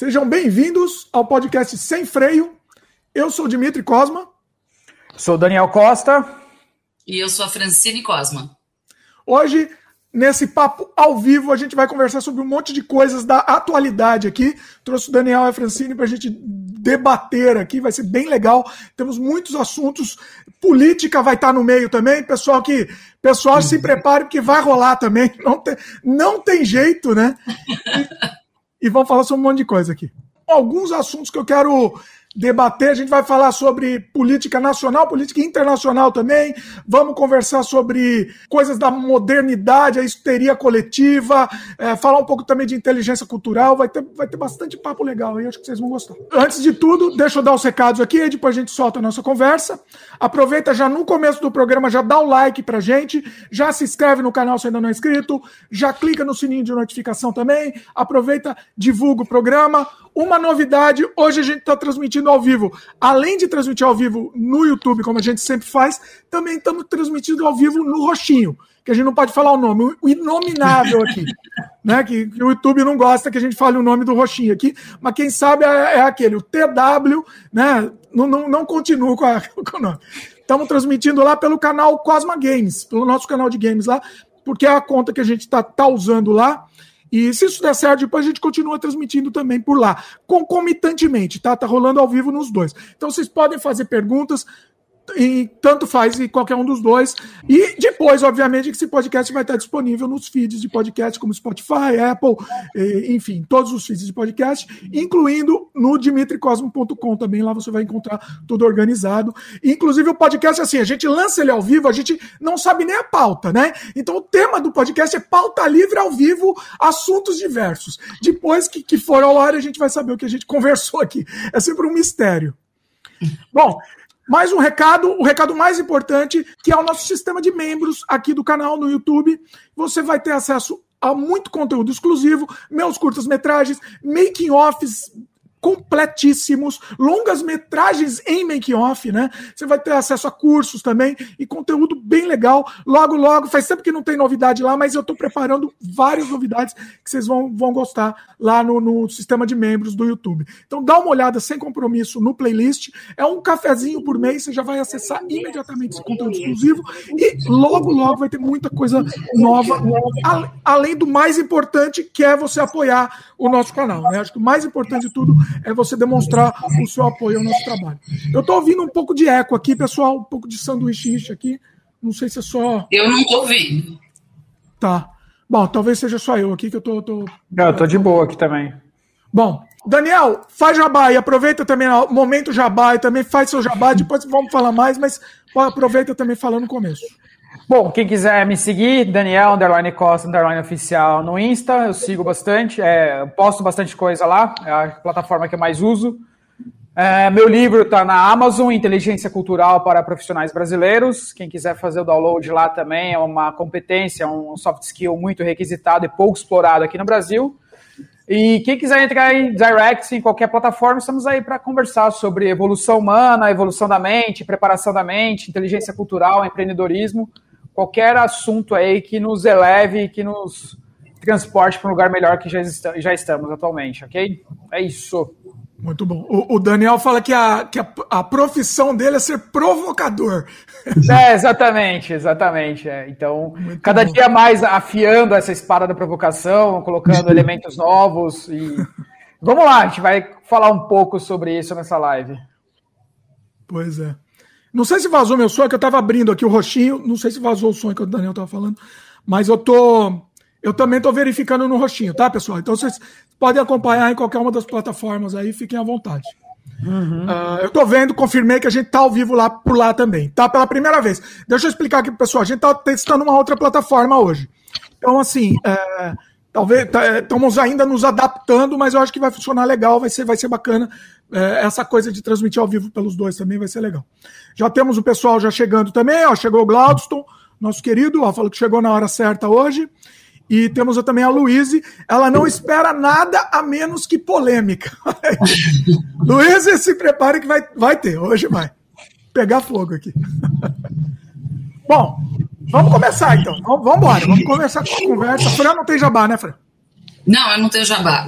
Sejam bem-vindos ao podcast Sem Freio. Eu sou o Dimitri Cosma. Sou o Daniel Costa. E eu sou a Francine Cosma. Hoje, nesse papo ao vivo, a gente vai conversar sobre um monte de coisas da atualidade aqui. Trouxe o Daniel e a Francine para a gente debater aqui, vai ser bem legal. Temos muitos assuntos. Política vai estar no meio também. Pessoal que pessoal se prepare porque vai rolar também. Não tem, não tem jeito, né? E, vamos falar sobre um monte de coisa aqui. Alguns assuntos que eu quero debater. A gente vai falar sobre política nacional, política internacional também. Vamos conversar sobre coisas da modernidade, a histeria coletiva, é, falar um pouco também de inteligência cultural. Vai ter, vai ter bastante papo legal aí, acho que vocês vão gostar. Antes de tudo, deixa eu dar os recados aqui, aí depois a gente solta a nossa conversa. Aproveita já no começo do programa, já dá o like pra gente, já se inscreve no canal se ainda não é inscrito, já clica no sininho de notificação também. Aproveita, divulga o programa. Uma novidade, hoje a gente está transmitindo ao vivo. Além de transmitir ao vivo no YouTube, como a gente sempre faz, também estamos transmitindo ao vivo no Roxinho, que a gente não pode falar o nome, o inominável aqui. né? Que, que, o YouTube não gosta que a gente fale o nome do Roxinho aqui, mas quem sabe é, é aquele, o TW, né? Não, não, não continuo com, a, com o nome. Estamos transmitindo lá pelo canal Cosma Games, pelo nosso canal de games lá, porque é a conta que a gente está tá usando lá. E se isso der certo, depois a gente continua transmitindo também por lá, concomitantemente, tá? Tá rolando ao vivo nos dois. Então vocês podem fazer perguntas, e tanto faz em qualquer um dos dois. E depois, obviamente, que esse podcast vai estar disponível nos feeds de podcast, como Spotify, Apple, enfim, todos os feeds de podcast, incluindo no dimitricosmo.com também. Lá você vai encontrar tudo organizado. Inclusive, o podcast, assim, a gente lança ele ao vivo, a gente não sabe nem a pauta, né? Então, o tema do podcast é pauta livre ao vivo, assuntos diversos. Depois que, que for ao ar, a gente vai saber o que a gente conversou aqui. É sempre um mistério. Bom, mais um recado, o recado mais importante, que é o nosso sistema de membros aqui do canal no YouTube. Você vai ter acesso a muito conteúdo exclusivo, meus curtas-metragens, making-offs completíssimos, longas metragens em make-off, né? Você vai ter acesso a cursos também e conteúdo bem legal. Logo, logo, faz tempo que não tem novidade lá, mas eu estou preparando várias novidades que vocês vão, vão gostar lá no, no, sistema de membros do YouTube. Então dá uma olhada sem compromisso no playlist. É um cafezinho por mês, você já vai acessar imediatamente esse conteúdo exclusivo e logo, logo vai ter muita coisa nova, além do mais importante, que é você apoiar o nosso canal, né? Acho que o mais importante de tudo é você demonstrar o seu apoio ao nosso trabalho. Eu estou ouvindo um pouco de eco aqui, pessoal, um pouco de sanduíche aqui. Não sei se é só. Eu não estou ouvindo. Tá. Bom, talvez seja só eu aqui que eu tô. tô... Eu tô de boa aqui também. Bom, Daniel, faz jabá e aproveita também o momento jabá e também faz seu jabá, depois vamos falar mais, mas aproveita também falando no começo. Bom, quem quiser me seguir, Daniel, underline Costa, underline oficial no Insta, eu sigo bastante, é, posto bastante coisa lá, é a plataforma que eu mais uso. É, meu livro está na Amazon, Inteligência Cultural para Profissionais Brasileiros. Quem quiser fazer o download lá também é uma competência, um soft skill muito requisitado e pouco explorado aqui no Brasil. E quem quiser entrar em direct em qualquer plataforma, estamos aí para conversar sobre evolução humana, evolução da mente, preparação da mente, inteligência cultural, empreendedorismo, qualquer assunto aí que nos eleve, que nos transporte para um lugar melhor que já, já estamos atualmente, ok? É isso. Muito bom. O, o, Daniel fala que, a, que a, a, profissão dele é ser provocador. É, exatamente, exatamente. É. Então, Muito cada bom. dia mais afiando essa espada da provocação, colocando elementos novos e. Vamos lá, a gente vai falar um pouco sobre isso nessa live. Pois é. Não sei se vazou meu sonho, que eu estava abrindo aqui o roxinho. Não sei se vazou o sonho que o Daniel estava falando, mas eu tô. Eu também estou verificando no roxinho, tá, pessoal? Então vocês podem acompanhar em qualquer uma das plataformas aí, fiquem à vontade. Uhum. Uh, eu tô vendo, confirmei que a gente tá ao vivo lá por lá também, tá? Pela primeira vez. Deixa eu explicar aqui pro pessoal, a gente tá testando uma outra plataforma hoje. Então, assim, é, talvez estamos é, ainda nos adaptando, mas eu acho que vai funcionar legal, vai ser, vai ser bacana. É, essa coisa de transmitir ao vivo pelos dois também vai ser legal. Já temos o pessoal já chegando também, ó, chegou o Glaudston, nosso querido, ó, falou que chegou na hora certa hoje. E temos também a Luíse, ela não espera nada a menos que polêmica. Luíse, se prepare que vai, vai ter, hoje vai. Pegar fogo aqui. Bom, vamos começar então. Vamos embora, vamos começar com a conversa. Fran não tem jabá, né, Fran? Não, eu não tenho jabá.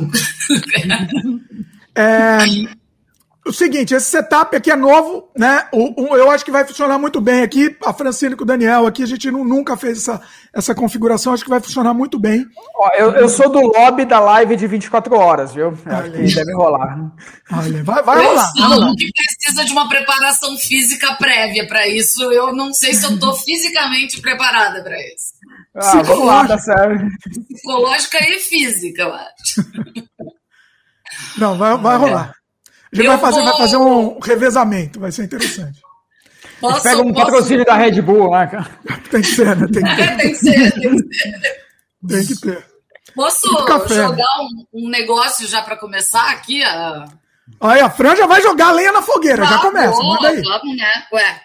É, o seguinte, esse setup aqui é novo, né? O, o, eu acho que vai funcionar muito bem aqui. A Francine com o Daniel aqui, a gente não, nunca fez essa, essa configuração, acho que vai funcionar muito bem. Ó, eu, eu sou do lobby da live de 24 horas, viu? Acho que deve rolar. Olha, vai, vai eu rolar. falo que precisa de uma preparação física prévia para isso. Eu não sei se eu estou fisicamente preparada para isso. Ah, lá, tá certo. Psicológica e física, eu acho. Não, vai, vai rolar. A gente vai fazer, vou... vai fazer um revezamento, vai ser interessante. Posso, pega um posso... patrocínio da Red Bull lá, cara. Tem que ser, né? Tem que ter. tem que ser, tem que ter. Tem que ter. Posso café, jogar né? um, um, negócio já para começar aqui? A... Aí, a Fran já vai jogar lenha na fogueira, já começa, boa, manda aí. Vamos, né? Ué,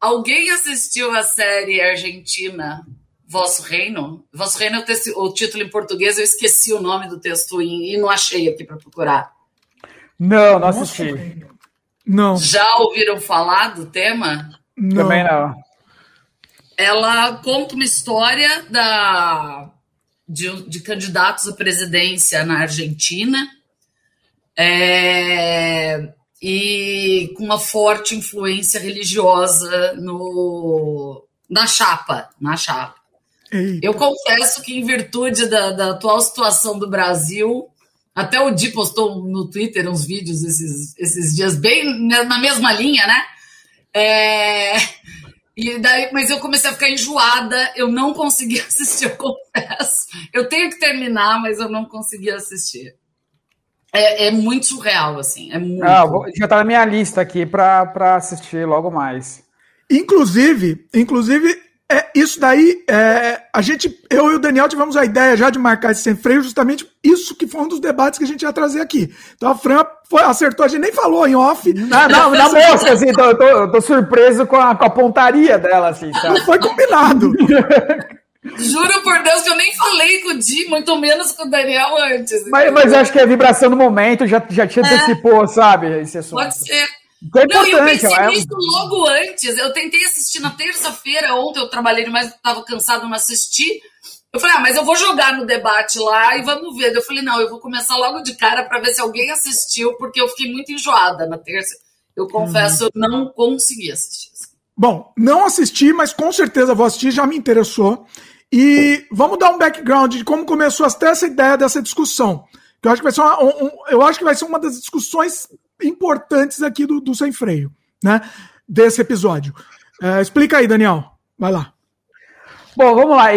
alguém assistiu a série argentina Vosso Reino? Vosso Reino é o, o título em português, eu esqueci o nome do texto e, e não achei aqui para procurar. Não, não assisti. Não. Já ouviram falar do tema? Não. Também não. Ela conta uma história da, de, de candidatos à presidência na Argentina é, e com uma forte influência religiosa no, na chapa, na chapa. Eita. Eu confesso que, em virtude da, da atual situação do Brasil, até o Di postou no Twitter uns vídeos esses, esses dias, bem na mesma linha, né? É... E daí, mas eu comecei a ficar enjoada, eu não consegui assistir, eu confesso. Eu tenho que terminar, mas eu não consegui assistir. É, é muito surreal, assim. É muito... Ah, já tá na minha lista aqui para assistir logo mais. Inclusive, inclusive, é, isso daí, é, a gente, eu e o Daniel tivemos a ideia já de marcar esse sem freio, justamente isso que foi um dos debates que a gente ia trazer aqui. Então a Fran foi, acertou, a gente nem falou em off. Não, não, na moça, assim, tô, tô, eu tô surpreso com a, com a pontaria dela, assim, sabe? Não foi combinado. Juro por Deus que eu nem falei com o Di, muito menos com o Daniel antes. Mas, mas acho que a vibração do momento já, já te é. antecipou, é, sabe? Esse assunto. Pode ser. É não, eu pensei é... nisso logo antes. Eu tentei assistir na terça-feira, ontem eu trabalhei demais, estava cansado, não assisti. Eu falei, ah, mas eu vou jogar no debate lá e vamos ver. Eu falei, não, eu vou começar logo de cara para ver se alguém assistiu, porque eu fiquei muito enjoada na terça. Eu confesso, eu não consegui assistir. Bom, não assisti, mas com certeza vou assistir, já me interessou. E vamos dar um background de como começou até essa ideia dessa discussão. Que eu acho que vai ser uma, um, eu acho que vai ser uma das discussões importantes aqui do, do Sem Freio, né? Desse episódio. É, explica aí, Daniel. Vai lá. Bom, vamos lá.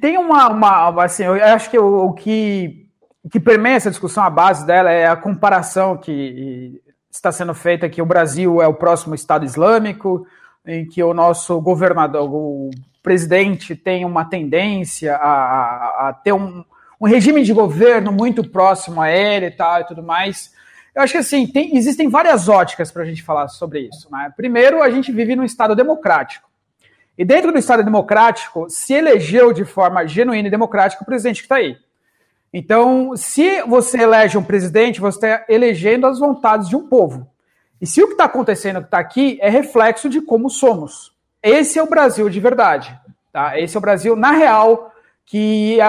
Tem uma, uma assim, eu acho que o, o que que permeia essa discussão, a base dela é a comparação que está sendo feita que o Brasil é o próximo Estado Islâmico, em que o nosso governador, o presidente tem uma tendência a, a, a ter um, um regime de governo muito próximo a ele e tal e tudo mais. Eu acho que assim, tem, existem várias óticas para a gente falar sobre isso. Né? Primeiro, a gente vive num Estado democrático. E dentro do Estado democrático, se elegeu de forma genuína e democrática o presidente que está aí. Então, se você elege um presidente, você está elegendo as vontades de um povo. E se o que está acontecendo que está aqui é reflexo de como somos. Esse é o Brasil de verdade. Tá? Esse é o Brasil, na real, que é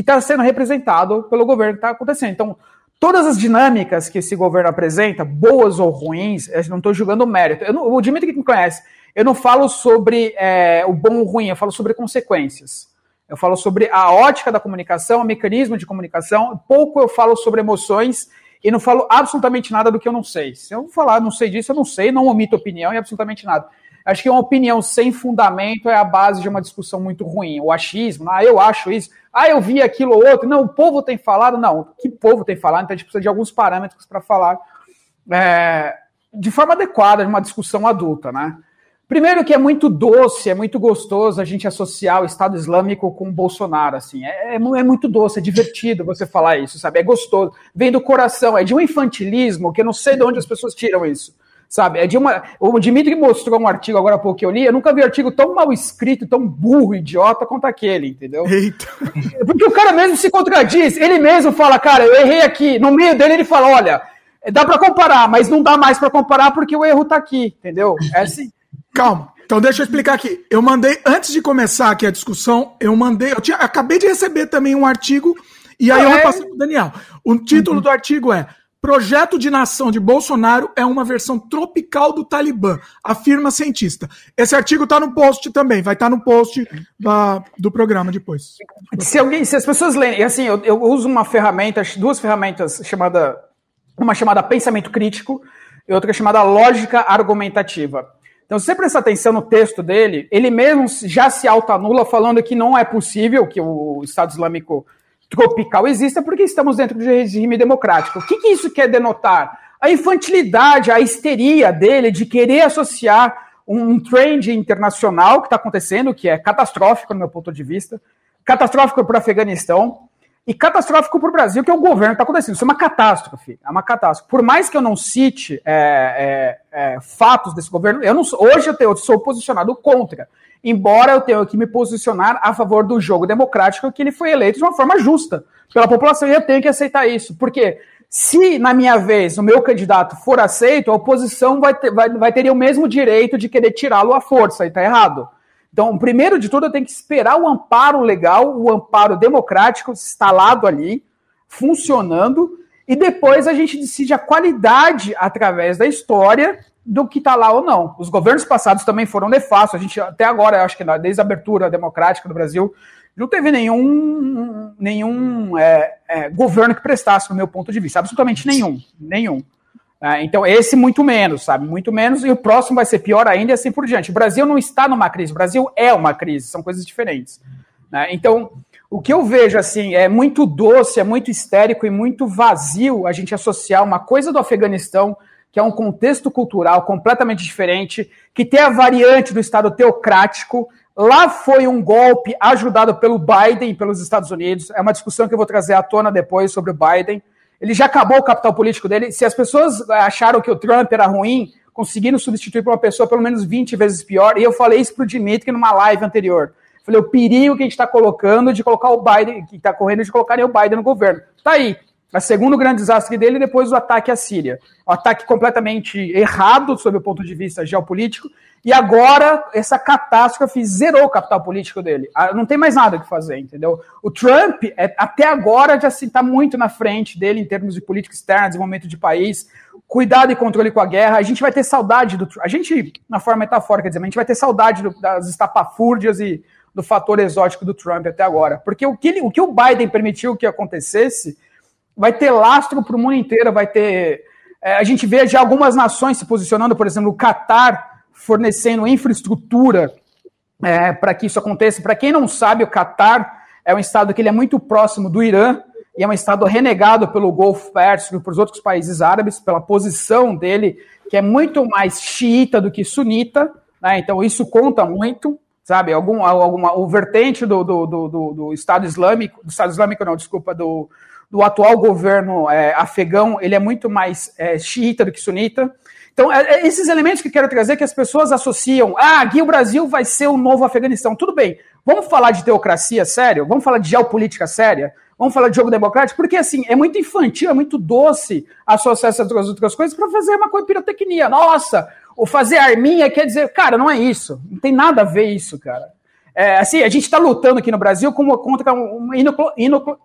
está sendo representado pelo governo que está acontecendo. Então, Todas as dinâmicas que esse governo apresenta, boas ou ruins, eu não estou julgando mérito. Eu não, o Dimitri que me conhece, eu não falo sobre é, o bom ou ruim, eu falo sobre consequências. Eu falo sobre a ótica da comunicação, o mecanismo de comunicação. Pouco eu falo sobre emoções e não falo absolutamente nada do que eu não sei. Se eu falar não sei disso, eu não sei, não omito opinião e absolutamente nada. Acho que uma opinião sem fundamento é a base de uma discussão muito ruim. O achismo, ah, eu acho isso, ah, eu vi aquilo ou outro. Não, o povo tem falado, não. Que povo tem falado? Então a gente precisa de alguns parâmetros para falar é, de forma adequada, de uma discussão adulta, né? Primeiro que é muito doce, é muito gostoso a gente associar o Estado Islâmico com o Bolsonaro, assim. É, é, é, muito doce, é divertido você falar isso, sabe? É gostoso. Vem do coração, é de um infantilismo que eu não sei de onde as pessoas tiram isso sabe? É de uma. O Dimitri mostrou um artigo agora há pouco que eu li. Eu nunca vi artigo tão mal escrito, tão burro, idiota quanto aquele, entendeu? Eita. Porque o cara mesmo se contradiz. Ele mesmo fala, cara, eu errei aqui. No meio dele ele fala, olha, dá para comparar, mas não dá mais para comparar porque o erro tá aqui, entendeu? É assim. Calma. Então deixa eu explicar aqui. Eu mandei antes de começar aqui a discussão, eu mandei, eu tinha, acabei de receber também um artigo E aí é. eu repasso para o Daniel. O título uhum. do artigo é Projeto de nação de Bolsonaro é uma versão tropical do Talibã, afirma cientista. Esse artigo está no post também, vai estar tá no post da, do programa depois. Se, alguém, se as pessoas lerem, assim, eu, eu uso uma ferramenta, duas ferramentas chamada, uma chamada pensamento crítico e outra chamada lógica argumentativa. Então, se você prestar atenção no texto dele, ele mesmo já se autoanula falando que não é possível que o Estado Islâmico tropical exista porque estamos dentro de regime democrático. O que, que isso quer denotar? A infantilidade, a histeria dele de querer associar um trend internacional que está acontecendo, que é catastrófico no meu ponto de vista, catastrófico para o Afeganistão e catastrófico para o Brasil, que é o governo que está acontecendo. Isso é uma catástrofe, é uma catástrofe. Por mais que eu não cite é, é, é, fatos desse governo, eu não, hoje eu, tenho, eu sou posicionado contra embora eu tenha que me posicionar a favor do jogo democrático que ele foi eleito de uma forma justa pela população e eu tenho que aceitar isso. Porque se na minha vez o meu candidato for aceito, a oposição vai ter, vai, vai ter o mesmo direito de querer tirá-lo à força, e está errado. Então, primeiro de tudo, eu tenho que esperar o amparo legal, o amparo democrático instalado ali, funcionando, e depois a gente decide a qualidade através da história do que está lá ou não. Os governos passados também foram nefastos. A gente, até agora, acho que desde a abertura democrática do Brasil, não teve nenhum, nenhum é, é, governo que prestasse, no meu ponto de vista. Absolutamente nenhum. Nenhum. É, então, esse muito menos, sabe? Muito menos, e o próximo vai ser pior ainda e assim por diante. O Brasil não está numa crise, o Brasil é uma crise, são coisas diferentes. Né? Então, o que eu vejo assim é muito doce, é muito histérico e muito vazio a gente associar uma coisa do Afeganistão que é um contexto cultural completamente diferente, que tem a variante do Estado teocrático. Lá foi um golpe ajudado pelo Biden e pelos Estados Unidos. É uma discussão que eu vou trazer à tona depois sobre o Biden. Ele já acabou o capital político dele. Se as pessoas acharam que o Trump era ruim, conseguiram substituir por uma pessoa pelo menos 20 vezes pior. E eu falei isso para o Dimitri numa live anterior. Falei, o perigo que a gente está colocando de colocar o Biden, que está correndo de colocar o Biden no governo. Tá aí. O segundo grande desastre dele, depois o ataque à Síria. Um ataque completamente errado sob o ponto de vista geopolítico. E agora, essa catástrofe zerou o capital político dele. Ah, não tem mais nada que fazer, entendeu? O Trump, é, até agora, já está muito na frente dele em termos de política externa, desenvolvimento de país, cuidado e controle com a guerra. A gente vai ter saudade do A gente, na forma metafórica, dizer, a gente vai ter saudade do, das estapafúrdias e do fator exótico do Trump até agora. Porque o que, ele, o, que o Biden permitiu que acontecesse vai ter lastro para o mundo inteiro, vai ter. É, a gente vê já algumas nações se posicionando, por exemplo, o Catar fornecendo infraestrutura é, para que isso aconteça. Para quem não sabe, o Catar é um estado que ele é muito próximo do Irã e é um estado renegado pelo Golfo Pérsico e por outros países árabes, pela posição dele, que é muito mais xiita do que sunita. Né? Então isso conta muito, sabe? Algum, alguma, o vertente do, do, do, do Estado Islâmico, do Estado Islâmico não, desculpa, do, do atual governo é, afegão, ele é muito mais é, xiita do que sunita. Então, é, é, esses elementos que quero trazer que as pessoas associam, ah, aqui o Brasil vai ser o novo Afeganistão. Tudo bem, vamos falar de teocracia sério? Vamos falar de geopolítica séria? Vamos falar de jogo democrático? Porque, assim, é muito infantil, é muito doce associar essas outras coisas para fazer uma coisa pirotecnia. Nossa, o fazer arminha quer dizer, cara, não é isso. Não tem nada a ver isso, cara. É, assim, a gente está lutando aqui no Brasil contra uma inocul, inocul,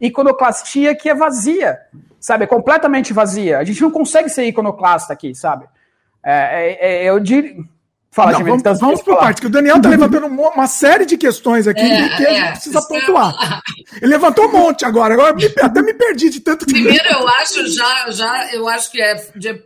iconoclastia que é vazia, sabe? É completamente vazia. A gente não consegue ser iconoclasta aqui, sabe? É, é, é eu diria. Fala, não, vamos, vamos por parte, que o Daniel está levantando uma série de questões aqui é, que a gente é, precisa pontuar. Ele levantou um monte agora, agora me, até me perdi de tanto Primeiro, eu acho, já, já, eu acho que é.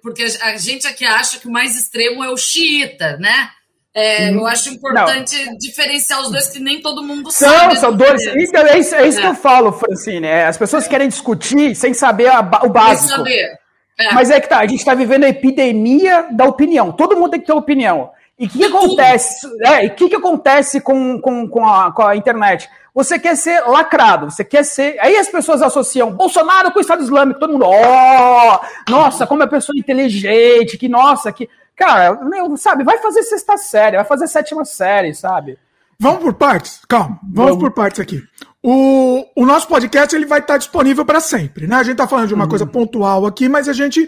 Porque a gente aqui acha que o mais extremo é o xiita, né? É, eu acho importante não. diferenciar os dois, que nem todo mundo são, sabe. São dois. Isso, é isso, é isso é. que eu falo, Francine. É, as pessoas querem discutir sem saber a, o básico. Sem saber. É. Mas é que tá, a gente está vivendo a epidemia da opinião. Todo mundo tem que ter opinião. E o que, que acontece? É, o que, que acontece com, com, com, a, com a internet? Você quer ser lacrado, você quer ser. Aí as pessoas associam Bolsonaro com o Estado Islâmico, todo mundo, oh, nossa, como é pessoa inteligente, que nossa, que. Cara, sabe, vai fazer sexta série, vai fazer sétima série, sabe? Vamos por partes? Calma, vamos, vamos. por partes aqui. O, o nosso podcast ele vai estar disponível para sempre, né? A gente tá falando de uma uhum. coisa pontual aqui, mas a gente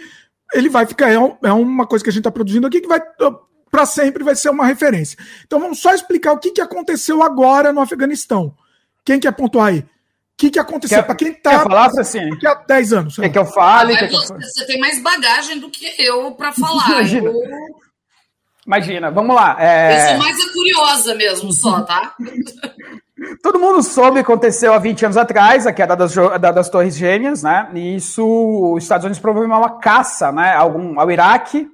ele vai ficar é, um, é uma coisa que a gente está produzindo aqui que vai para sempre vai ser uma referência. Então vamos só explicar o que, que aconteceu agora no Afeganistão. Quem quer pontuar aí? Que, que aconteceu? Para quem tá. Quer falar, assim? Daqui a 10 anos. Quer que eu fale? Que você, você tem mais bagagem do que eu para falar. Imagina. Eu... Imagina, vamos lá. É... Eu sou mais curiosa mesmo, só, tá? Todo mundo soube que aconteceu há 20 anos atrás, a queda das, das Torres Gêmeas, né? E isso, os Estados Unidos promoveu uma caça né, ao, ao Iraque,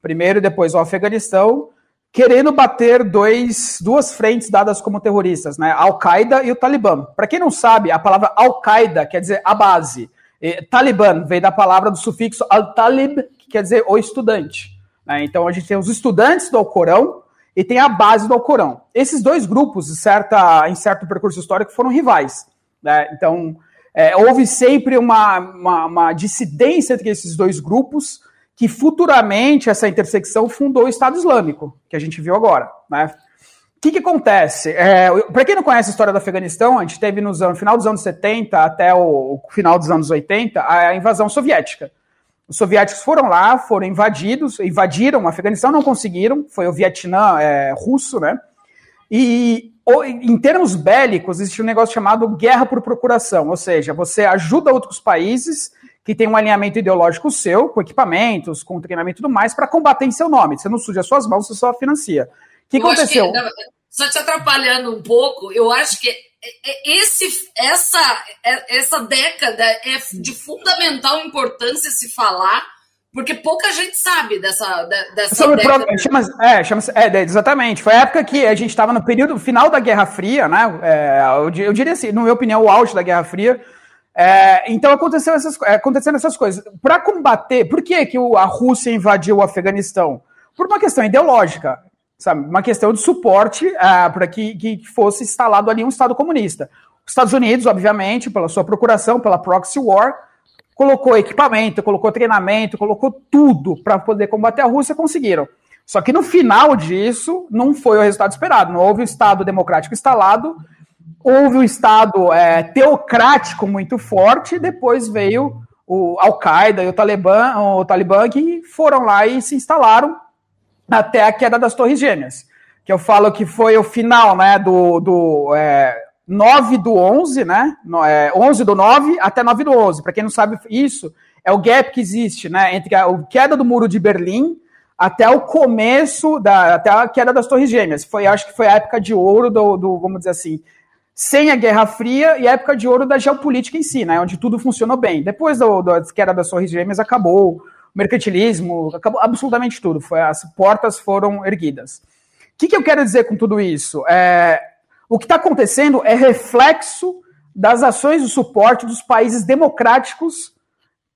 primeiro e depois ao Afeganistão, querendo bater dois, duas frentes dadas como terroristas, né? Al-Qaeda e o Talibã. Para quem não sabe, a palavra Al-Qaeda quer dizer a base. E, Talibã veio da palavra do sufixo al-talib, que quer dizer o estudante. Né? Então a gente tem os estudantes do Alcorão e tem a base do Alcorão. Esses dois grupos, em, certa, em certo percurso histórico, foram rivais. Né? Então é, houve sempre uma, uma, uma dissidência entre esses dois grupos que futuramente essa intersecção fundou o Estado Islâmico, que a gente viu agora. Né? O que, que acontece? É, Para quem não conhece a história do Afeganistão, a gente teve no final dos anos 70 até o, final dos anos 80 a invasão soviética. Os soviéticos foram lá, foram invadidos, invadiram o Afeganistão, não conseguiram, foi o Vietnã é, russo, né? E em termos bélicos, existe um negócio chamado guerra por procuração, ou seja, você ajuda outros países que tem um alinhamento ideológico seu, com equipamentos, com treinamento e tudo mais, para combater em seu nome. Você não suja as suas mãos, você só financia. O que eu aconteceu? Que, só te atrapalhando um pouco, eu acho que esse, essa, essa década é de fundamental importância se falar, porque pouca gente sabe dessa, dessa Sobre década. Pro, chama, é, chama é, exatamente. Foi a época que a gente estava no período final da Guerra Fria, né? É, eu, eu, diria assim, na minha opinião, o auge da Guerra Fria. É, então aconteceu essas, é, aconteceram essas coisas. Para combater, por que, que a Rússia invadiu o Afeganistão? Por uma questão ideológica, sabe? Uma questão de suporte uh, para que, que fosse instalado ali um Estado comunista. Os Estados Unidos, obviamente, pela sua procuração, pela proxy war, colocou equipamento, colocou treinamento, colocou tudo para poder combater a Rússia, conseguiram. Só que no final disso, não foi o resultado esperado. Não houve o Estado democrático instalado, houve um Estado é, teocrático muito forte, depois veio o Al-Qaeda e o Talibã, o Talibã que foram lá e se instalaram até a queda das Torres Gêmeas, que eu falo que foi o final né, do, do é, 9 do 11, né, é, 11 do 9 até 9 do 11. Para quem não sabe isso, é o gap que existe né, entre a, a queda do muro de Berlim até o começo, da, até a queda das Torres Gêmeas. Foi, acho que foi a época de ouro do, do vamos dizer assim, sem a Guerra Fria e a época de ouro da geopolítica em si, né, onde tudo funcionou bem. Depois do, da queda das Torres Gêmeas acabou, o mercantilismo, acabou absolutamente tudo. Foi, as portas foram erguidas. O que, que eu quero dizer com tudo isso? É, o que está acontecendo é reflexo das ações de suporte dos países democráticos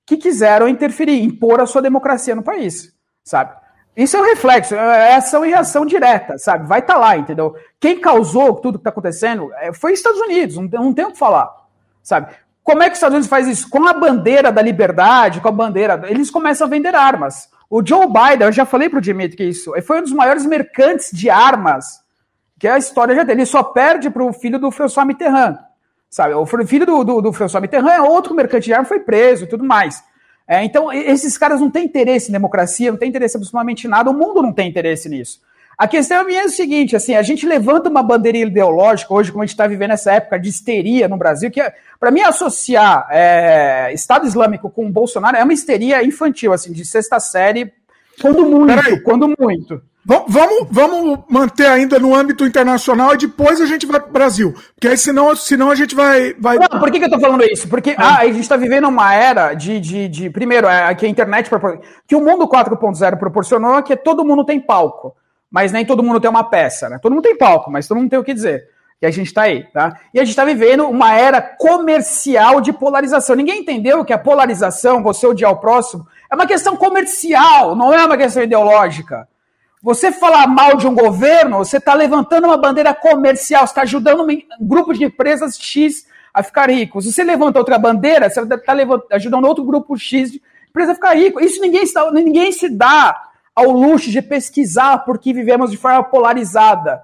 que quiseram interferir, impor a sua democracia no país, sabe? Isso é um reflexo, é ação e reação direta, sabe? Vai estar tá lá, entendeu? Quem causou tudo que está acontecendo é, foi os Estados Unidos, não, não tem o que falar, sabe? Como é que os Estados Unidos faz isso? Com a bandeira da liberdade, com a bandeira. Eles começam a vender armas. O Joe Biden, eu já falei para o Dimitri que isso, foi um dos maiores mercantes de armas que a história já tem. Ele só perde para o filho do François Mitterrand. Sabe? O filho do, do, do François Mitterrand é outro mercante de armas, foi preso e tudo mais. É, então, esses caras não têm interesse em democracia, não têm interesse em absolutamente nada, o mundo não tem interesse nisso. A questão é o seguinte, assim, a gente levanta uma bandeira ideológica hoje, como a gente está vivendo essa época de histeria no Brasil, que é, para mim associar é, Estado Islâmico com Bolsonaro é uma histeria infantil, assim, de sexta série, quando muito, quando muito. Vamos, vamos manter ainda no âmbito internacional e depois a gente vai para o Brasil. Porque aí senão, senão a gente vai. vai... Não, por que, que eu estou falando isso? Porque ah. ah a gente está vivendo uma era de. de, de primeiro, é, que a internet. Que o mundo 4.0 proporcionou é que todo mundo tem palco. Mas nem todo mundo tem uma peça, né? Todo mundo tem palco, mas todo mundo tem o que dizer. E a gente está aí, tá? E a gente está vivendo uma era comercial de polarização. Ninguém entendeu que a polarização, você odiar o próximo, é uma questão comercial, não é uma questão ideológica. Você falar mal de um governo, você está levantando uma bandeira comercial, você está ajudando um grupo de empresas X a ficar rico. Se você levanta outra bandeira, você está ajudando outro grupo X de empresa a ficar rico. Isso ninguém, está, ninguém se dá ao luxo de pesquisar porque vivemos de forma polarizada.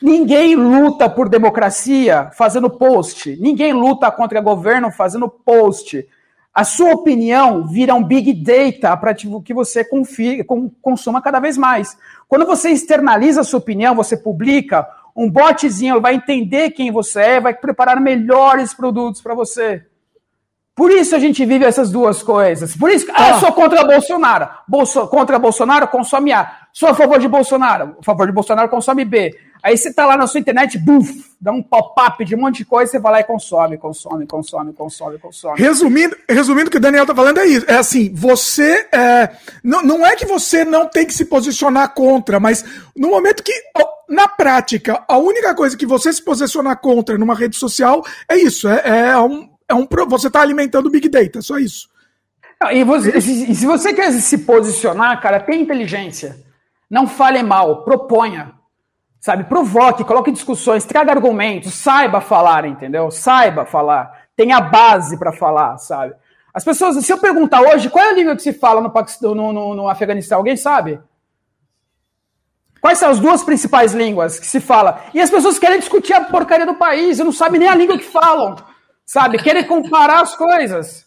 Ninguém luta por democracia fazendo post. Ninguém luta contra governo fazendo post. A sua opinião vira um big data para que você confie, consuma cada vez mais. Quando você externaliza a sua opinião, você publica, Um botzinho vai entender quem você é, vai preparar melhores produtos para você. Por isso a gente vive essas duas coisas. Por isso, ah, eu sou contra Bolsonaro. Bolso, contra Bolsonaro, consome A. Sou a favor de Bolsonaro. A favor de Bolsonaro, consome B. Aí você tá lá na sua internet, buf, dá um pop-up de um monte de coisa, você vai lá e consome, consome, consome, consome, consome. Resumindo, resumindo o que o Daniel tá falando é isso. É assim, você. É, não, não é que você não tem que se posicionar contra, mas no momento que. Na prática, a única coisa que você se posicionar contra numa rede social é isso. É, é um, é um, você está alimentando o Big Data, só isso. E, você, se, se você quer se posicionar, cara, tem inteligência. Não fale mal, proponha. Sabe, provoque, coloque discussões, traga argumentos, saiba falar, entendeu? Saiba falar. Tenha base para falar, sabe? As pessoas, se eu perguntar hoje qual é a língua que se fala no, Paquistão, no, no, no Afeganistão, alguém sabe? Quais são as duas principais línguas que se fala? E as pessoas querem discutir a porcaria do país e não sabem nem a língua que falam. Sabe? Querem comparar as coisas.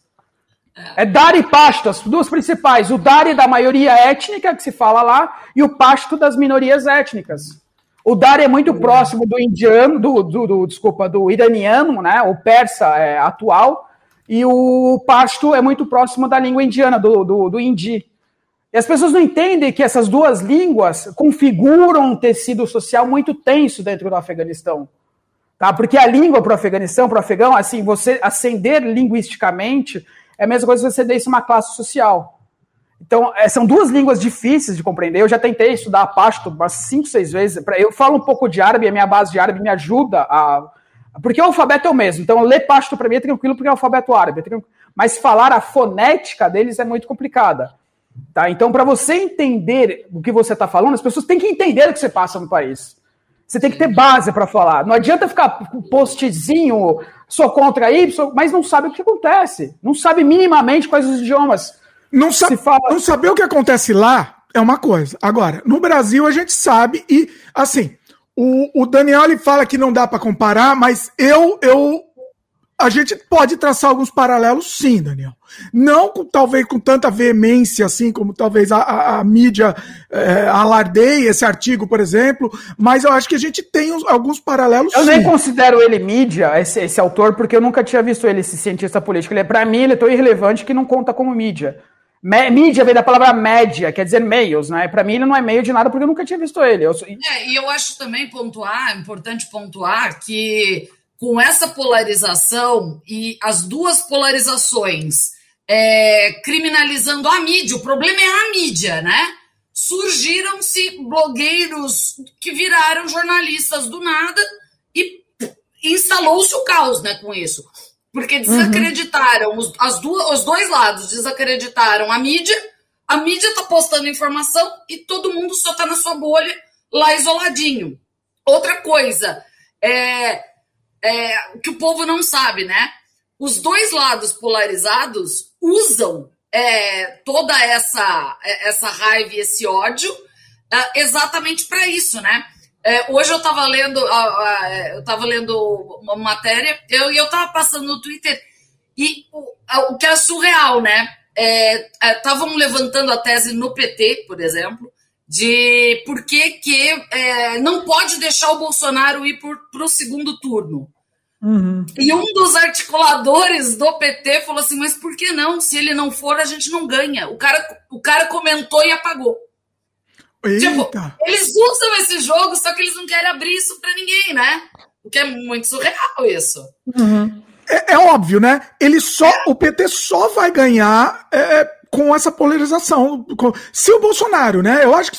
É Dari e Pashto, as duas principais. O Dari da maioria étnica, que se fala lá, e o Pashto das minorias étnicas. O Dari é muito próximo do indiano, do, do, do desculpa, do iraniano, né? O persa é, atual. E o Pashto é muito próximo da língua indiana, do, do, do hindi. E as pessoas não entendem que essas duas línguas configuram um tecido social muito tenso dentro do Afeganistão. Tá? Porque a língua para o Afeganistão, para o afegão, assim, você ascender linguisticamente é a mesma coisa que você desse uma classe social. Então, é, são duas línguas difíceis de compreender. Eu já tentei estudar a Pashto umas cinco, seis vezes. Eu falo um pouco de árabe, a minha base de árabe me ajuda a. Porque o alfabeto é o mesmo. Então, ler Pashto para mim é tranquilo porque é o alfabeto árabe. É Mas falar a fonética deles é muito complicada. Tá? Então, para você entender o que você está falando, as pessoas têm que entender o que você passa no país. Você tem que ter base para falar. Não adianta ficar postzinho, sou contra Y, mas não sabe o que acontece. Não sabe minimamente quais os idiomas. Não, sa fala... não saber o que acontece lá é uma coisa. Agora, no Brasil a gente sabe e, assim, o, o Daniel ele fala que não dá para comparar, mas eu, eu a gente pode traçar alguns paralelos, sim, Daniel. Não com, talvez com tanta veemência, assim, como talvez a, a, a mídia é, alardeie esse artigo, por exemplo, mas eu acho que a gente tem uns, alguns paralelos. Eu sim. nem considero ele mídia, esse, esse, autor, porque eu nunca tinha visto ele, esse cientista político. Ele, é, para mim, ele é tão irrelevante que não conta como mídia. Mídia vem da palavra média, quer dizer meios, né? Para mim ele não é meio de nada porque eu nunca tinha visto ele. Eu... É, e eu acho também pontuar, importante pontuar que com essa polarização e as duas polarizações é, criminalizando a mídia, o problema é a mídia, né? Surgiram-se blogueiros que viraram jornalistas do nada e instalou-se o caos né, com isso. Porque desacreditaram, uhum. os, as duas, os dois lados desacreditaram a mídia, a mídia está postando informação e todo mundo só está na sua bolha lá isoladinho. Outra coisa, é, é, que o povo não sabe, né? Os dois lados polarizados usam é, toda essa, é, essa raiva e esse ódio é, exatamente para isso, né? É, hoje eu estava lendo, eu estava lendo uma matéria e eu, eu tava passando no Twitter e o, o que é surreal, né? Estavam levantando a tese no PT, por exemplo, de por que, que é, não pode deixar o Bolsonaro ir para o segundo turno. Uhum. E um dos articuladores do PT falou assim: mas por que não? Se ele não for, a gente não ganha. O cara, o cara comentou e apagou. Tipo, eles usam esse jogo, só que eles não querem abrir isso para ninguém, né? O que é muito surreal isso. Uhum. É, é, óbvio, né? Ele só, o PT só vai ganhar é, com essa polarização. Se o Bolsonaro, né? Eu acho que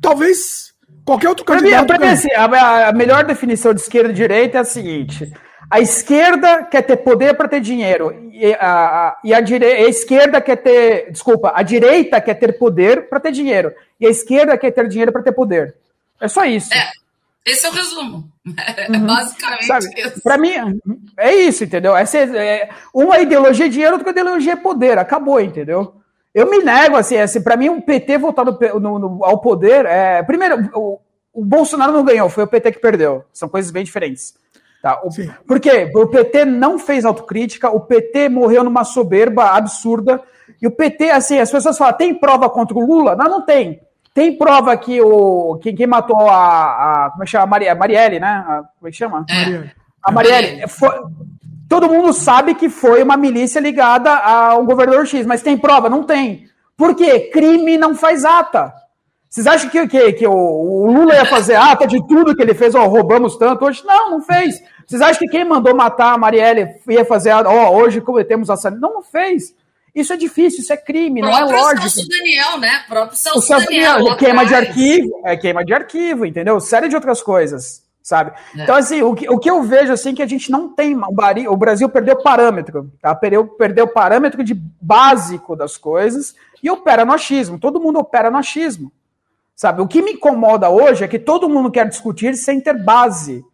talvez qualquer outro candidato. Pra mim, pra mim assim, a, a melhor definição de esquerda e direita é a seguinte: a esquerda quer ter poder para ter dinheiro. E a, e a, dire... a, esquerda quer ter. Desculpa, a direita quer ter poder para ter dinheiro. E a esquerda quer ter dinheiro para ter poder. É só isso. É, esse é o resumo. É uhum. basicamente Sabe, isso. Para mim, é isso, entendeu? Essa é, é, uma ideologia é dinheiro, outra ideologia é poder. Acabou, entendeu? Eu me nego, assim, assim para mim, o PT voltado no, no, ao poder. É, primeiro, o, o Bolsonaro não ganhou, foi o PT que perdeu. São coisas bem diferentes. Tá? O, por quê? O PT não fez autocrítica, o PT morreu numa soberba absurda, e o PT, assim, as pessoas falam, tem prova contra o Lula? Não, não tem. Tem prova que o quem, quem matou a, a como é que chama? Maria, Marielle, né? A, como é que chama? É. A Marielle. Foi, todo mundo sabe que foi uma milícia ligada ao governador X, mas tem prova? Não tem. Por quê? Crime não faz ata. Vocês acham que, que, que o, o, Lula ia fazer ata de tudo que ele fez? Ó, roubamos tanto hoje? Não, não fez. Vocês acham que quem mandou matar a Marielle ia fazer ata? Ó, hoje cometemos assassinato? Não, não fez. Isso é difícil, isso é crime, não é lógico. O Celso Daniel, né? O próprio Celso, o Celso Daniel. Daniel queima de arquivo, é queima de arquivo, entendeu? Série de outras coisas, sabe? É. Então, assim, o que, o que eu vejo, assim, é que a gente não tem, o Brasil perdeu parâmetro, tá? Perdeu, perdeu parâmetro de básico das coisas e opera no achismo. Todo mundo opera no achismo, sabe? O que me incomoda hoje é que todo mundo quer discutir sem ter base.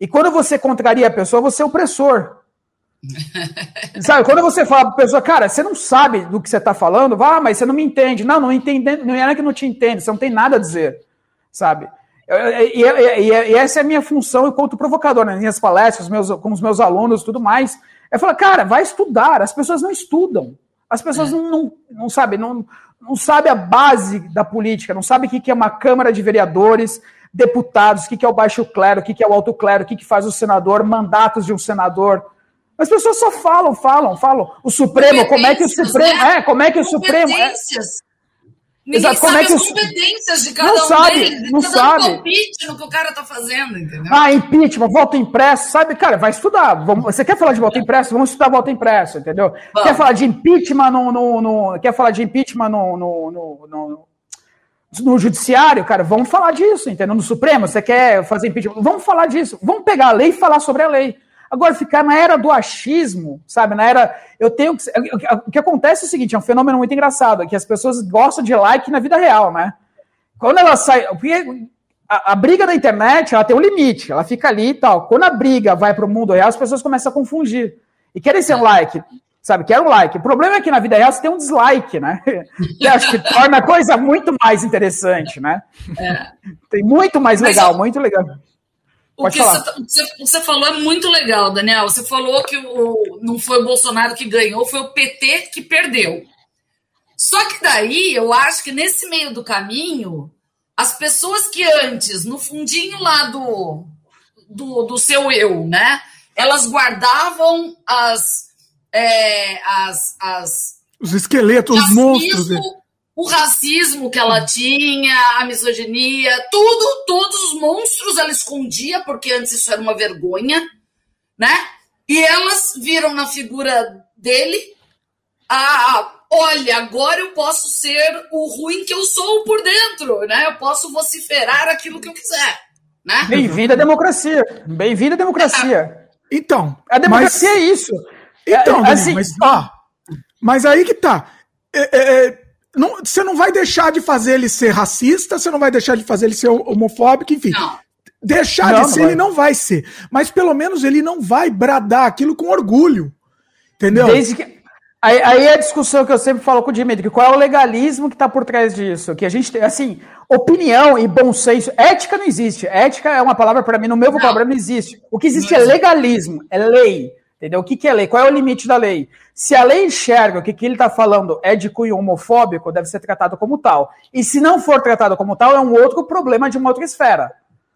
E quando você contraria a pessoa, você é opressor. Sabe, quando você fala para pessoa, cara, você não sabe do que você está falando, vá, ah, mas você não me entende. Não, não entende, não é que não te entende, você não tem nada a dizer, sabe? E, e, e, essa é a minha função enquanto provocador nas minhas palestras, meus, com os meus alunos e tudo mais. É falar, cara, vai estudar. As pessoas não estudam. As pessoas é. não, não, não sabem, não, não sabem a base da política, não sabem o que é uma Câmara de Vereadores, deputados, o que é o baixo clero, o que é o alto clero, o que faz o senador, mandatos de um senador as pessoas só falam, falam, falam. O Supremo, como é que o Supremo. Né? É, como é que o Supremo. É, Ninguém Exato, como é que as competências de cada não um sabe, deles. Não tá sabe. no que o cara tá fazendo, entendeu? Ah, impeachment, voto impresso, sabe? Cara, vai estudar. Vamos, você quer falar de voto impresso? Vamos estudar voto impresso, entendeu? Quer falar de impeachment no, no, no, Quer falar de impeachment no, no, no, no judiciário, cara? Vamos falar disso, entendeu? No Supremo, você quer fazer impeachment? Vamos falar disso. Vamos pegar a lei e falar sobre a lei. Agora, ficar na era do achismo, sabe? Na era. Eu tenho que. O que acontece é o seguinte: é um fenômeno muito engraçado, que as pessoas gostam de like na vida real, né? Quando ela sai. A, a briga da internet, ela tem um limite, ela fica ali e tal. Quando a briga vai para o mundo real, as pessoas começam a confundir. E querem ser um like sabe? Quer um like. O problema é que na vida real você tem um dislike, né? Que acho que torna a coisa muito mais interessante, né? É. Tem muito mais legal, eu, muito legal. O que você, tá, você, falou é muito legal, Daniel. Você falou que o, não foi o Bolsonaro que ganhou, foi o PT que perdeu. Só que daí eu acho que nesse meio do caminho, as pessoas que antes, no fundinho lá do, do, do seu eu, né? Elas guardavam as. É, as, as os esqueletos, os monstros. Né? O racismo que ela tinha, a misoginia, tudo, todos os monstros ela escondia, porque antes isso era uma vergonha, né? E elas viram na figura dele a, olha, agora eu posso ser o ruim que eu sou por dentro, né? Eu posso vociferar aquilo que eu quiser, né? Bem-vinda à democracia. Bem-vinda à democracia. Então, a democracia mas... é isso. Então, é, assim, mas, ah, mas aí que tá. É, é, é não, você não vai deixar de fazer ele ser racista, você não vai deixar de fazer ele ser homofóbico, enfim. Não. Deixar não, de ser, ele não vai ser. Mas pelo menos ele não vai bradar aquilo com orgulho. Entendeu? Desde que. Aí, aí é a discussão que eu sempre falo com o Dimitri, qual é o legalismo que está por trás disso? Que a gente tem, assim, opinião e bom senso. Ética não existe. Ética é uma palavra, para mim, no meu vocabulário não existe. O que existe é legalismo, é lei. Entendeu? O que, que é lei? Qual é o limite da lei? Se a lei enxerga que o que ele está falando é de cunho homofóbico, deve ser tratado como tal. E se não for tratado como tal, é um outro problema de uma outra esfera.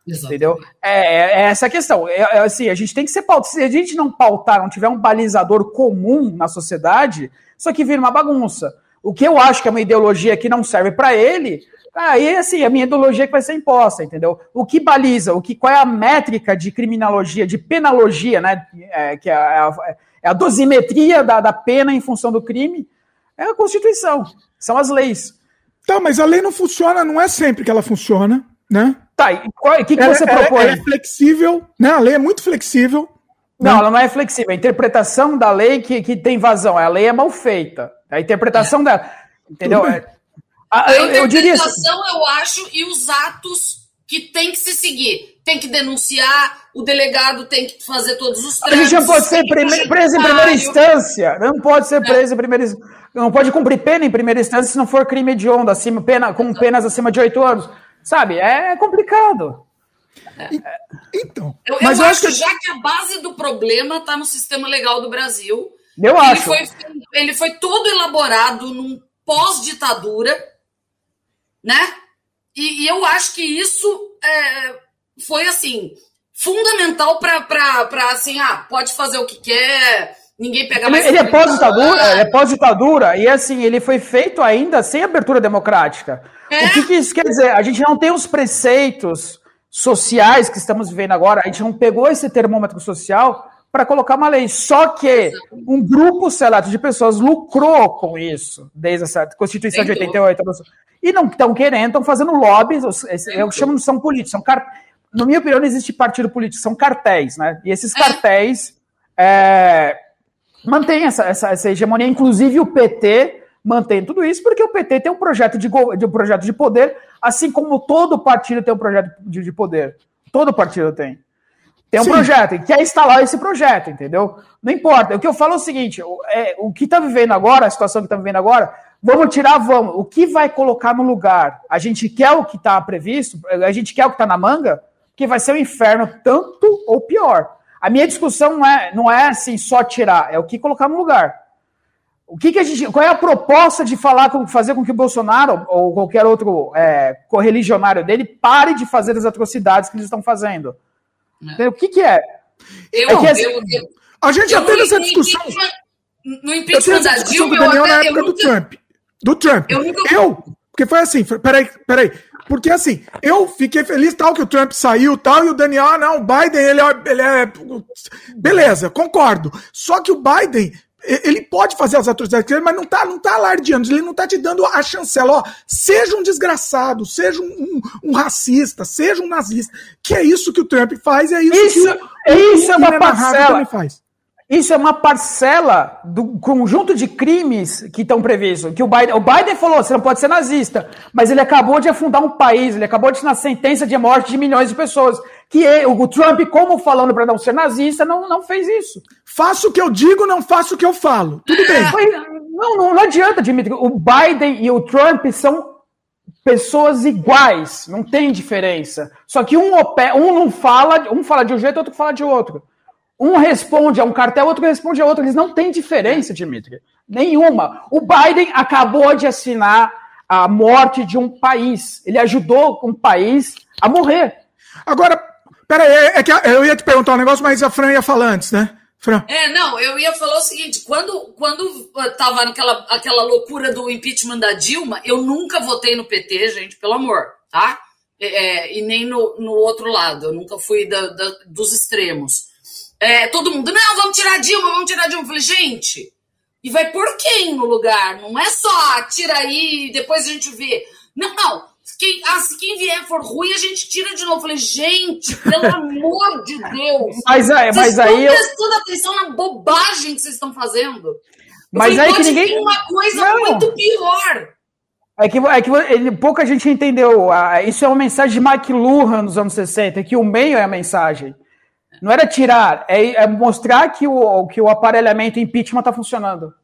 Exatamente. Entendeu? É, é, é, essa a questão. É, é, assim, a gente tem que ser pautado. Se a gente não pautar, não tiver um balizador comum na sociedade, isso aqui vira uma bagunça. O que eu acho que é uma ideologia que não serve para ele, aí assim, a minha ideologia que vai ser imposta, entendeu? O que baliza, o que, qual é a métrica de criminologia, de penalogia, né? É, que é a, é a dosimetria da, da pena em função do crime, é a Constituição, são as leis. Tá, mas a lei não funciona, não é sempre que ela funciona, né? Tá, e o que, que você propõe? Ela é flexível, né? A lei é muito flexível. Não, né? ela não é flexível. A interpretação da lei que, que tem vazão. A lei é mal feita. A interpretação é. da. Entendeu? É, a, eu, a interpretação, eu, eu acho, e os atos que tem que se seguir. Tem que denunciar, o delegado tem que fazer todos os trâmites. A gente não pode ser preso em primeira instância. Não pode ser preso em primeira Não pode cumprir pena em primeira instância se não for crime hediondo, acima, pena, com penas acima de oito anos. Sabe? É complicado. É. Então, eu, mas eu, eu acho que já que a base do problema está no sistema legal do Brasil. Eu ele acho. Foi, ele foi todo elaborado num pós-ditadura, né? E, e eu acho que isso é, foi assim fundamental para assim, ah, pode fazer o que quer, ninguém pega mais. Ele, ele é pós-ditadura, é pós-ditadura, e assim, ele foi feito ainda sem abertura democrática. É? O que, que isso quer dizer? A gente não tem os preceitos sociais que estamos vivendo agora, a gente não pegou esse termômetro social para colocar uma lei. Só que um grupo seleto de pessoas lucrou com isso, desde essa Constituição de 88. E não estão querendo, estão fazendo lobbies, eu chamo de são políticos, são car... no minha opinião não existe partido político, são cartéis, né? E esses é. cartéis é, mantêm essa, essa, essa hegemonia, inclusive o PT mantém tudo isso, porque o PT tem um projeto de, de, um projeto de poder, assim como todo partido tem um projeto de, de poder. Todo partido tem. Tem um Sim. projeto e quer instalar esse projeto, entendeu? Não importa. O que eu falo é o seguinte: é, o que está vivendo agora, a situação que está vivendo agora, vamos tirar, vamos. O que vai colocar no lugar? A gente quer o que está previsto? A gente quer o que está na manga? Que vai ser um inferno tanto ou pior. A minha discussão não é, não é assim só tirar, é o que colocar no lugar. O que, que a gente, qual é a proposta de falar, fazer com que o Bolsonaro ou qualquer outro é, correligionário dele pare de fazer as atrocidades que eles estão fazendo? É. O que, que é? Eu, é que, assim, eu, eu, a gente já teve essa discussão. No impeachment da Dilma, eu Daniel até, na época do Trump. Do Trump. Eu, nunca... eu, porque foi assim, peraí, peraí. Porque assim, eu fiquei feliz tal que o Trump saiu tal, e o Daniel, ah, não, o Biden, ele é, ele é. Beleza, concordo. Só que o Biden ele pode fazer as atrocidades, mas não tá, não tá alardeando, ele não tá te dando a chancela, ó, seja um desgraçado, seja um, um, um racista, seja um nazista, que é isso que o Trump faz, é isso, isso que o, isso o, é uma parcela, faz. Isso é uma parcela do conjunto de crimes que estão previstos. Que o Biden, o Biden falou, você não pode ser nazista, mas ele acabou de afundar um país, ele acabou de na sentença de morte de milhões de pessoas. Que ele, o Trump, como falando para não ser nazista, não, não fez isso. Faço o que eu digo, não faço o que eu falo. Tudo bem. Não, não, não adianta, Dimitri. O Biden e o Trump são pessoas iguais, não tem diferença. Só que um, um não fala, um fala de um jeito, outro fala de outro. Um responde a um cartel, outro responde a outro. Eles não têm diferença, Dimitri. Nenhuma. O Biden acabou de assinar a morte de um país. Ele ajudou um país a morrer. Agora, peraí, é, é que eu ia te perguntar um negócio, mas a Fran ia falar antes, né? Fran. É, não, eu ia falar o seguinte: quando, quando tava naquela aquela loucura do impeachment da Dilma, eu nunca votei no PT, gente, pelo amor, tá? É, e nem no, no outro lado, eu nunca fui da, da, dos extremos. É, todo mundo, não, vamos tirar a Dilma, vamos tirar a Dilma. Eu falei, gente, e vai por quem no lugar? Não é só tira aí e depois a gente vê. Não, não. Quem, ah, se quem vier for ruim, a gente tira de novo. Eu falei, gente, pelo amor de Deus. Mas, é, mas aí. Vocês estão prestando atenção na bobagem que vocês estão fazendo. Eu mas falei, aí que ninguém. Tem uma coisa não. muito pior. É que, é que pouca gente entendeu. Isso é uma mensagem de McLuhan nos anos 60, que o meio é a mensagem. Não era tirar, é, é mostrar que o, que o aparelhamento impeachment está funcionando.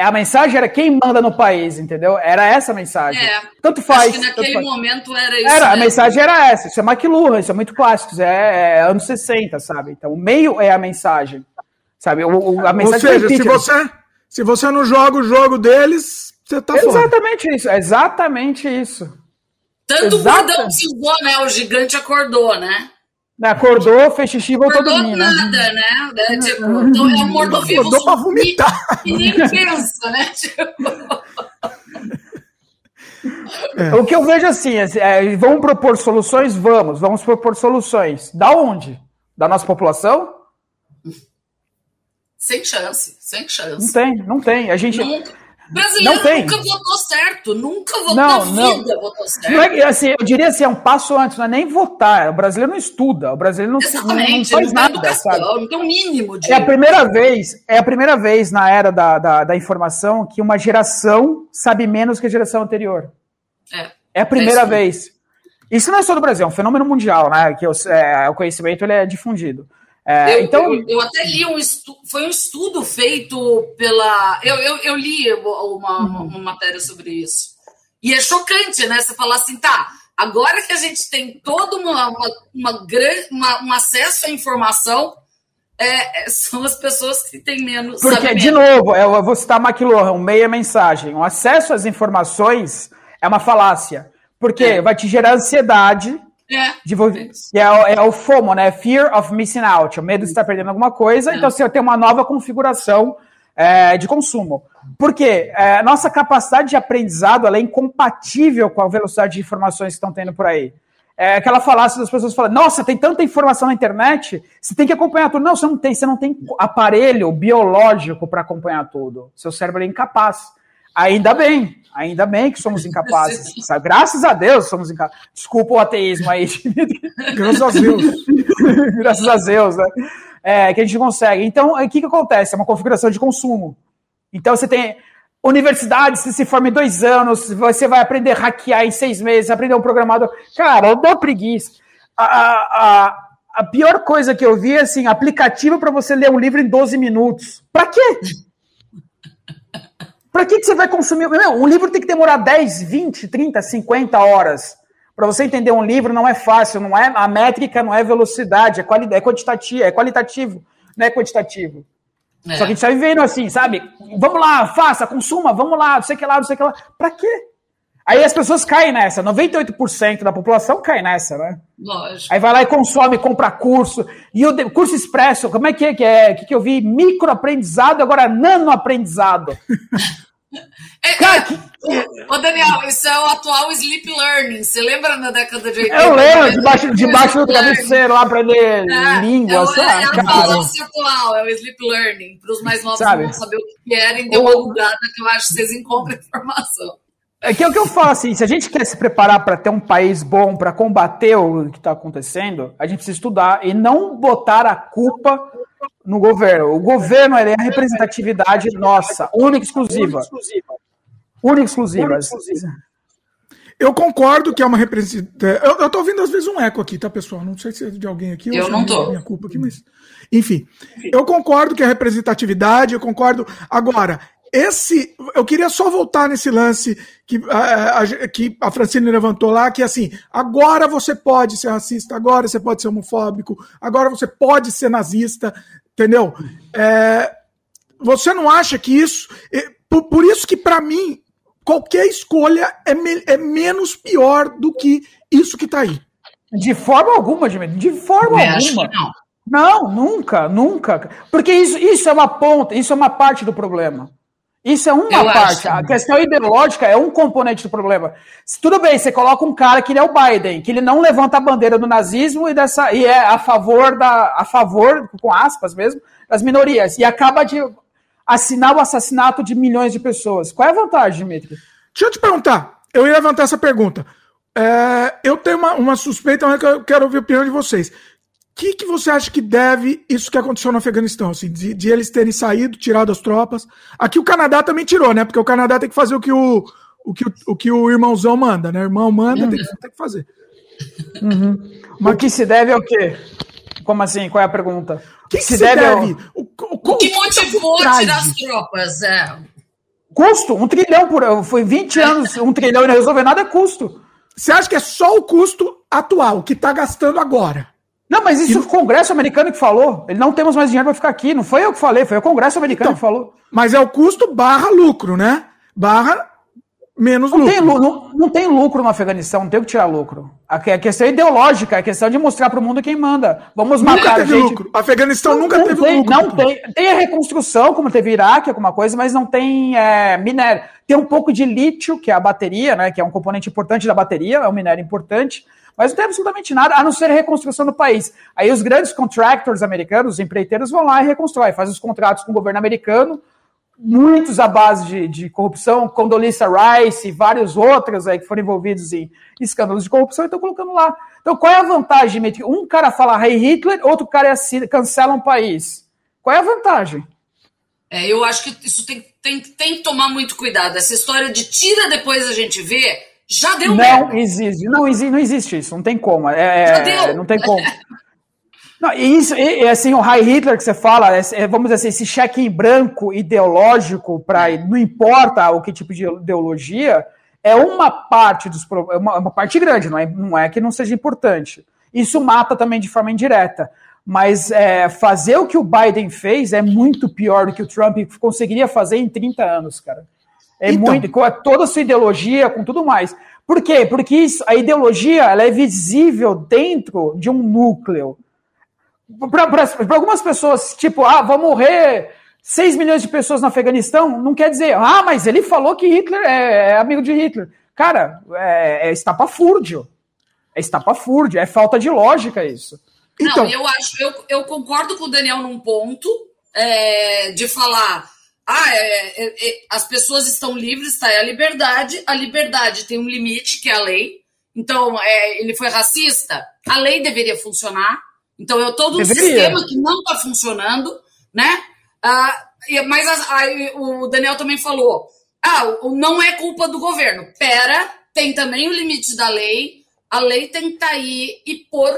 É, a mensagem era quem manda no país, entendeu? Era essa a mensagem. É, tanto faz. Acho que naquele faz. momento era isso. Era, a mensagem era essa. Isso é McLuhan, isso é muito clássico, isso é, é, anos 60, sabe? Então, o meio é a mensagem. Sabe? O, o a mensagem Ou seja, se você, se você não joga o jogo deles, você tá Exatamente fora. isso, exatamente isso. Tanto o Gordão né? O gigante acordou, né? Acordou, fez xixi e voltou Acordou dormir, né? nada, né? né? Tipo, então é um morto-vivo Acordou pra vomitar. E nem pensa, né? Tipo... É. O que eu vejo assim, é, é, vamos propor soluções? Vamos, vamos propor soluções. Da onde? Da nossa população? Sem chance, sem chance. Não tem, não tem. A gente. Nunca. Brasileiro não tem. nunca votou certo, nunca votou não, na vida não. votou certo. Não é, assim, eu diria assim, é um passo antes, não é nem votar. O brasileiro não estuda, o brasileiro não, Exatamente, não, não faz não nada. Educação, sabe? Não tem um mínimo de. É a primeira vez, é a primeira vez na era da, da, da informação que uma geração sabe menos que a geração anterior. É. É a primeira é vez. Isso não é só do Brasil, é um fenômeno mundial, né? Que é, o conhecimento ele é difundido. É, eu, então... Eu, eu, até li um estudo, foi um estudo feito pela. Eu, eu, eu li uma, uhum. uma, matéria sobre isso. E é chocante, né? Você falar assim, tá, agora que a gente tem todo uma, uma, uma, uma um acesso à informação, é, é, são as pessoas que têm menos. Porque, de novo, eu vou citar McLuhan, meia mensagem. O acesso às informações é uma falácia. Porque é. vai te gerar ansiedade. É. De, é, o, é o FOMO, né? Fear of missing out, o medo de estar perdendo alguma coisa. É. Então você vai ter uma nova configuração é, de consumo. Porque é, nossa capacidade de aprendizado é incompatível com a velocidade de informações que estão tendo por aí. É aquela falácia das pessoas falando, nossa, tem tanta informação na internet, você tem que acompanhar tudo. Não, você não tem, você não tem aparelho biológico para acompanhar tudo. Seu cérebro é incapaz. Ainda bem, ainda bem que somos incapazes. Sabe? Graças a Deus somos incapazes. Desculpa o ateísmo aí. Graças a Deus. Graças a Deus, né? É, que a gente consegue. Então, o que, que acontece? É uma configuração de consumo. Então, você tem universidade, você se forma em dois anos, você vai aprender a hackear em seis meses, aprender um programador. Cara, eu dou preguiça. A, a, a pior coisa que eu vi é assim, aplicativo para você ler um livro em 12 minutos. Para quê? Para que, que você vai consumir? Meu, um livro tem que demorar 10, 20, 30, 50 horas. Para você entender um livro não é fácil, não é a métrica não é velocidade, é, qualidade, é quantitativo, é qualitativo, não é quantitativo. É. Só que a gente está vivendo assim, sabe? Vamos lá, faça, consuma, vamos lá, não sei o que lá, não sei o que lá. Para quê? Aí as pessoas caem nessa, 98% da população cai nessa, né? Lógico. Aí vai lá e consome, compra curso. E o curso expresso, como é que é que é? que, que eu vi? Microaprendizado, agora nanoaprendizado. É, Cara, é, que... Ô, Daniel, isso é o atual sleep learning. Você lembra na década de 80? Eu lembro, debaixo, debaixo do travesseiro lá ler é, língua. É, o, é, é a balança atual, é o sleep learning. Para os mais novos Sabe? não saber o que querem, deu uma bugada que eu acho que vocês encontram informação. É que é o que eu falo assim, se a gente quer se preparar para ter um país bom, para combater o que está acontecendo, a gente precisa estudar e não botar a culpa no governo. O governo é a representatividade nossa, única e exclusiva. Única e exclusiva. Eu concordo que é uma representatividade. Eu, eu tô ouvindo às vezes um eco aqui, tá, pessoal? Não sei se é de alguém aqui. Eu não tô. É minha culpa aqui, mas. Enfim. Eu concordo que é representatividade, eu concordo. Agora, esse. Eu queria só voltar nesse lance que a, a, que a Francine levantou lá, que assim, agora você pode ser racista, agora você pode ser homofóbico, agora você pode ser nazista, entendeu? É, você não acha que isso. Por, por isso que, para mim, qualquer escolha é, me, é menos pior do que isso que está aí. De forma alguma, Jimmy. De forma Eu alguma. não. Não, nunca, nunca. Porque isso, isso é uma ponta, isso é uma parte do problema. Isso é uma Eu parte. Acho. A questão ideológica é um componente do problema. Tudo bem, você coloca um cara que ele é o Biden, que ele não levanta a bandeira do nazismo e, dessa, e é a favor da. a favor, com aspas mesmo, das minorias. E acaba de assinar o assassinato de milhões de pessoas. Qual é a vantagem, Dimitri? Deixa eu te perguntar. Eu ia levantar essa pergunta. É, eu tenho uma, uma suspeita, mas eu quero ouvir a opinião de vocês. O que, que você acha que deve isso que aconteceu no Afeganistão, assim, de, de, eles terem saído, tirado as tropas? Aqui o Canadá também tirou, né? Porque o Canadá tem que fazer o que o, o, que, o, o que o irmãozão manda, né? O irmão manda, uhum. tem, que, tem, que, fazer. Uhum. Mas o que se deve ao quê? Como assim? Qual é a pergunta? O que, que se, se, deve, deve? Ao... O, o, o, que motivou tirar as tropas? É. Custo, um trilhão por Foi 20 anos, um trilhão e não resolver nada é custo. Você acha que é só o custo atual, que está gastando agora? Não, mas isso e... o Congresso americano que falou. Ele não temos mais dinheiro para ficar aqui. Não foi eu que falei, foi o Congresso americano então, que falou. Mas é o custo barra lucro, né? Barra menos não lucro. Tem, não, não, tem lucro no Afeganistão, não tem o que tirar lucro. A, a questão é ideológica, é questão de mostrar para o mundo quem manda. Vamos nunca matar teve gente. lucro. Afeganistão não, nunca não teve tem, lucro. Não tem, tem a reconstrução, como teve Iraque, alguma coisa, mas não tem é, minério. Tem um pouco de lítio, que é a bateria, né, que é um componente importante da bateria, é um minério importante, mas não tem absolutamente nada, a não ser a reconstrução do país. Aí os grandes contractors americanos, os empreiteiros, vão lá e reconstroem, fazem os contratos com o governo americano, muitos à base de, de corrupção, Condoleezza Rice e vários outros aí que foram envolvidos em escândalos de corrupção e estão colocando lá. Então, qual é a vantagem, Mitch? Um cara fala Rei Hitler, outro cara é cancela um país. Qual é a vantagem? É, eu acho que isso tem, tem, tem que tomar muito cuidado. Essa história de tira depois a gente vê, já deu Não merda. existe, não existe, não existe isso, não tem como. É, já deu. Não tem como. Não, isso, e, assim, o High Hitler que você fala, é, é, vamos dizer assim, esse cheque em branco ideológico, para não importa o que tipo de ideologia, é uma parte dos é uma, uma parte grande, não é, não é que não seja importante. Isso mata também de forma indireta. Mas é, fazer o que o Biden fez é muito pior do que o Trump conseguiria fazer em 30 anos, cara. É então, muito, com toda a sua ideologia, com tudo mais. Por quê? Porque isso, a ideologia ela é visível dentro de um núcleo. Para algumas pessoas, tipo, ah, vão morrer 6 milhões de pessoas no Afeganistão, não quer dizer, ah, mas ele falou que Hitler é, é amigo de Hitler. Cara, é, é estapafúrdio. É estapafúrdio, é falta de lógica isso. Então, não, eu acho, eu, eu concordo com o Daniel num ponto é, de falar ah, é, é, é, as pessoas estão livres, tá? É a liberdade. A liberdade tem um limite, que é a lei. Então, é, ele foi racista? A lei deveria funcionar. Então, eu todo um deveria. sistema que não está funcionando, né? Ah, mas a, a, o Daniel também falou: ah, não é culpa do governo. Pera, tem também o limite da lei. A lei tem que estar tá aí e pôr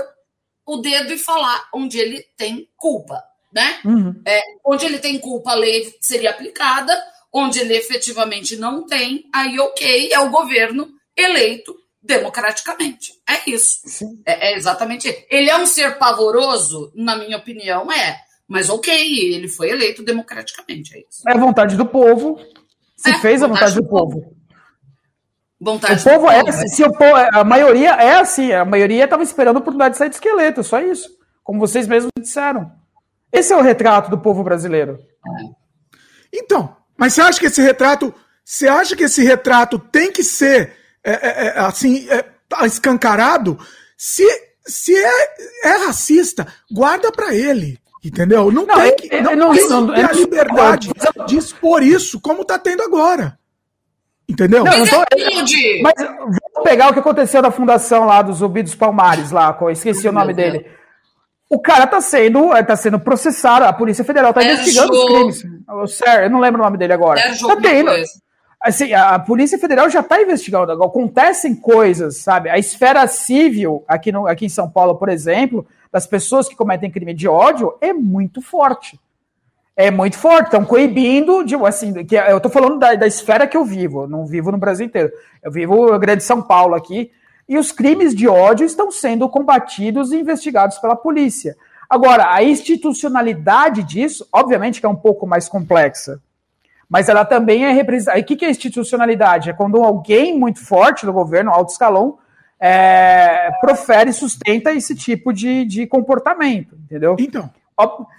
o dedo e falar onde ele tem culpa né? Uhum. É, onde ele tem culpa, a lei seria aplicada, onde ele efetivamente não tem, aí ok, é o governo eleito democraticamente. É isso. É, é, exatamente isso. Ele é um ser pavoroso, na minha opinião, é. Mas ok, ele foi eleito democraticamente, é isso. É a vontade do povo. Se é, fez a vontade, do, do povo. povo. Vontade o povo, é, assim, se o povo, a maioria é assim, a maioria estava esperando a oportunidade de sair de esqueleto, só isso. Como vocês mesmos disseram. Esse é o retrato do povo brasileiro. Então, mas você acha que esse retrato, você acha que esse retrato tem que ser é, é, é assim é, tá escancarado? Se se é, é racista, guarda para ele. Entendeu? Não, não tem que, não, não, tem não, a liberdade de expor isso como está tendo agora. Entendeu? Não, tô, mas vamos pegar o que aconteceu na fundação lá dos Zumbi dos Palmares, lá, esqueci o nome dele. O cara tá sendo, é, tá sendo processado, a Polícia Federal tá investigando os crimes. O Ser, eu não lembro o nome dele agora. Tá tendo. Assim, a Polícia Federal já está investigando. Acontecem coisas, sabe? A esfera civil, aqui, no, aqui em São Paulo, por exemplo, das pessoas que cometem crime de ódio, é muito forte. É muito forte. Estão coibindo, de, assim, que eu estou falando da, da esfera que eu vivo, não vivo no Brasil inteiro. Eu vivo no Grande São Paulo aqui, e os crimes de ódio estão sendo combatidos e investigados pela polícia. Agora, a institucionalidade disso, obviamente que é um pouco mais complexa, mas ela também é representada. O que é institucionalidade? É quando alguém muito forte no governo, alto escalão, é, profere e sustenta esse tipo de, de comportamento, entendeu? Então.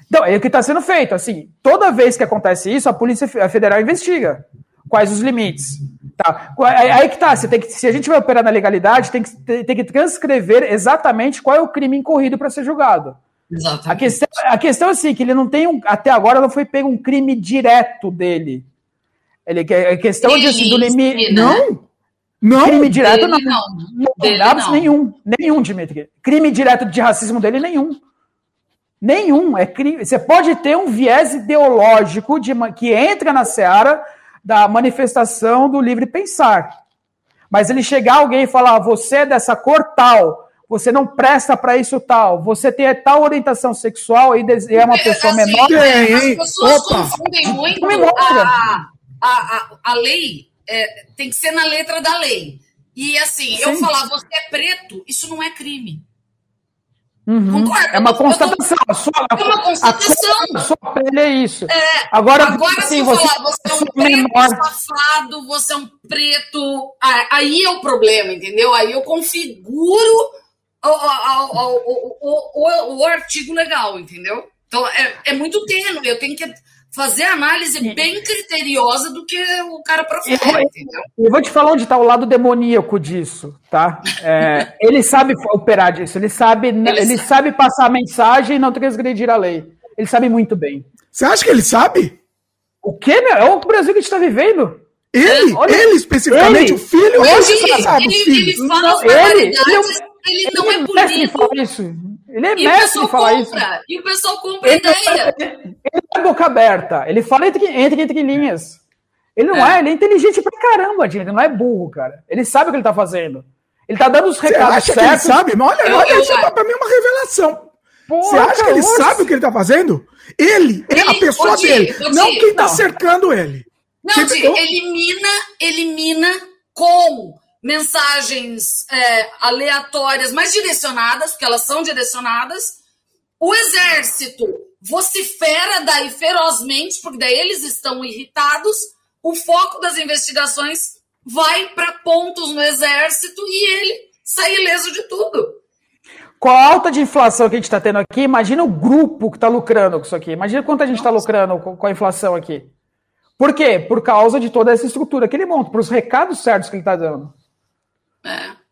Então, é o que está sendo feito. Assim, toda vez que acontece isso, a Polícia Federal investiga quais os limites. Tá. Aí que tá, você tem que, se a gente vai operar na legalidade, tem que, tem que transcrever exatamente qual é o crime incorrido para ser julgado. Exatamente. A questão, a questão é assim, que ele não tem um, até agora não foi pego um crime direto dele. Ele, a questão ele de, assim, do limite. Né? Não! Não, crime direto não. Não, não, não. nenhum. Nenhum, Dimitri. Crime direto de racismo dele, nenhum. Nenhum. É crime. Você pode ter um viés ideológico de, que entra na seara da manifestação do livre pensar. Mas ele chegar alguém e falar, você é dessa cor tal, você não presta para isso tal, você tem tal orientação sexual e é uma pessoa assim, menor. As pessoas Opa. confundem muito a, a, a, a lei, é, tem que ser na letra da lei. E assim, Sim. eu falar, você é preto, isso não é crime. Uhum. É uma constatação. A sua, é uma constatação. A sua, pele é isso. É, agora, agora assim, se você, falar, você é um preto menor. safado, você é um preto. Aí é o problema, entendeu? Aí eu configuro o, o, o, o artigo legal, entendeu? Então é, é muito tênue. Eu tenho que fazer análise bem criteriosa do que o cara profere, eu, entendeu? Eu vou te falar onde está o lado demoníaco disso, tá? É, ele sabe operar disso, ele sabe, ele, ele sabe. sabe passar a mensagem e não transgredir a lei. Ele sabe muito bem. Você acha que ele sabe? O quê, meu? É o Brasil que a gente está vivendo. Ele, Olha, ele especificamente, ele, o filho, ele, ele, ele, ele fala não, ele, ele, ele não é bonito. Ele é e mestre em falar compra, isso. E o pessoal compra a ideia. Ele, ele é boca aberta. Ele fala entre, entre, entre linhas. Ele não é. é. ele é inteligente pra caramba, gente. Ele não é burro, cara. Ele sabe o que ele tá fazendo. Ele tá dando os recados Você acha certos. Que ele sabe? Olha, eu, olha eu, isso eu, pra mim é uma revelação. Porra, Você acha que ele nossa. sabe o que ele tá fazendo? Ele, ele a pessoa dele, não quem tá não. cercando ele. Não, elimina, elimina com mensagens é, aleatórias, mas direcionadas, porque elas são direcionadas. O exército vocifera daí ferozmente, porque daí eles estão irritados. O foco das investigações vai para pontos no exército e ele sai ileso de tudo. Com a alta de inflação que a gente está tendo aqui, imagina o grupo que está lucrando com isso aqui. Imagina quanto a gente está lucrando com a inflação aqui. Por quê? Por causa de toda essa estrutura que ele monta, para os recados certos que ele está dando. É.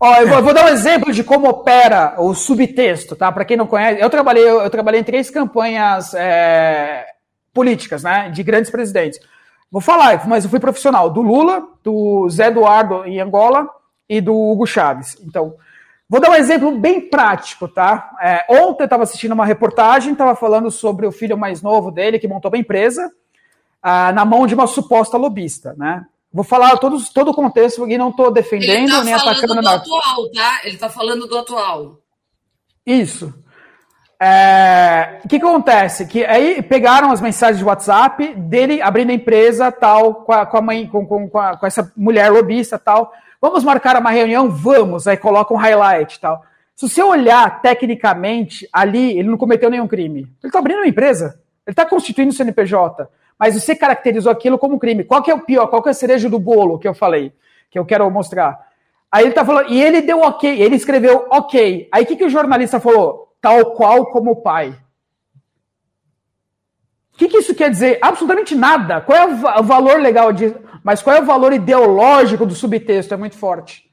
Ó, eu, vou, eu, vou, dar um exemplo de como opera o subtexto, tá? Para quem não conhece, eu trabalhei, eu trabalhei em três campanhas é, políticas, né? De grandes presidentes. Vou falar, mas eu fui profissional do Lula, do Zé Eduardo em Angola e do Hugo Chaves. Então, vou dar um exemplo bem prático, tá? É, ontem eu estava assistindo uma reportagem, estava falando sobre o filho mais novo dele, que montou uma empresa, ah, na mão de uma suposta lobista, né? Vou falar todos, todo o contexto, porque não estou defendendo tá nem atacando nada. Ele está falando do atual, tá? Ele está falando do atual. Isso. É, o que, que acontece? Que aí pegaram as mensagens de WhatsApp dele abrindo a empresa tal, com a, com a mãe, com, com, com, a, com, essa mulher lobista tal. Vamos marcar uma reunião? Vamos. Aí coloca um highlight tal. Se você olhar tecnicamente, ali ele não cometeu nenhum crime. Ele está abrindo uma empresa. Ele está constituindo o CNPJ. Mas você caracterizou aquilo como crime. Qual que é o pior? Qual que é a cereja do bolo que eu falei? Que eu quero mostrar. Aí ele tá falando, e ele deu ok, ele escreveu ok. Aí o que, que o jornalista falou? tal qual como o pai. O que, que, isso quer dizer? Absolutamente nada. Qual é o valor legal disso? Mas qual é o valor ideológico do subtexto? É muito forte.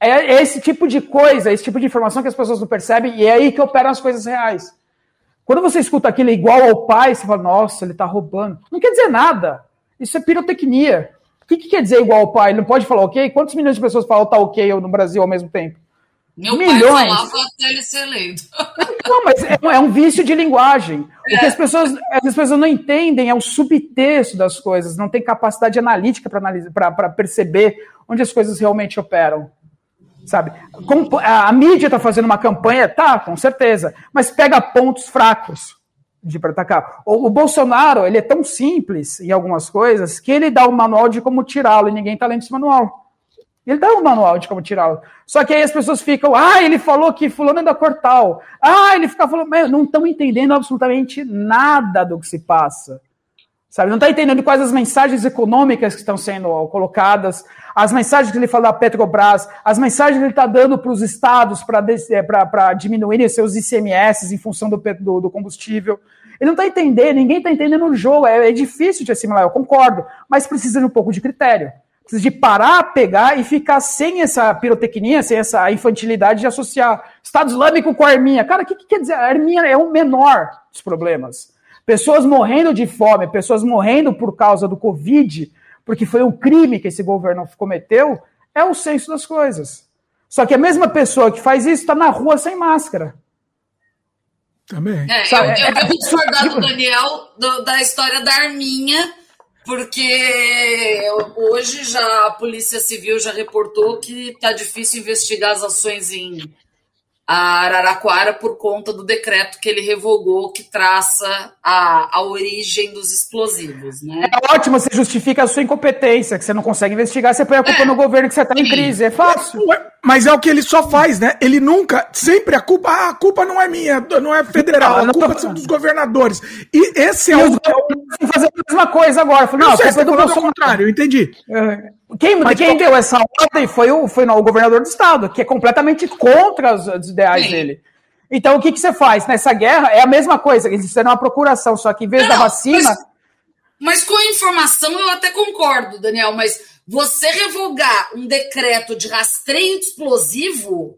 É esse tipo de coisa, esse tipo de informação que as pessoas não percebem, e é aí que operam as coisas reais. Quando você escuta aquilo igual ao pai, você fala, nossa, ele está roubando. Não quer dizer nada. Isso é pirotecnia. O que, que quer dizer igual ao pai? Ele não pode falar ok? Quantos milhões de pessoas falam tá ok no Brasil ao mesmo tempo? Meu milhões. pai falava até ele ser eleito. Não, mas é, é, um vício de linguagem. É. O que as pessoas, as pessoas não entendem é o subtexto das coisas, não tem capacidade analítica para perceber onde as coisas realmente operam. Sabe? A, mídia está fazendo uma campanha, tá, com certeza, mas pega pontos fracos de para atacar. O, o, Bolsonaro, ele é tão simples em algumas coisas que ele dá o um manual de como tirá-lo e ninguém está lendo esse manual. Ele dá um manual de como tirá-lo. Só que aí as pessoas ficam, ah, ele falou que fulano é da Cortal. Ah, ele fica falando, não estão entendendo absolutamente nada do que se passa. Sabe? Não está entendendo quais as mensagens econômicas que estão sendo colocadas, as mensagens que ele fala da Petrobras, as mensagens que ele está dando para os estados para eh, diminuírem seus ICMS em função do, do, do combustível. Ele não está entendendo, ninguém está entendendo o jogo. É, é difícil de assimilar, eu concordo, mas precisa de um pouco de critério precisa de parar, pegar e ficar sem essa pirotecnia, sem essa infantilidade de associar Estado Islâmico com a arminha. Cara, o que, que quer dizer? A arminha é o menor dos problemas. Pessoas morrendo de fome, pessoas morrendo por causa do Covid, porque foi um crime que esse governo cometeu, é o senso das coisas. Só que a mesma pessoa que faz isso está na rua sem máscara. Também. É, eu, eu devo discordar do Daniel do, da história da arminha porque hoje já a Polícia Civil já reportou que está difícil investigar as ações em a Araraquara por conta do decreto que ele revogou que traça a, a origem dos explosivos. Né? É ótimo, você justifica a sua incompetência, que você não consegue investigar, você põe a culpa é, no governo que você está em crise, é fácil. Mas é o que ele só faz, né? Ele nunca, sempre a culpa, ah, a culpa não é minha, não é federal, não, a culpa são dos governadores. E esse é o. fazer a mesma coisa agora. Falei, não, não sei, você é do contrário, eu entendi. É. Quem, quem deu essa ordem foi o, foi o governador do estado, que é completamente contra os, os ideais Sim. dele. Então, o que, que você faz? Nessa guerra é a mesma coisa, eles fizeram uma procuração, só que em vez não, da vacina. Mas, mas com a informação eu até concordo, Daniel, mas você revogar um decreto de rastreio explosivo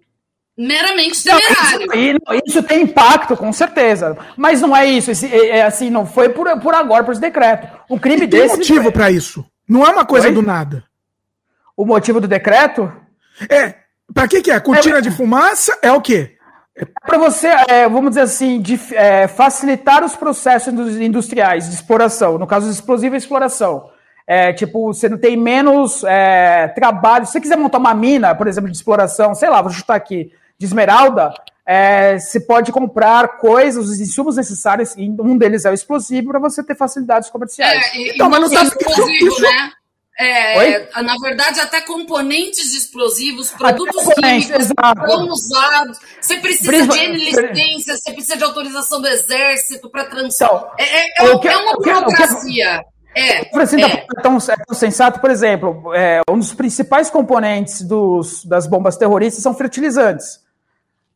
meramente temerário. Não, isso, isso, tem impacto, com certeza. Mas não é isso. Esse, é, é, assim, não foi por, por agora, por esse decreto. Um crime e desse. Tem motivo para isso. Não é uma coisa Oi? do nada. O motivo do decreto? É. Para que, que é? Cortina é, de fumaça é o quê? É para você, é, vamos dizer assim, de, é, facilitar os processos industriais de exploração, no caso explosivo e exploração. É, tipo, você não tem menos é, trabalho. Se você quiser montar uma mina, por exemplo, de exploração, sei lá, vou chutar aqui, de esmeralda, é, você pode comprar coisas, os insumos necessários, e um deles é o explosivo, para você ter facilidades comerciais. É, e, então, mas não tá, explosivo, isso, isso, né? É, na verdade, até componentes de explosivos, produtos químicos são usados. Você precisa de N licenças, você precisa de autorização do exército para transição. Então, é, é, é, é uma burocracia. É, Francisco é. é. tão, é tão sensato, por exemplo, é, um dos principais componentes dos, das bombas terroristas são fertilizantes.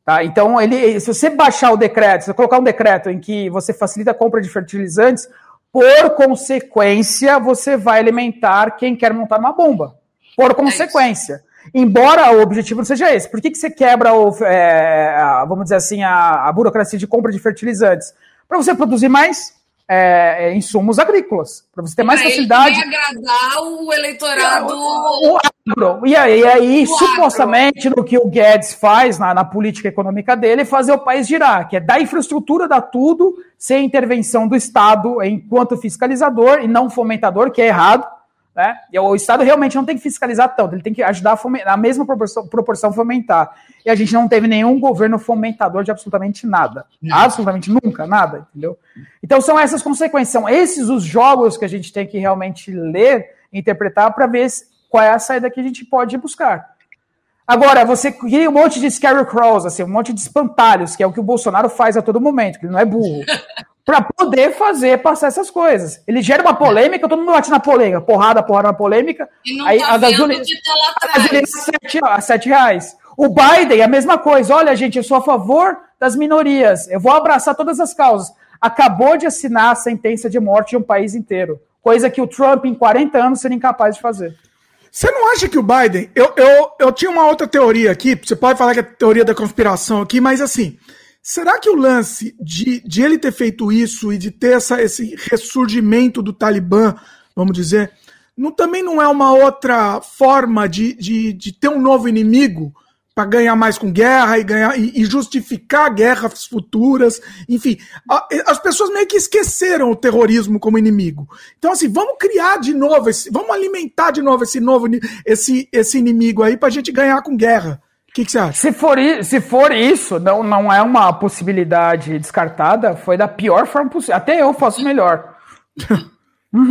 Tá? Então, ele, se você baixar o decreto, se você colocar um decreto em que você facilita a compra de fertilizantes, por consequência, você vai alimentar quem quer montar uma bomba. Por é consequência. Embora o objetivo não seja esse. Por que, que você quebra, o, é, a, vamos dizer assim, a, a burocracia de compra de fertilizantes? Para você produzir mais é, é, insumos agrícolas, para você ter mais facilidade. E agradar o eleitorado. O, o agro. E aí, aí supostamente, agro. no que o Guedes faz na, na, política econômica dele, é fazer o país girar, que é dar infraestrutura, dar tudo, sem intervenção do Estado enquanto fiscalizador e não fomentador, que é errado. Né? E o Estado realmente não tem que fiscalizar tanto, ele tem que ajudar a, fomentar, a mesma proporção, proporção fomentar. E a gente não teve nenhum governo fomentador de absolutamente nada. Não. Absolutamente nunca, nada, entendeu? Então são essas consequências, são esses os jogos que a gente tem que realmente ler, interpretar para ver qual é a saída que a gente pode buscar. Agora, você cria um monte de scarecrows, assim, um monte de espantalhos, que é o que o Bolsonaro faz a todo momento, que ele não é burro. para poder fazer passar essas coisas. Ele gera uma polêmica, todo mundo bate na polêmica, porrada, porrada na polêmica. E não aí tá a gasolina, tá a gasolina a sete reais. O Biden, a mesma coisa. Olha, gente, eu sou a favor das minorias. Eu vou abraçar todas as causas. Acabou de assinar a sentença de morte de um país inteiro. Coisa que o Trump, em 40 anos, seria incapaz de fazer. Você não acha que o Biden. Eu, eu, eu tinha uma outra teoria aqui. Você pode falar que é teoria da conspiração aqui, mas assim. Será que o lance de, de ele ter feito isso e de ter essa, esse ressurgimento do Talibã, vamos dizer, não, também não é uma outra forma de, de, de ter um novo inimigo para ganhar mais com guerra e ganhar e, e, justificar guerras futuras, enfim, a, as pessoas meio que esqueceram o terrorismo como inimigo. Então assim, vamos criar de novo, esse, vamos alimentar de novo esse novo esse esse inimigo aí para a gente ganhar com guerra. O que, que, você acha? Se for, se for isso, não, não é uma possibilidade descartada, foi da pior forma possível. Até eu faço melhor.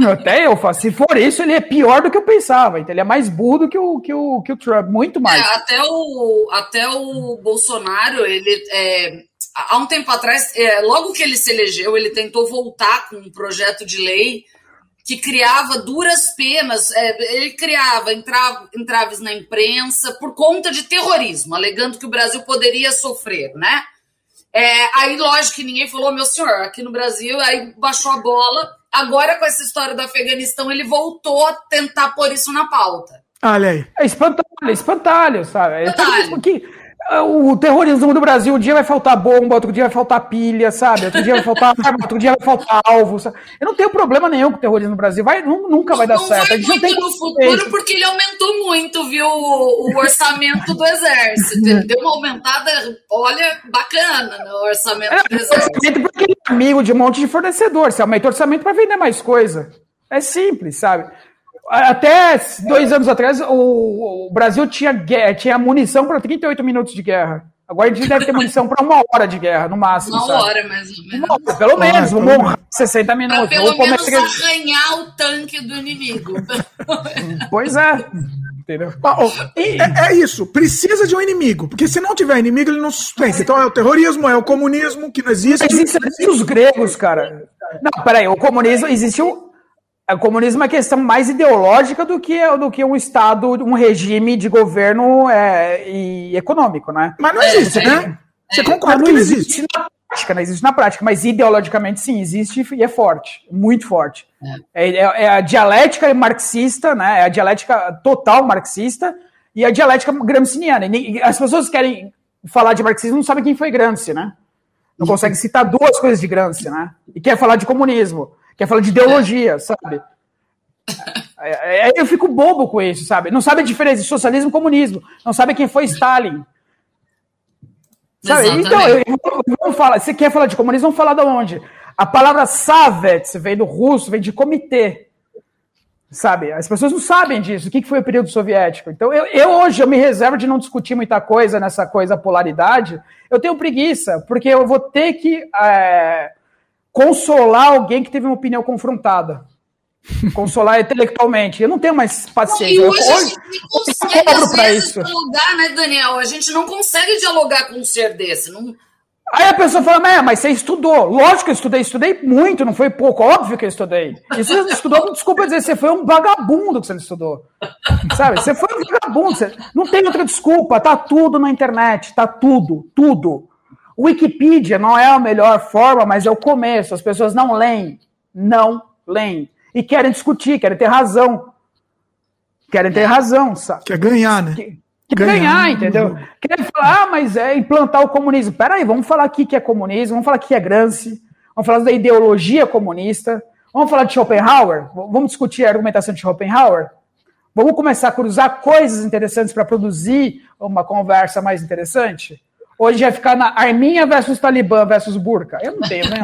Até eu faço. Se for isso, ele é pior do que eu pensava. Então, ele é mais burro do que o, que o, que o Trump, muito mais. É, até, o, até o Bolsonaro, ele. É, há um tempo atrás, é, logo que ele se elegeu, ele tentou voltar com um projeto de lei que criava duras penas, é, ele criava entraves na imprensa por conta de terrorismo, alegando que o Brasil poderia sofrer, né? É, aí, lógico que ninguém falou, meu senhor, aqui no Brasil, aí baixou a bola. Agora, com essa história do Afeganistão, ele voltou a tentar pôr isso na pauta. Olha aí. É espantalho, espantalho, sabe? Espantalho. É o terrorismo do Brasil, um dia vai faltar bomba, outro dia vai faltar pilha, sabe? Outro dia vai faltar arma, outro dia vai faltar alvo. Sabe? Eu não tenho problema nenhum com o terrorismo no Brasil, vai, nunca vai dar não certo. Vai a gente muito não tem no futuro porque ele aumentou muito, viu, o orçamento do exército. Ele deu uma aumentada, olha, bacana no orçamento é, do exército. Porque ele é amigo de um monte de fornecedor. Você aumenta o orçamento para vender mais coisa. É simples, sabe? Até dois anos atrás, o, o Brasil tinha, tinha munição para 38 minutos de guerra. Agora a gente deve ter munição para uma hora de guerra, no máximo. Uma sabe? hora, mais ou menos. Hora, pelo menos, vamos honrar 60 minutos. Pra pelo menos arranhar o tanque do inimigo. pois é. Entendeu? É, é, isso, precisa de um inimigo, porque se não tiver inimigo, ele não sustenta. Então é o terrorismo, é o comunismo que não existe. Existem os gregos, cara. Não, peraí, o comunismo existiu o comunismo é questão mais ideológica do que, do que um Estado, um regime de governo é, e econômico, né? Mas não existe, é, né? Você concorda que não existe. na prática, não existe na prática, mas ideologicamente sim, existe e é forte, muito forte. É, é, é a dialética marxista, né? É a dialética total marxista e a dialética gramsciana. As pessoas querem falar de marxismo não sabem quem foi Gramsci, né? Não conseguem citar duas coisas de Gramsci, né? E quer falar de comunismo quer falar de ideologia, sabe? Aí eu fico bobo com isso, sabe? Não sabe a diferença de socialismo e comunismo. Não sabe quem foi Stalin. Sabe? Então, eu, vamos falar. Se quer falar de comunismo, vamos falar de onde? A palavra Savets vem do russo, vem de comitê. Sabe? As pessoas não sabem disso. O que foi o período soviético? Então, eu, eu hoje eu me reservo de não discutir muita coisa nessa coisa polaridade. Eu tenho preguiça, porque eu vou ter que. É, consolar alguém que teve uma opinião confrontada. Consolar intelectualmente. Eu não tenho mais paciência. Não, e hoje, eu, hoje a gente consegue, às vezes, isso. dialogar, né, Daniel? A gente não consegue dialogar com um ser desse. Não... Aí a pessoa fala, é, mas você estudou. Lógico que eu estudei, estudei muito, não foi pouco, óbvio que eu estudei. E você não estudou, desculpa dizer, você foi um vagabundo que você não estudou. Sabe? Você foi um vagabundo. Você... Não tem outra desculpa, tá tudo na internet, tá tudo, tudo. Wikipedia não é a melhor forma, mas é o começo. As pessoas não leem, não leem. E querem discutir, querem ter razão. Querem ter razão, sabe? Quer ganhar, né? Quer ganhar, ganhar entendeu? Querem falar, ah, mas é implantar o comunismo. Peraí, vamos falar aqui que é comunismo, vamos falar que é Gramsci, vamos falar da ideologia comunista, vamos falar de Schopenhauer, vamos discutir a argumentação de Schopenhauer, vamos começar a cruzar coisas interessantes para produzir uma conversa mais interessante. Hoje vai ficar na Arminha versus Talibã versus Burka. Eu não tenho, né?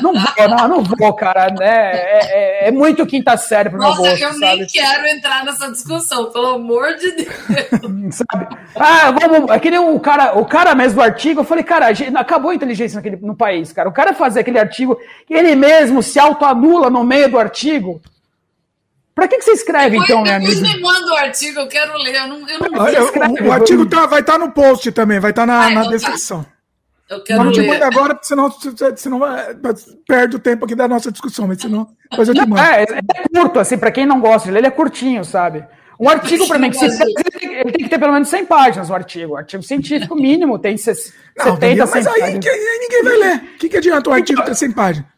Não vou, não vou, não, não vou cara. Né? É, é, é muito quinta série pro Nossa, meu gosto, eu sabe? nem quero entrar nessa discussão, pelo amor de Deus. sabe? Ah, vamos, aquele o cara, o cara mesmo do artigo, eu falei, cara, acabou a inteligência naquele, no país, cara. O cara fazer aquele artigo, ele mesmo se autoanula no meio do artigo. Pra que, que você escreve, depois, então, né, amigo? me manda o artigo, eu quero ler. Eu não, eu não ah, eu, o, o, artigo tá, vai estar tá no post também, vai estar tá na, Ai, na então tá. descrição. Tá. Eu quero mas não te mando agora, senão, senão perde o tempo aqui da nossa discussão, mas senão depois eu te mando. É, é curto, assim, para quem não gosta de ler, ele é curtinho, sabe? Um artigo, para mim, que se ele, ele tem que ter pelo menos 100 páginas, o artigo. O artigo científico mínimo tem 70, não, 100 Mas aí, aí ninguém vai ler. O que, que adianta o artigo ter 100 páginas?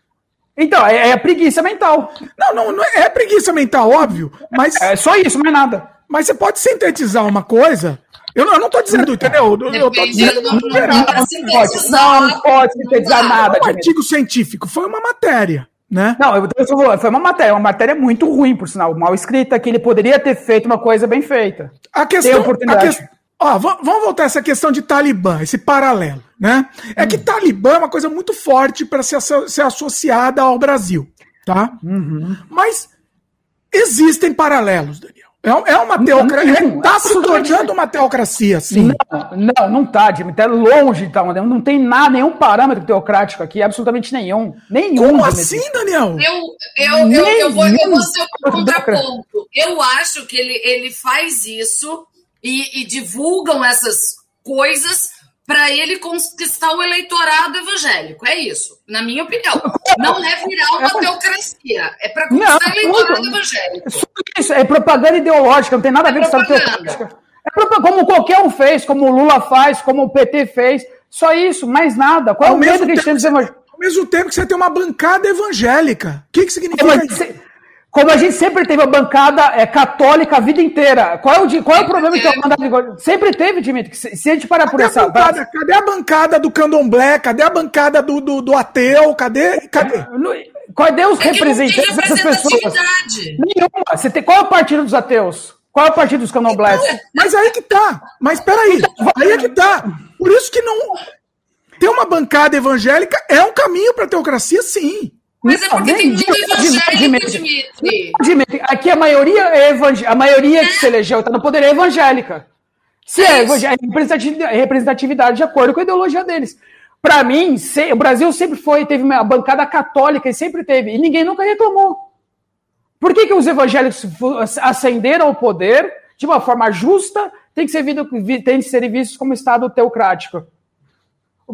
Então, é, é preguiça mental. Não, não, não é, é preguiça mental, óbvio, mas. É, é só isso, não é nada. Mas você pode sintetizar uma coisa. Eu não, eu não tô dizendo, entendeu? Eu, eu tô dizendo não, não, não, pode, não pode sintetizar nada. Um artigo científico foi uma matéria. Né? Não, eu, eu, foi uma matéria, uma matéria muito ruim, por sinal, mal escrita, que ele poderia ter feito uma coisa bem feita. A questão, a, que, Ó, vamos voltar a essa questão de Talibã, esse paralelo, né? É hum. que Talibã é uma coisa muito forte para ser, ser associada ao Brasil, tá? Uhum. Mas existem paralelos, Daniel. É, é uma teocracia. Está se tornando uma teocracia, sim. Não, não, não está, Dimitri. É longe de estar. Não tem nada, nenhum parâmetro teocrático aqui, absolutamente nenhum. Nenhum. Como assim, Daniel? Eu, eu, eu, eu, vou, eu vou ser o contraponto. Eu acho que ele, ele faz isso e, e divulgam essas coisas para ele conquistar o eleitorado evangélico. É isso, na minha opinião. Não é virar uma é teocracia, é para conquistar o eleitorado evangélico. Isso é propaganda ideológica, não tem nada a ver com história teocrática. É como qualquer um fez, como o Lula faz, como o PT fez. Só isso, mais nada. Qual é o medo que a gente tem dos evangélicos? Ao mesmo tempo que você tem uma bancada evangélica. O que, que significa é, isso? Como a gente sempre teve a bancada é, católica a vida inteira. Qual é o, qual é o problema que a bancada Sempre teve, Dimitri. Se, se a gente parar por essa. Bancada, cadê a bancada do candomblé? Cadê a bancada do, do, do ateu? Cadê? Cadê? Cadê os é representantes dessas pessoas? Nenhuma. Você tem, qual é o partido dos ateus? Qual é o partido dos candomblés? Então, mas aí que tá. Mas peraí. Então, aí é que tá. Por isso que não. Ter uma bancada evangélica é um caminho para a teocracia, sim. Mas é porque tem muito evangélico, Dimitri. Dimitri. Aqui a maioria é evangélica. A maioria que se elegeu está no poder é evangélica. Se é, é representatividade de acordo com a ideologia deles. Para mim, se, o Brasil sempre foi, teve uma bancada católica e sempre teve, e ninguém nunca reclamou. Por que, que os evangélicos ascenderam ao poder de uma forma justa, tem que ser, tem que ser vistos como Estado teocrático?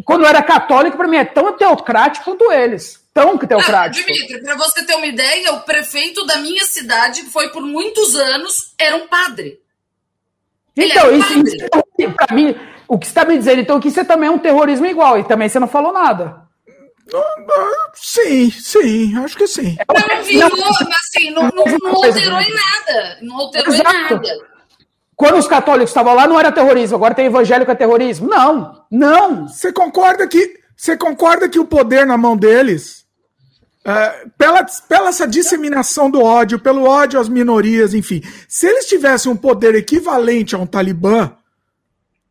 Quando era católico, para mim é tão teocrático quanto eles tão teocrático. Ah, Dimitri, para você ter uma ideia, o prefeito da minha cidade, que foi por muitos anos, era um padre. então, um isso, isso para mim, o que você está me dizendo, então, que isso também é um terrorismo igual, e também você não falou nada. Sim, sim, acho que sim. Não virou, assim, não, não, não alterou em nada. Não alterou Exato. em nada. Quando os católicos estavam lá, não era terrorismo, agora tem evangélico é terrorismo. Não, não. Você concorda que você concorda que o poder na mão deles Uh, pela, pela essa disseminação do ódio, pelo ódio às minorias, enfim. Se eles tivessem um poder equivalente a um Talibã,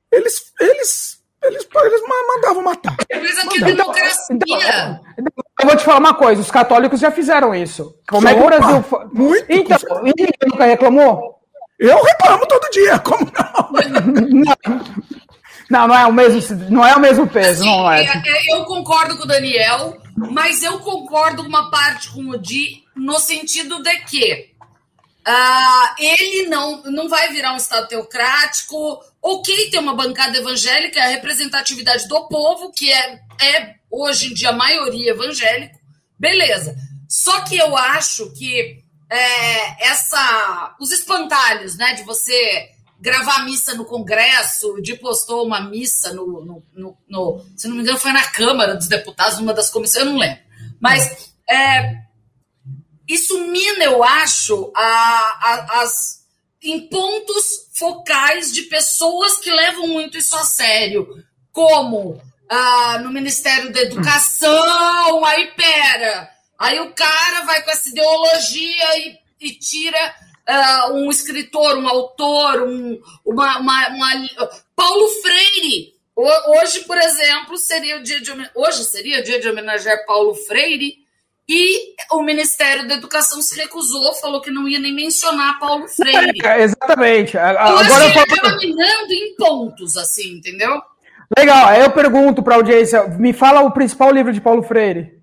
eles, eles, eles, eles mandavam matar. Mas aqui é democracia. Então, então, eu vou te falar uma coisa: os católicos já fizeram isso. Como é que o Brasil. Muito. Então, ninguém nunca reclamou? Eu reclamo todo dia, como não? não, não é o mesmo, não é o mesmo peso, assim, não é. é. Eu concordo com o Daniel mas eu concordo uma parte com o Di no sentido de que uh, ele não, não vai virar um Estado teocrático ok ter uma bancada evangélica, é a representatividade do povo, que é, é hoje em dia a maioria evangélico, beleza. Só que eu acho que é, essa os espantalhos, né, de você gravar missa no Congresso, de postou uma missa no, no, no, no, se não me engano, foi na Câmara dos Deputados, numa das comissões, eu não lembro. Mas é, isso mina, eu acho, a, a, as, em pontos focais de pessoas que levam muito isso a sério, como ah, no Ministério da Educação, aí pera, aí o cara vai com essa ideologia e, e tira uh, um escritor, um autor, um, uma, uma, uma, Paulo Freire. Hoje, por exemplo, seria o dia de hoje seria o dia de homenagear Paulo Freire e o Ministério da Educação se recusou, falou que não ia nem mencionar Paulo Freire. É, exatamente. Eu Agora acho que ele acaba minando em pontos, assim, entendeu? Legal. Aí eu pergunto para a audiência, me fala o principal livro de Paulo Freire.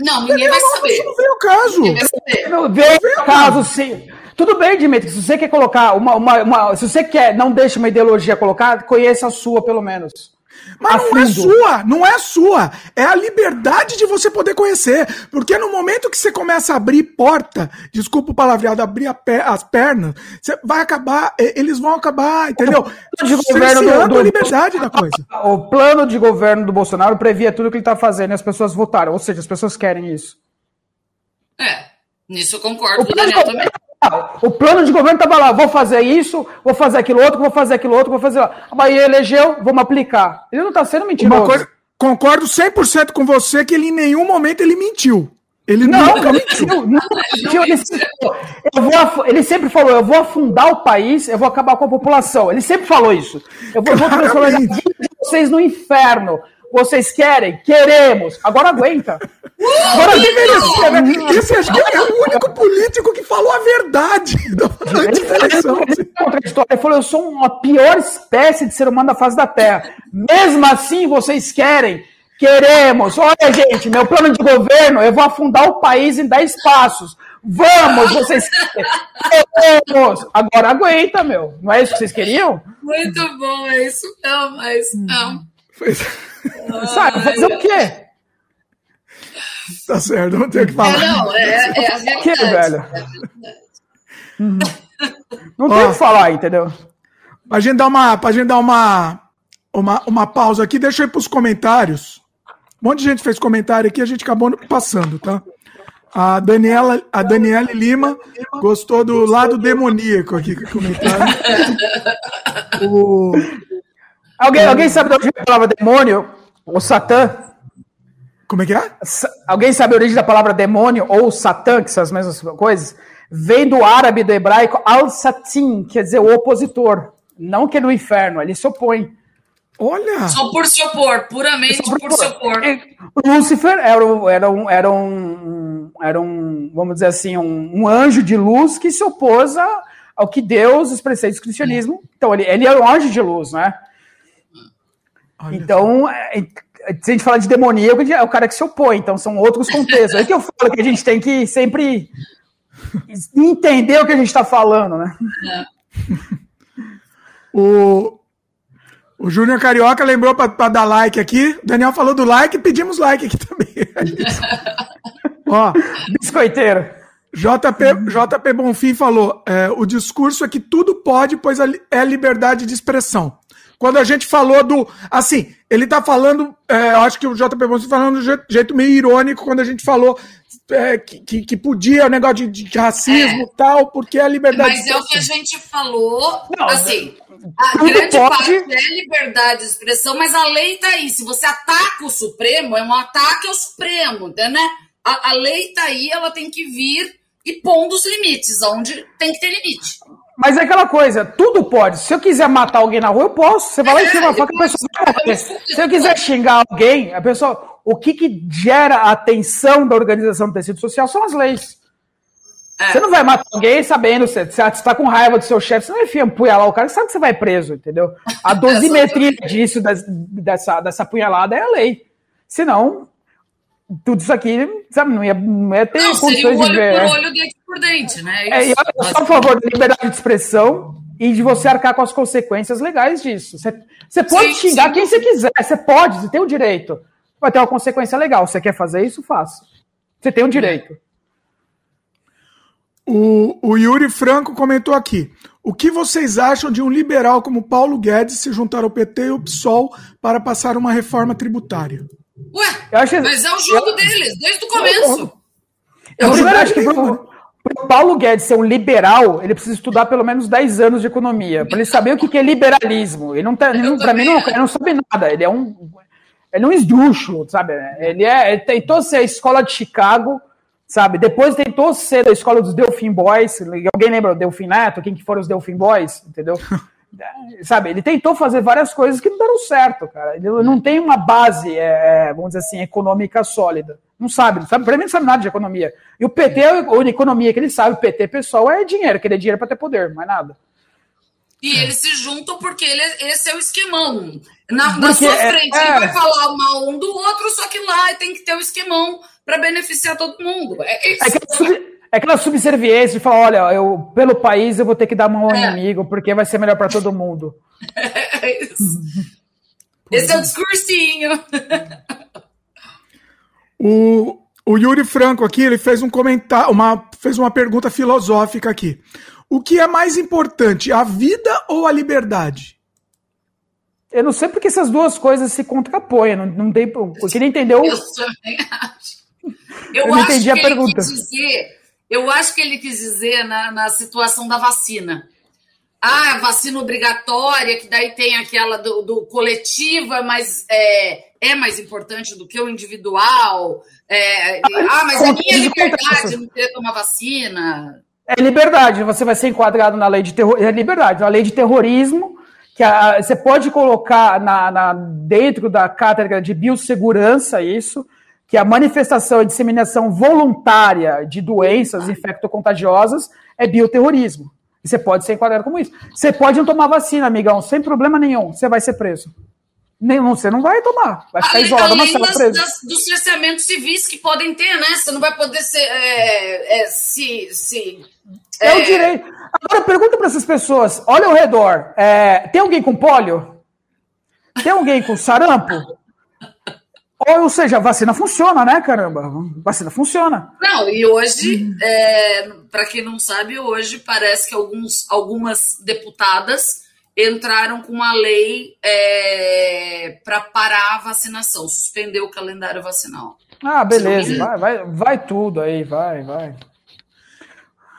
Não, ninguém vai saber. Isso não veio o caso. Ninguém vai saber. Não veio o caso, sim. Tudo bem, Dimitri, se você quer colocar uma, uma, uma, Se você quer, não deixe uma ideologia colocar, conheça a sua, pelo menos. Mas não é sua, não é sua. É a liberdade de você poder conhecer. Porque no momento que você começa a abrir porta, desculpa o palavreado, abrir per as pernas, você vai acabar, eles vão acabar, entendeu? De governo do, do, a liberdade da coisa. O plano de governo do Bolsonaro previa tudo o que ele está fazendo e as pessoas votaram. Ou seja, as pessoas querem isso. É, nisso eu concordo com o Daniel também. O plano de governo estava lá, vou fazer isso, vou fazer aquilo outro, vou fazer aquilo outro, vou fazer lá. A Bahia elegeu, vamos aplicar. Ele não está sendo mentiroso. Coisa, concordo 100% com você que ele em nenhum momento ele mentiu. Ele não, nunca mentiu. Não, mentiu. Ele, sempre, vou, ele sempre falou, eu vou afundar o país, eu vou acabar com a população. Ele sempre falou isso. Eu vou, vou transformar a vida de vocês no inferno. Vocês querem? Queremos. Agora aguenta. Agora deveria né? Esse é o único político que falou a verdade. Ele falou: eu sou a pior espécie de ser humano da face da Terra. Mesmo assim, vocês querem? Queremos. Olha, gente, meu plano de governo, eu vou afundar o país em 10 passos. Vamos, vocês queremos. Agora aguenta, meu. Não é isso que vocês queriam? Muito bom, é isso não, mas não. Sabe, fazer o quê? Tá certo, não tenho o que falar. É, não, é, é a verdade. Que, velho? Uhum. Não tem o que falar, entendeu? Pra gente dar uma, pra gente dar uma, uma, uma pausa aqui, deixa eu ir pros comentários. Um monte de gente fez comentário aqui, a gente acabou passando, tá? A Daniela, a Daniela Lima gostou do lado demoníaco aqui com o comentário. o, Alguém, alguém sabe de onde vem a palavra demônio? Ou Satã? Como é que é? Alguém sabe a origem da palavra demônio ou Satã, que são as mesmas coisas? Vem do árabe, do hebraico, al-satin, quer dizer o opositor. Não que é no inferno, ele se opõe. Olha! Só por se opor, puramente por, por se opor. Lúcifer era, era, um, era, um, era um, vamos dizer assim, um, um anjo de luz que se opôs ao que Deus, os preceitos do cristianismo. Então, ele, ele é um anjo de luz, né? Olha então, é, se a gente fala de demoníaco, é o cara que se opõe, então são outros contextos. É que eu falo que a gente tem que sempre entender o que a gente está falando, né? É. o o Júnior Carioca lembrou para dar like aqui. O Daniel falou do like, pedimos like aqui também. Ó, biscoiteiro. JP, JP Bonfim falou: é, o discurso é que tudo pode, pois é liberdade de expressão. Quando a gente falou do. Assim, ele tá falando. É, acho que o JP Bonfim tá falando de jeito, jeito meio irônico quando a gente falou é, que, que, podia o negócio de, de racismo e é. tal, porque a liberdade. Mas é o que a gente falou. Não, assim, a grande pode... parte é liberdade de expressão, mas a lei tá aí. Se você ataca o Supremo, é um ataque ao Supremo, né? A, a lei tá aí, ela tem que vir e pondo os limites, onde tem que ter limite. Mas é aquela coisa, tudo pode. Se eu quiser matar alguém na rua, eu posso. Você vai lá e tira uma faca, a pessoa vai morrer. Se eu quiser xingar alguém, a pessoa. O que, que gera a atenção da organização do tecido social são as leis. É. Você não vai matar alguém sabendo, você está com raiva do seu chefe, você não vai apunhalar o cara, você sabe que você vai preso, entendeu? A dosimetria disso, dessa, dessa punhalada, é a lei. Senão, tudo isso aqui, sabe, não ia, não ia ter não, condições olho de ver. Por olho, dente por dente, né? É, eu sou a favor da liberdade de expressão e de você arcar com as consequências legais disso. Você, você pode sim, xingar sim. quem você quiser, você pode, você tem o direito. Vai ter uma consequência legal. Você quer fazer isso? Faça. Você tem o direito. O, o Yuri Franco comentou aqui. O que vocês acham de um liberal como Paulo Guedes se juntar ao PT e ao PSOL para passar uma reforma tributária? Ué, acho... mas é o jogo eu... deles, desde o começo. Eu, eu, eu acho que pro, pro Paulo Guedes ser um liberal, ele precisa estudar pelo menos 10 anos de economia, para ele saber o que, que é liberalismo. Ele não tá, para mim, não, ele não sabe nada. Ele é um, ele é um esdrúxulo, sabe? Ele é, ele tentou ser a escola de Chicago, sabe? Depois tentou ser da escola dos Delfim Boys. Alguém lembra do Delfim Neto? Quem que foram os Delfim Boys? Entendeu? sabe? Ele tentou fazer várias coisas que não deram certo, cara. Ele não tem uma base, é, é, vamos dizer assim, econômica sólida. Não sabe, não sabe, pra mim não sabe nada de economia. E o PT, a única economia que ele sabe, o PT pessoal, é dinheiro, querer dinheiro para ter poder, mais nada. E eles se juntam porque ele, esse é o esquemão. Na, na sua é, frente, é, ele vai falar mal um do outro, só que lá tem que ter o um esquemão para beneficiar todo mundo. É, é, é sub, é aquela subserviência de falar: olha, eu, pelo país eu vou ter que dar mão ao é. inimigo, porque vai ser melhor para todo mundo. É isso. Esse é o discursinho. o, o Yuri Franco aqui, ele fez um comentário, uma, fez uma pergunta filosófica aqui. O que é mais importante, a vida ou a liberdade? Eu não sei porque essas duas coisas se contrapõem. Não, não tem. Eu queria entender o. Eu também acho. Eu, eu acho entendi a pergunta. Dizer, eu acho que ele quis dizer na, na situação da vacina. Ah, vacina obrigatória, que daí tem aquela do, do coletiva, mas é, é mais importante do que o individual. É, ah, mas é minha liberdade não querer tomar vacina. É liberdade, você vai ser enquadrado na lei de terrorismo. É liberdade, na lei de terrorismo que a, você pode colocar na, na, dentro da cátedra de biossegurança isso, que a manifestação e disseminação voluntária de doenças infectocontagiosas é bioterrorismo. E você pode ser enquadrado como isso. Você pode não tomar vacina, amigão, sem problema nenhum. Você vai ser preso. Nenhum, você não vai tomar. Vai ficar isolado na sala. Das, dos cerceamentos civis que podem ter, né? Você não vai poder ser, é, é, se, se é, é o direito. Agora pergunta para essas pessoas: olha ao redor. É, tem alguém com pólio? Tem alguém com sarampo? Ou, ou seja, a vacina funciona, né, caramba? A vacina funciona. Não, e hoje, hum. é, para quem não sabe, hoje parece que alguns, algumas deputadas entraram com uma lei é, para parar a vacinação, suspender o calendário vacinal. Ah, beleza, vai, vai, vai tudo aí, vai, vai.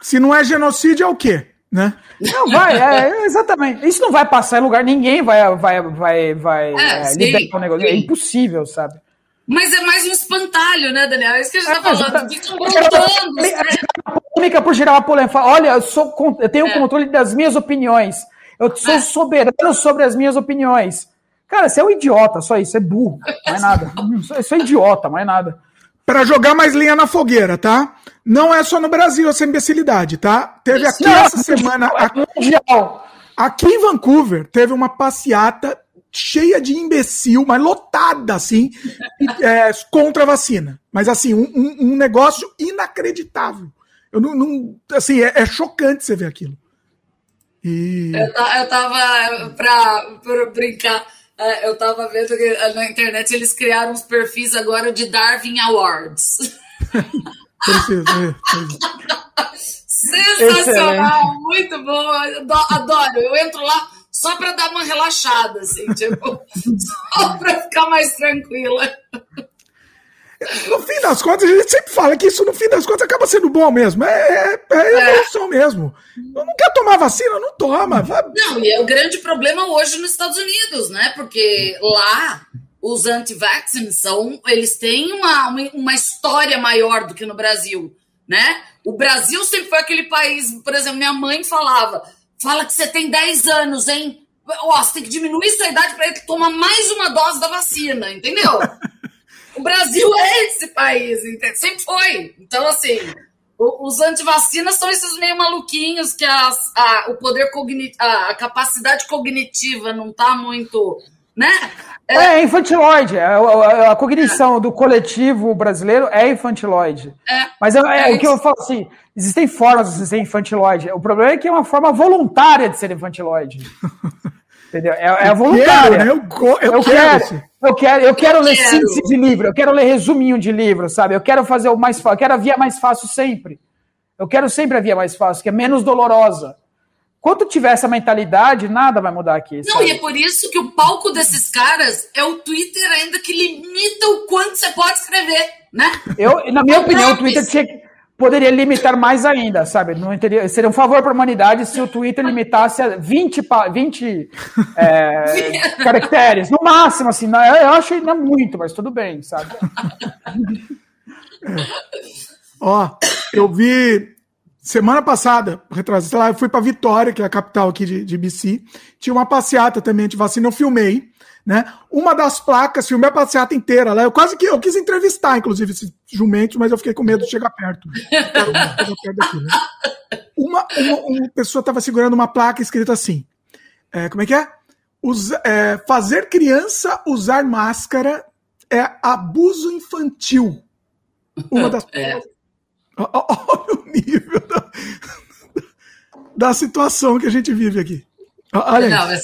Se não é genocídio, é o quê? Né? Não vai, é, exatamente. Isso não vai passar em lugar, ninguém vai, vai, vai, vai é, é, liberar o negócio. É impossível, sabe? Mas é mais um espantalho, né, Daniel? É isso que a gente está é, falando. Ficam voltando. Polêmica por gerar uma polêmica. Olha, eu, sou, eu tenho o é. controle das minhas opiniões. Eu sou é. soberano sobre as minhas opiniões. Cara, você é um idiota, só isso. É burro, mais nada. Isso é idiota, mais nada para jogar mais lenha na fogueira, tá? Não é só no Brasil essa imbecilidade, tá? Teve aqui não, essa semana. Aqui, aqui em Vancouver, teve uma passeata cheia de imbecil, mas lotada, assim, é, contra a vacina. Mas, assim, um, um, um negócio inacreditável. Eu não, não assim, é, é, chocante você ver aquilo. E... Eu, eu tava, pra, pra brincar, é, eu tava vendo que eh, na internet eles criaram uns perfis agora de Darwin Awards. Sensacional, muito bom. Adoro. Eu entro lá só para dar uma relaxada, assim, tipo, só para ficar mais tranquila. No fim das contas, a gente sempre fala que isso, no fim das contas, acaba sendo bom mesmo. É, é, é evolução é. mesmo. Não quer tomar vacina? Não toma. Não, e é o grande problema hoje nos Estados Unidos, né? Porque lá os anti-vaccines são. Eles têm uma, uma história maior do que no Brasil, né? O Brasil sempre foi aquele país, por exemplo, minha mãe falava: fala que você tem 10 anos, hein? Ó, você tem que diminuir sua idade para ele tomar mais uma dose da vacina, entendeu? O Brasil é esse país, entende? sempre foi. Então, assim, os antivacinas são esses meio maluquinhos que as, a, o poder cognitivo, a, a, capacidade cognitiva não está muito né? É, é infantiloide. É, a, a cognição é. do coletivo brasileiro é infantiloide. É. Mas é, é, é o que eu falo assim: existem formas de ser infantiloide. O problema é que é uma forma voluntária de ser infantiloide. Entendeu? É, é voluntária. Quero, né? eu, eu, eu, quero. Eu quero, eu quero eu ler quero. síntese de livro, eu quero ler resuminho de livro, sabe? Eu quero fazer o mais fácil, eu quero a via mais fácil sempre. Eu quero sempre a via mais fácil, que é menos dolorosa. Quando tiver essa mentalidade, nada vai mudar aqui. Não, sabe? e é por isso que o palco desses caras é o Twitter ainda que limita o quanto você pode escrever, né? Eu, na minha opinião, o Twitter tinha que, poderia limitar mais ainda, sabe? Não teria, seria um favor para a humanidade se o Twitter limitasse a 20, 20 é, caracteres, no máximo, assim. Eu acho ainda muito, mas tudo bem, sabe? Ó, eu vi Semana passada, retrasada, eu fui para Vitória, que é a capital aqui de, de BC. Tinha uma passeata também de vacina, eu filmei, né? Uma das placas, filmei a passeata inteira lá. Eu quase que eu quis entrevistar, inclusive, esses jumentos, mas eu fiquei com medo de chegar perto. Né? uma, uma, uma, pessoa estava segurando uma placa escrita assim: é, como é que é? Usa, é? Fazer criança usar máscara é abuso infantil. Uma das é. Olha o nível da, da situação que a gente vive aqui. Olha Não, é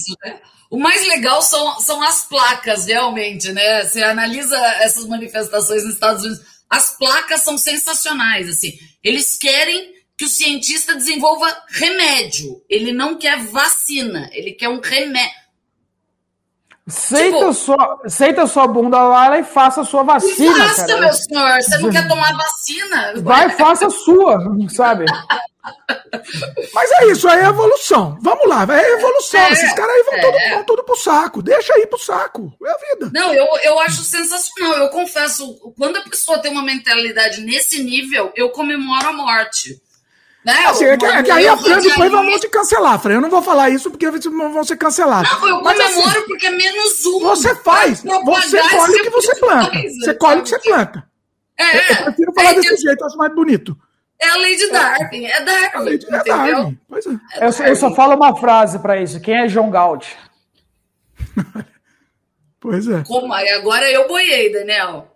o mais legal são, são as placas, realmente, né? Você analisa essas manifestações nos Estados Unidos, as placas são sensacionais, assim. Eles querem que o cientista desenvolva remédio. Ele não quer vacina, ele quer um remédio. Seita, tipo, sua, seita sua bunda lá e faça a sua vacina. Faça, cara. meu senhor. Você não quer tomar vacina? Vai, faça a sua, sabe? Mas é isso, é evolução. Vamos lá, é evolução. É, Esses caras aí vão, é. tudo, vão tudo pro saco. Deixa aí pro saco. É a vida. Não, eu, eu acho sensacional. Eu confesso, quando a pessoa tem uma mentalidade nesse nível, eu comemoro a morte. Né? Assim, é que, é que aí a Fran depois vão te cancelar, Fran. Eu não vou falar isso porque vão ser cancelados. Não, eu Mas, comemoro assim, porque é menos um. Você faz. Você colhe o que você planta. Coisa, você colhe o que você planta. É, eu, eu prefiro falar é, desse eu... jeito, eu acho mais bonito. É a lei de Darwin. É Darwin. É a lei de é Darwin. Pois é. é eu, eu, só falo uma frase para isso. Quem é John Galt? pois é. Como? Agora eu boiei, Daniel.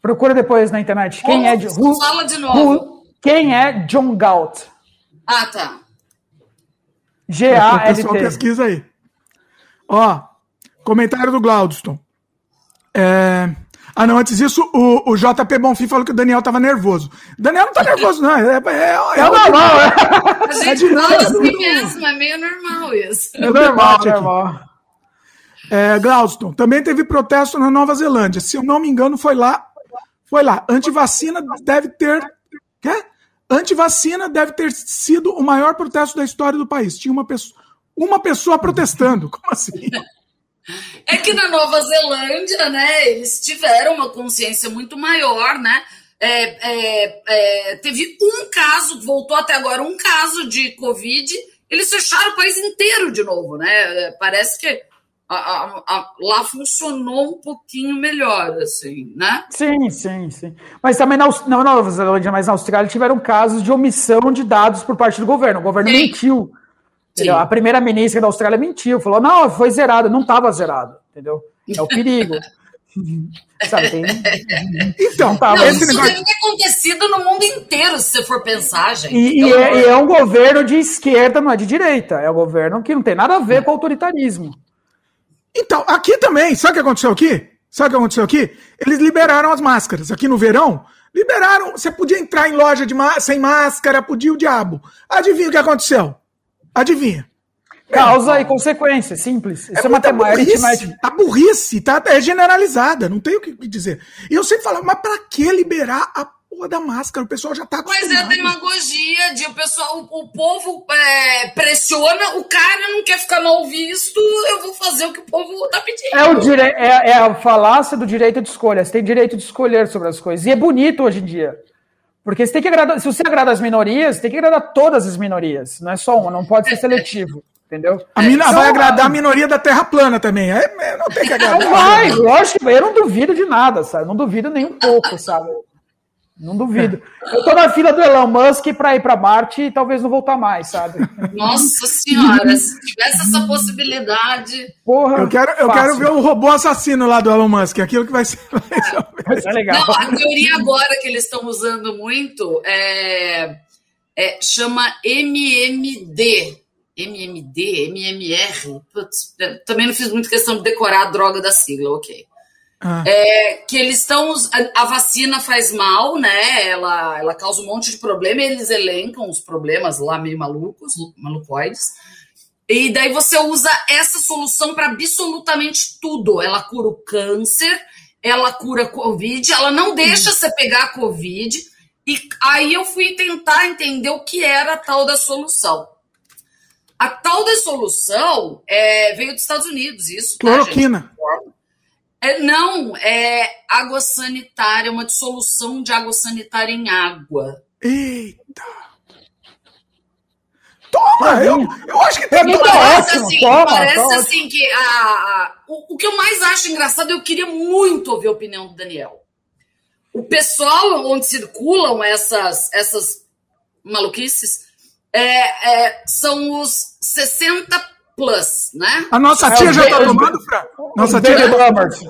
Procura depois na internet. Quem Como? é de. Fala de novo. Who, quem é John Galt? Ah, tá. G-A-L-T. Pessoal, pesquisa aí. Ó, comentário do Glaudston. É... Ah, não, antes disso, o, o JP Bonfim falou que o Daniel tava nervoso. Daniel não tá nervoso, não. É, é, é, é normal. É. A gente é fala assim mesmo, é meio normal isso. É normal, é normal. É, Glaudston, também teve protesto na Nova Zelândia. Se eu não me engano, foi lá. Foi lá. Antivacina deve ter. Quê? Antivacina deve ter sido o maior protesto da história do país. Tinha uma pessoa, uma pessoa protestando. Como assim? É que na Nova Zelândia, né, eles tiveram uma consciência muito maior, né? É, é, é, teve um caso, voltou até agora um caso de Covid, eles fecharam o país inteiro de novo, né? Parece que a, a, a, lá funcionou um pouquinho melhor, assim, né? Sim, sim, sim. Mas também na, não na Nova Zelândia, mas na Austrália tiveram casos de omissão de dados por parte do governo. O governo sim. mentiu. A primeira ministra da Austrália mentiu, falou: não, foi zerado, não estava zerado, entendeu? É o perigo. Sabe, tem... Então, tá, não, isso negócio... deve ter acontecido no mundo inteiro, se você for pensar, gente. E, e, é, e, é, um governo de esquerda, não é de direita. É um governo que não tem nada a ver com autoritarismo. Então, aqui também, sabe o que aconteceu aqui? Sabe o que aconteceu aqui? Eles liberaram as máscaras. Aqui no verão, liberaram. Você podia entrar em loja de sem máscara, podia o diabo. Adivinha o que aconteceu? Adivinha. Causa é, e consequência, simples. Isso é, é matemática. Burrice, a burrice tá, é generalizada, não tem o que dizer. E eu sempre falo, mas para que liberar a porra da máscara, o pessoal já tá Mas é demagogia, de o pessoal, o, o povo é, pressiona, o cara não quer ficar mal visto, eu vou fazer o que o povo tá pedindo. É, o dire... é, é a falácia do direito de escolha, você tem direito de escolher sobre as coisas, e é bonito hoje em dia. Porque você tem que agradar, se você agrada as minorias, tem que agradar todas as minorias, não é só uma, não pode ser seletivo. Entendeu? A mina então, vai agradar a minoria da Terra plana também. É, não tem que agradar. Não vai, lógico, eu não duvido de nada, sabe? Não duvido nem um pouco, sabe? Não duvido. Eu tô na fila do Elon Musk para ir para Marte e talvez não voltar mais, sabe? Nossa senhora, se tivesse essa possibilidade. Porra, eu quero, eu quero ver o robô assassino lá do Elon Musk, aquilo que vai ser. Vai ser legal. Não, a teoria agora que eles estão usando muito é, é chama MMD. MMD, MMR. Putz, também não fiz muita questão de decorar a droga da sigla, ok. Ah. É, que eles estão. A, a, vacina faz mal, né? Ela, ela causa um monte de problema, e eles elencam os problemas lá meio malucos, malucoides. E daí você usa essa solução para absolutamente tudo. Ela cura o câncer, ela cura a Covid, ela não deixa hum. você pegar a Covid. E aí eu fui tentar entender o que era a tal da solução. A tal da solução é, veio dos Estados Unidos, isso. Tá, Cloroquina. Tá, é, não, é água sanitária, uma dissolução de água sanitária em água. Eita! Toma! Eu, eu acho que tem tudo parece ótimo. Assim, toma, parece toma. assim que a, a o, o, que eu mais acho engraçado, eu queria muito ouvir a opinião do Daniel. O pessoal onde circulam essas, essas maluquices é, é, são os 60 Plus, né? A nossa tia é, já está tomando, Fran? Nossa tia já boomers.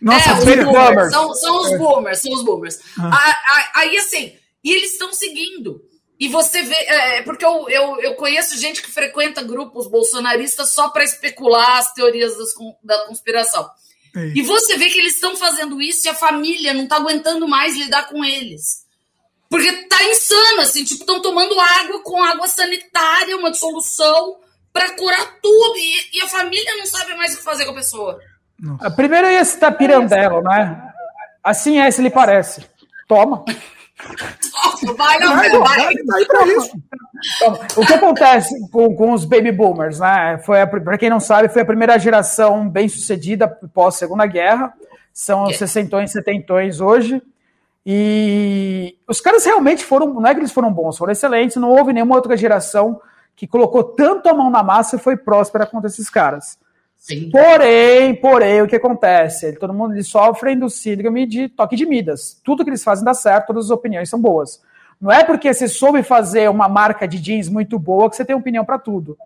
Nossa, é, os boomers. São, são, os boomers, são os boomers. Ah. Aí, assim, e eles estão seguindo. E você vê, é, porque eu, eu, eu conheço gente que frequenta grupos bolsonaristas só para especular as teorias das, da conspiração. E você vê que eles estão fazendo isso e a família não está aguentando mais lidar com eles. Porque tá insano, assim, tipo, estão tomando água com água sanitária, uma solução para curar tudo. E, e, a família não sabe mais o que fazer com a pessoa. Nossa. Primeiro eu ia citar Pirandello, né? Assim é, se lhe parece. Toma. vai, não, vai, vai. vai pra isso. Então, o que acontece com, com os baby boomers, né? Foi para quem não sabe, foi a primeira geração bem sucedida pós Segunda Guerra. São os sessentões, setentões hoje. E os caras realmente foram, não é que eles foram bons, foram excelentes, não houve nenhuma outra geração que colocou tanto a mão na massa e foi próspera quanto esses caras. Sim. Porém, porém, o que acontece? Todo mundo eles sofrem do síndrome de toque de Midas. Tudo que eles fazem dá certo, todas as opiniões são boas. Não é porque você soube fazer uma marca de jeans muito boa que você tem opinião para tudo.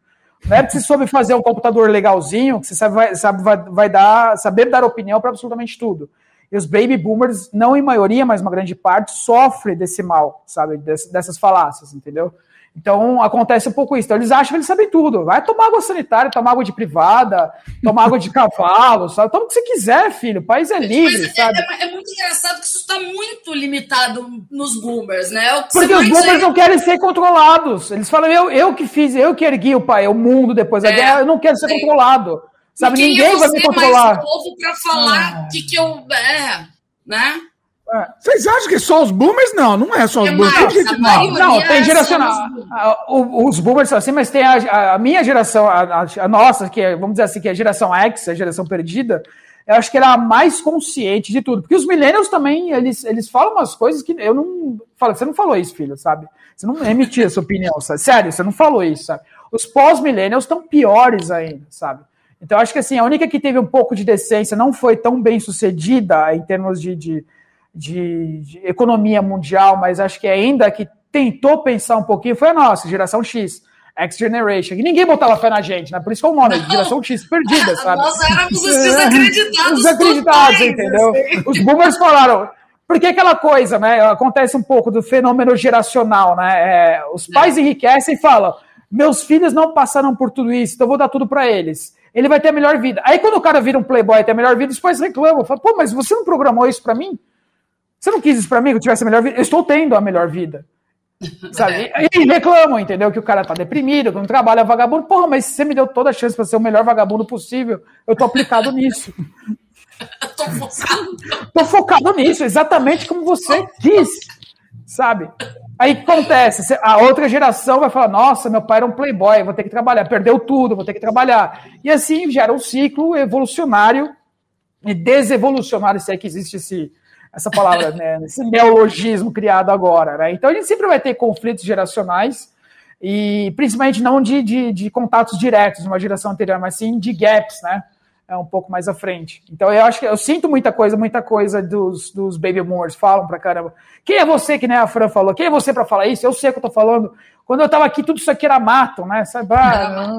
Não é porque você soube fazer um computador legalzinho que você sabe, vai, sabe, vai, vai dar, saber dar opinião para absolutamente tudo. E os baby boomers, não em maioria, mas uma grande parte, sofre desse mal, sabe? dessas falácias, entendeu? Então acontece um pouco isso. Então, eles acham que eles sabem tudo. Vai tomar água sanitária, tomar água de privada, tomar água de cavalo, sabe? Toma o que você quiser, filho. O país é livre, é, sabe? É, é, muito engraçado que isso está muito limitado nos boomers, né? Porque os boomers não querem ser controlados. Eles falam, eu, eu que fiz, eu que ergui o, pai, o mundo depois da é, guerra, eu não quero ser sim. controlado. Sabe, ninguém vai me controlar. Mais novo para falar ah. que, que eu. É, né? É. Vocês acham que só os boomers? Não, não é só os é boomers. Mais, não, não, tem geracional. Os boomers são assim, mas tem a, a minha geração, a, a, nossa, que é, vamos dizer assim, que é a geração X, a geração perdida, eu acho que era a mais consciente de tudo. Porque os millennials também, eles, eles falam umas coisas que eu não. Falo, você não falou isso, filho, sabe? Você não emitiu essa opinião, sabe? Sério, você não falou isso, sabe? Os pós-millennials estão piores ainda, sabe? Então, acho que assim, a única que teve um pouco de decência, não foi tão bem sucedida em termos de, de, de, de economia mundial, mas acho que ainda que tentou pensar um pouquinho foi a nossa, geração X. X Generation, que ninguém botava fé na gente, né? Por isso que é o nome, não. geração X perdida, sabe? Nós éramos os desacreditados. Os desacreditados, entendeu? Assim. Os boomers falaram. Porque aquela coisa, né? Acontece um pouco do fenômeno geracional, né? É, os pais é. enriquecem e falam: meus filhos não passaram por tudo isso, então eu vou dar tudo para eles ele vai ter a melhor vida. Aí quando o cara vira um playboy e tem a melhor vida, os pais reclamam. Falam, pô, mas você não programou isso para mim? Você não quis isso para mim, que eu tivesse a melhor vida? Eu estou tendo a melhor vida. Sabe? E reclamam, entendeu? Que o cara tá deprimido, que não trabalha vagabundo. Porra, mas você me deu toda a chance para ser o melhor vagabundo possível. Eu tô aplicado nisso. tô focado. tô focado nisso, exatamente como você quis. Sabe? Aí acontece? A outra geração vai falar: nossa, meu pai era um playboy, vou ter que trabalhar, perdeu tudo, vou ter que trabalhar. E assim gera um ciclo evolucionário e desevolucionário, se é que existe esse, essa palavra, né, esse neologismo criado agora. Né? Então a gente sempre vai ter conflitos geracionais, e principalmente não de, de, de contatos diretos de uma geração anterior, mas sim de gaps, né? É um pouco mais à frente. Então eu acho que eu sinto muita coisa, muita coisa dos, dos baby boomers falam pra caramba. Quem é você, que nem a Fran falou? Quem é você para falar isso? Eu sei o que eu tô falando. Quando eu tava aqui, tudo isso aqui era mato, né? Sabe? Ah,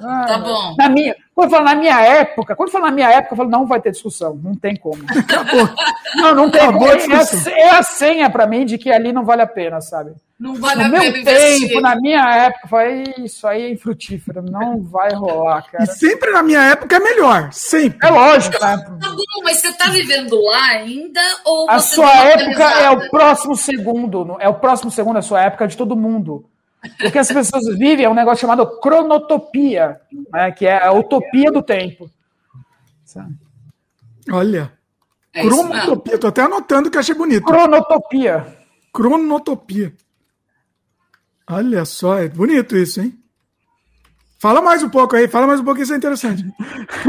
ah, tá bom. Na minha, quando eu falo na minha época, quando eu falo na minha época, eu falo, não vai ter discussão, não tem como. Acabou. Não, não tem como. É, é a senha para mim de que ali não vale a pena, sabe? Não vale no a meu pena tempo, investir. na minha época, foi isso aí é infrutífero, não vai rolar, cara. E sempre na minha época é melhor, sempre. É lógico, né? Tá bom, mas você tá vivendo lá ainda ou A sua época é o próximo segundo, é o próximo segundo a sua época de todo mundo. O que as pessoas vivem é um negócio chamado cronotopia, né, que é a utopia do tempo. Sabe? Olha. É cronotopia, tô até anotando que achei bonito. Cronotopia. Cronotopia. Olha só, é bonito isso, hein? Fala mais um pouco aí, fala mais um pouco, isso é interessante.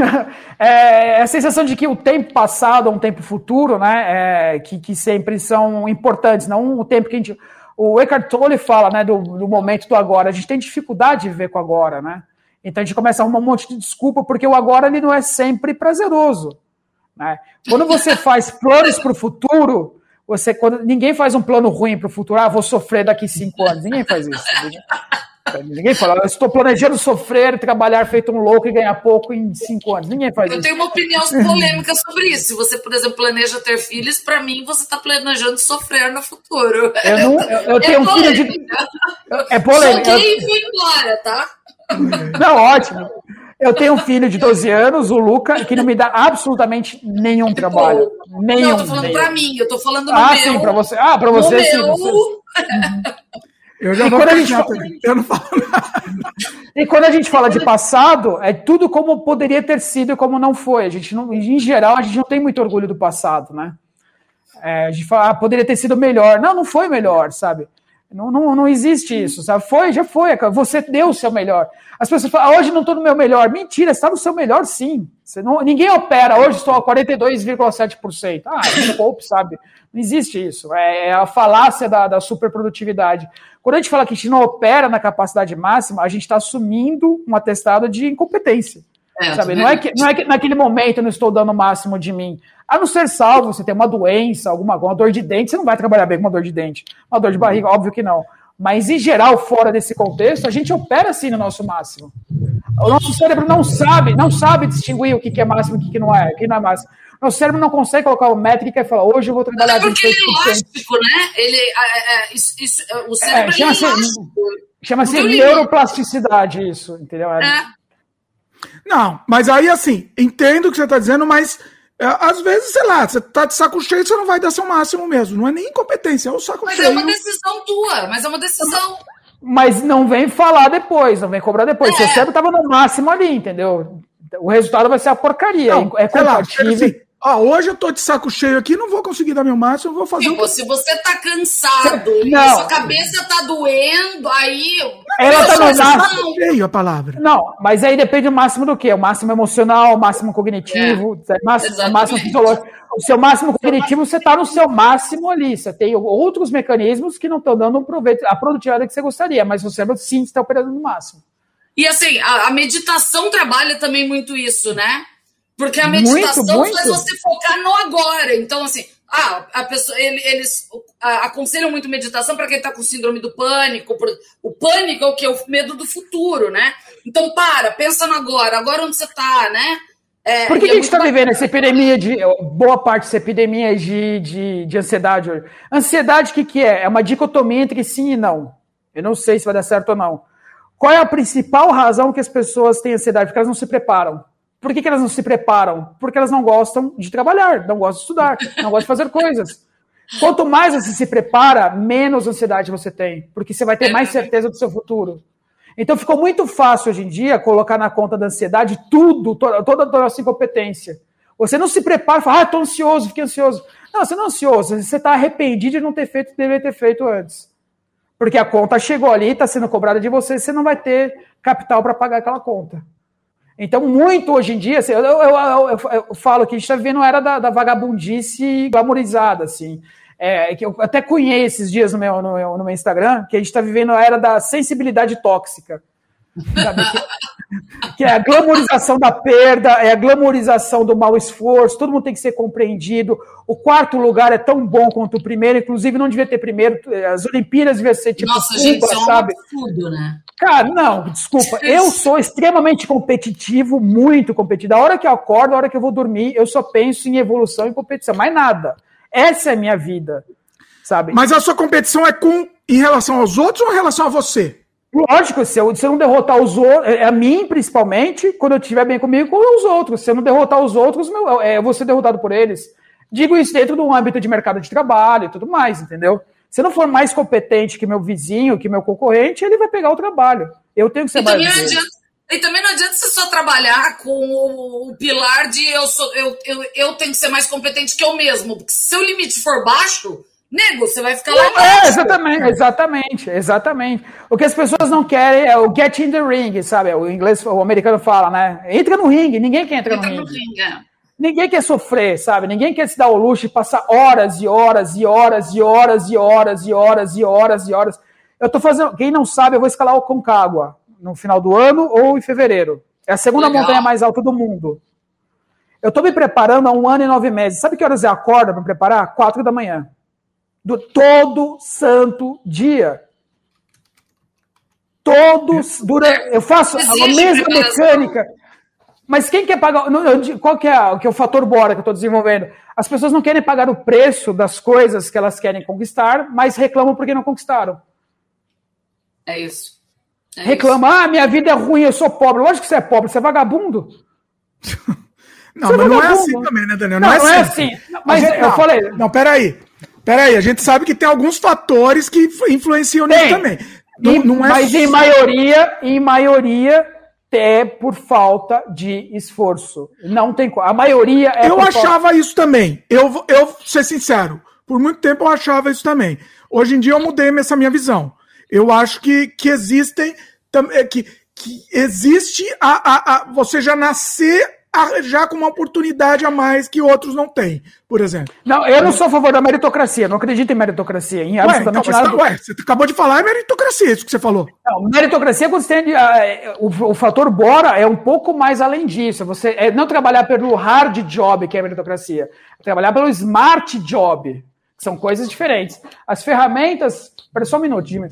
é a sensação de que o tempo passado é um tempo futuro, né? É, que, que sempre são importantes, não o tempo que a gente. O Eckhart Tolle fala, né, do, do momento do agora. A gente tem dificuldade de viver com o agora, né? Então a gente começa a arrumar um monte de desculpa, porque o agora ele não é sempre prazeroso. Né? Quando você faz planos para o futuro, você quando ninguém faz um plano ruim para o futuro, ah, vou sofrer daqui cinco anos. Ninguém faz isso. Ninguém fala, eu estou planejando sofrer, trabalhar feito um louco e ganhar pouco em cinco anos. Ninguém faz eu isso. Eu tenho uma opinião polêmica sobre isso. Se você, por exemplo, planeja ter filhos, para mim você está planejando sofrer no futuro. Eu, não, eu, eu é tenho um filho de. É polêmica. Joguei e fui embora, tá? Não, ótimo. Eu tenho um filho de 12 anos, o Luca, que não me dá absolutamente nenhum trabalho. Nenhum. Não, eu tô falando nenhum. pra mim, eu tô falando no ah, meu. sim, pra você. Ah, pra você sim. Meu... Você... Eu já e vou quando a gente fala... eu não falo nada. E quando a gente fala de passado, é tudo como poderia ter sido e como não foi. A gente não, em geral, a gente não tem muito orgulho do passado, né? É, a gente fala, ah, poderia ter sido melhor. Não, não foi melhor, sabe? Não, não, não existe isso, sabe? Foi, já foi. Você deu o seu melhor. As pessoas falam, ah, hoje não estou no meu melhor. Mentira, está no seu melhor sim. Você não, ninguém opera, hoje estou a 42,7%. Ah, poupe, sabe? Não existe isso. É, é a falácia da, da superprodutividade. Quando a gente fala que a gente não opera na capacidade máxima, a gente está assumindo um atestado de incompetência. É, sabe? Não, é que, não é que naquele momento eu não estou dando o máximo de mim. A não ser salvo, você tem uma doença, alguma, alguma dor de dente, você não vai trabalhar bem com uma dor de dente. Uma dor de barriga, óbvio que não. Mas, em geral, fora desse contexto, a gente opera assim no nosso máximo. O nosso cérebro não sabe, não sabe distinguir o que é máximo e o que não é, o que não é máximo. Nosso cérebro não consegue colocar uma métrica e falar, hoje eu vou trabalhar não, é porque ele é elástico, né? Ele, é, é, isso, isso, o cérebro é, chama-se, chama-se neuroplasticidade isso, entendeu? É. Não, mas aí, assim, entendo o que você está dizendo, mas é, às vezes, sei lá, você tá de saco cheio, você não vai dar seu máximo mesmo. Não é nem incompetência, é o saco mas cheio. Mas é uma decisão tua, mas é uma decisão. Mas não vem falar depois, não vem cobrar depois. É. Seu cérebro tava no máximo ali, entendeu? O resultado vai ser a porcaria. Não, é compatível. Assim, ah, hoje eu tô de saco cheio aqui, não vou conseguir dar meu máximo, eu vou fazer. Tipo, um... se você tá cansado não. e sua cabeça tá doendo, aí. Ela tá no máximo. Cheio a palavra. Não, mas aí depende do máximo do quê? O máximo emocional, o máximo cognitivo, é, máximo, máximo fisiológico. O seu máximo cognitivo, você tá no seu máximo ali. Você tem outros mecanismos que não estão dando um proveito, a produtividade que você gostaria, mas você sim está operando no máximo. E assim, a, a meditação trabalha também muito isso, né? Porque a meditação muito, muito. faz você focar no agora. Então, assim, ah, a pessoa, eles aconselham muito meditação para quem está com síndrome do pânico. O pânico é o que? O medo do futuro, né? Então, para, pensa no agora, agora onde você está, né? É, Por que, que é a gente está vivendo essa epidemia de. Boa parte dessa epidemia de, de, de ansiedade hoje? Ansiedade, o que, que é? É uma dicotomia entre sim e não. Eu não sei se vai dar certo ou não. Qual é a principal razão que as pessoas têm ansiedade? Porque elas não se preparam. Por que, que elas não se preparam? Porque elas não gostam de trabalhar, não gostam de estudar, não gostam de fazer coisas. Quanto mais você se prepara, menos ansiedade você tem, porque você vai ter mais certeza do seu futuro. Então ficou muito fácil hoje em dia colocar na conta da ansiedade tudo, toda, toda a nossa incompetência. Você não se prepara e fala, ah, estou ansioso, fiquei ansioso. Não, você não é ansioso, você está arrependido de não ter feito o que deveria ter feito antes. Porque a conta chegou ali, está sendo cobrada de você, você não vai ter capital para pagar aquela conta. Então, muito hoje em dia, assim, eu, eu, eu, eu, falo que a gente está vivendo era da, da vagabundice glamorizada, assim. É, que eu até conheço esses dias no meu, no, meu, no meu Instagram, que a gente está vivendo a era da sensibilidade tóxica. Sabe? Que, é a glamorização da perda, é a glamorização do mau esforço, todo mundo tem que ser compreendido. O quarto lugar é tão bom quanto o primeiro, inclusive não devia ter primeiro, as Olimpíadas deviam ser tipo Nossa, Cuba, gente, é um sabe? Absurdo, né? Cara, não, desculpa. Eu sou extremamente competitivo, muito competitivo. A hora que eu acordo, a hora que eu vou dormir, eu só penso em evolução e competição, mais nada. Essa é a minha vida, sabe? Mas a sua competição é com em relação aos outros ou em relação a você? Lógico, se eu, se eu não derrotar os outros, é, é a mim principalmente, quando eu estiver bem comigo, com os outros. Se eu não derrotar os outros, meu, é, eu vou ser derrotado por eles. Digo isso dentro do âmbito de mercado de trabalho e tudo mais, entendeu? Se eu não for mais competente que meu vizinho, que meu concorrente, ele vai pegar o trabalho. Eu tenho que ser e mais. Também adianta, e também não adianta você só trabalhar com o, o pilar de eu, sou, eu, eu, eu tenho que ser mais competente que eu mesmo. Porque se o limite for baixo, nego, você vai ficar lá. É, exatamente, exatamente, exatamente. O que as pessoas não querem é o get in the ring, sabe? O inglês, o americano fala, né? Entra no ringue, ninguém quer entrar entra no, no ringue. é. Ninguém quer sofrer, sabe? Ninguém quer se dar o luxo de passar horas e horas e horas e horas e horas e horas e horas e horas. Eu tô fazendo. Quem não sabe, eu vou escalar o Concagua no final do ano ou em fevereiro. É a segunda Legal. montanha mais alta do mundo. Eu estou me preparando há um ano e nove meses. Sabe que horas eu acordo para me preparar? Quatro da manhã. Do, todo santo dia. Todos. Durante, eu faço a mesma mecânica. Mas quem quer pagar. Qual que é, que é o fator bora que eu estou desenvolvendo? As pessoas não querem pagar o preço das coisas que elas querem conquistar, mas reclamam porque não conquistaram. É isso. É Reclama, isso. ah, minha vida é ruim, eu sou pobre. Lógico que você é pobre, você é vagabundo. não, você é mas é não é assim também, né, Daniel? Não, não é, não é assim. Mas gente, eu não, falei. Não, peraí. Peraí, a gente sabe que tem alguns fatores que influenciam nisso também. Não, não é mas em maioria, em maioria, é por falta de esforço. Não tem A maioria é. Eu achava falta... isso também. Eu, eu ser sincero, por muito tempo eu achava isso também. Hoje em dia eu mudei essa minha visão. Eu acho que, que existem. É, que, que existe a, a, a você já nascer já com uma oportunidade a mais que outros não têm, por exemplo. Não, eu não sou a favor da meritocracia, não acredito em meritocracia, em absolutamente ué, então, nada. Tá, ué, você acabou de falar, é meritocracia, isso que você falou. Não, meritocracia, quando você tem, uh, o, o, fator Bora é um pouco mais além disso. Você é não trabalhar pelo hard job, que é meritocracia, é trabalhar pelo smart job, que são coisas diferentes. As ferramentas. Espera só um minuto, Jimmy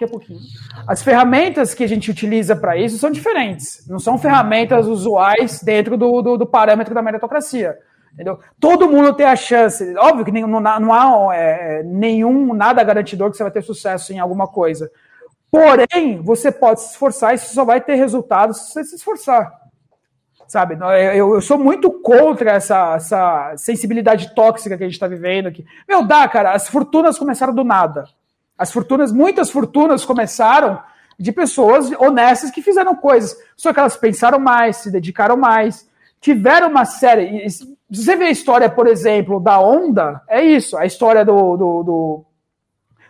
daqui a pouquinho. As ferramentas que a gente utiliza para isso são diferentes. Não são ferramentas usuais dentro do, do, do, parâmetro da meritocracia. Entendeu? Todo mundo tem a chance. Óbvio que não, não há é, nenhum, nada garantidor que você vai ter sucesso em alguma coisa. Porém, você pode se esforçar e você só vai ter resultados se você se esforçar. Sabe? Eu, eu sou muito contra essa, essa sensibilidade tóxica que a gente está vivendo aqui. Meu, dá, cara, as fortunas começaram do nada. As fortunas, muitas fortunas começaram de pessoas honestas que fizeram coisas, só que elas pensaram mais, se dedicaram mais, tiveram uma série. Se você vê a história, por exemplo, da Onda, é isso, a história do. do, do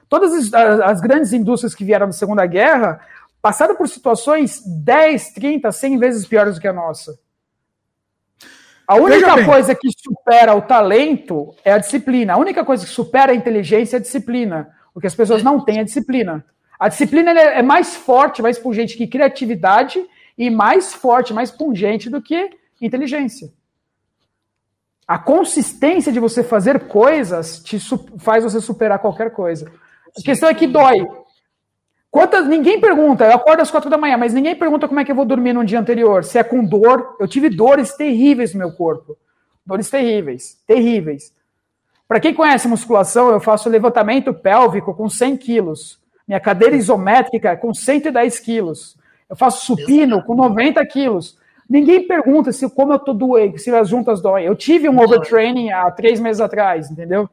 todas as, as, grandes indústrias que vieram da Segunda Guerra passaram por situações 10, 30, 100 vezes piores do que a nossa. A única coisa que supera o talento é a disciplina. A única coisa que supera a inteligência é a disciplina. Porque as pessoas não têm a disciplina. A disciplina é mais forte, mais pungente que criatividade e mais forte, mais pungente do que inteligência. A consistência de você fazer coisas te faz você superar qualquer coisa. A questão é que dói. Quantas, ninguém pergunta, eu acordo às quatro da manhã, mas ninguém pergunta como é que eu vou dormir no dia anterior. Se é com dor. Eu tive dores terríveis no meu corpo. Dores terríveis, terríveis. Para quem conhece musculação, eu faço levantamento pélvico com 100 quilos. Minha cadeira isométrica com 110 quilos. Eu faço supino com 90 quilos. Ninguém pergunta se como eu tô doendo, se as juntas doem. Eu tive um overtraining há três meses atrás, entendeu?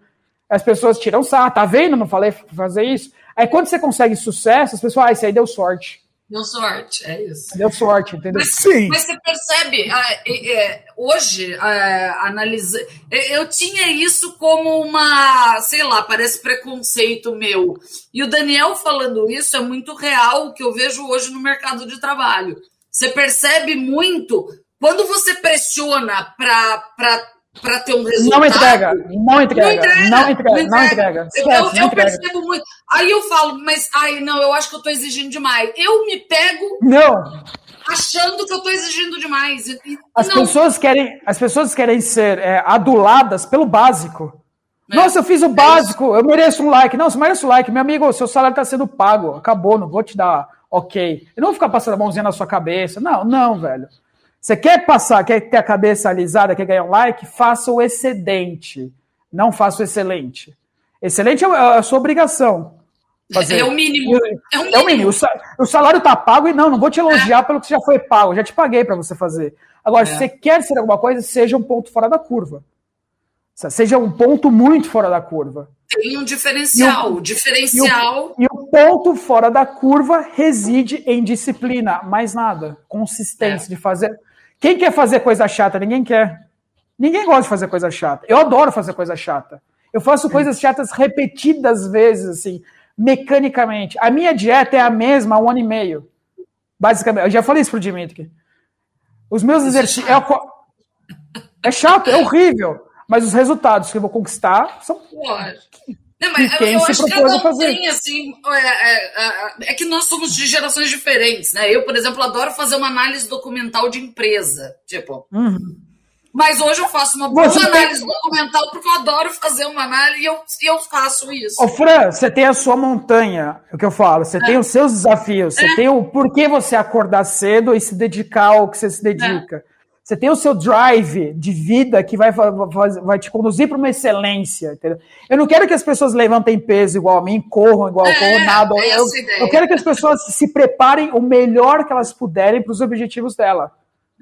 As pessoas tiram sarro, tá vendo? Não falei fazer isso. Aí quando você consegue sucesso, as pessoas, ah, isso aí deu sorte. Deu sorte, é isso. Deu sorte, entendeu? Mas, Sim. Mas você percebe, é, hoje, analisa, eu tinha isso como uma, sei lá, parece preconceito meu. E o Daniel falando isso é muito real o que eu vejo hoje no mercado de trabalho. Você percebe muito quando você pressiona para para ter um resultado. Não entrega, não entrega, não entrega, não entrega. Não entrega. Esquece, eu, eu, eu percebo muito. Aí eu falo, mas ai, não, eu acho que eu estou exigindo demais. Eu me pego. Não. Achando que eu estou exigindo demais. E, as, pessoas querem, as pessoas querem ser é, aduladas pelo básico. É. Nossa, eu fiz o é básico, eu mereço um like. Não, você merece um like. Meu amigo, seu salário está sendo pago. Acabou, não vou te dar ok. Eu não vou ficar passando a mãozinha na sua cabeça. Não, não, velho. Você quer passar, quer ter a cabeça alisada, quer ganhar um like? Faça o excedente. Não faça o excelente. Excelente é, é a sua obrigação. Fazer. É o mínimo. É o mínimo. É o, mínimo. o salário está pago e não, não vou te elogiar é. pelo que já foi pago. Já te paguei para você fazer. Agora, é. se você quer ser alguma coisa, seja um ponto fora da curva. Seja um ponto muito fora da curva. Tem um diferencial. O, diferencial. E o, e o, ponto fora da curva reside em disciplina, mais nada. Consistência é. de fazer. Quem quer fazer coisa chata? Ninguém quer. Ninguém gosta de fazer coisa chata. Eu adoro fazer coisa chata. Eu faço coisas chatas repetidas vezes, assim, mecanicamente. A minha dieta é a mesma há um ano e meio. Basicamente. Eu já falei isso pro Dimitri. Os meus é exercícios. É, é chato, é horrível. Mas os resultados que eu vou conquistar são. Não, mas eu, eu acho que cada um tem, assim, é, é, é, é, que nós somos de gerações diferentes, né? Eu, por exemplo, adoro fazer uma análise documental de empresa, tipo... Uhum. Mas hoje eu faço uma boa você análise tem... documental porque eu adoro fazer uma análise e eu, eu faço isso. Ô, Fran, você tem a sua montanha, é o que eu falo, você é. tem os seus desafios, você é. tem o porquê você acordar cedo e se dedicar ao que você se dedica. Você tem o seu drive de vida que vai, vai te conduzir para uma excelência. Entendeu? Eu não quero que as pessoas levantem peso igual a mim, corram igual é, corro, nada. É eu, eu, quero que as pessoas se preparem o melhor que elas puderem para os objetivos dela.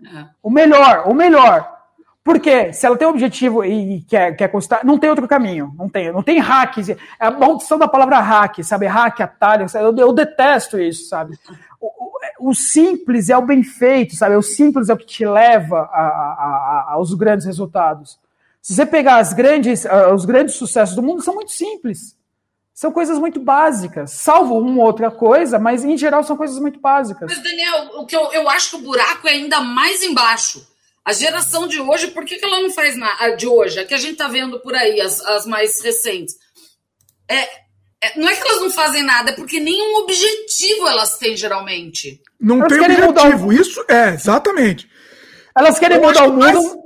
É. O melhor, o melhor. Porque se ela tem um objetivo e quer, quer constar, não tem outro caminho. Não tem, não tem hack. É a maldição da palavra hack, sabe? Hack, atalho. Eu, eu detesto isso, sabe? O simples é o bem feito, sabe? O simples é o que te leva a, a, a, aos grandes resultados. Se você pegar as grandes, uh, os grandes sucessos do mundo, são muito simples. São coisas muito básicas, salvo uma outra coisa, mas em geral são coisas muito básicas. Mas, Daniel, o que eu, eu acho que o buraco é ainda mais embaixo. A geração de hoje, por que, que ela não faz nada? De hoje, a que a gente está vendo por aí, as, as mais recentes. É, é, não é que elas não fazem nada, é porque nenhum objetivo elas têm, geralmente. Não elas tem objetivo. Isso é, exatamente. Elas querem eu mudar o mundo. Mais,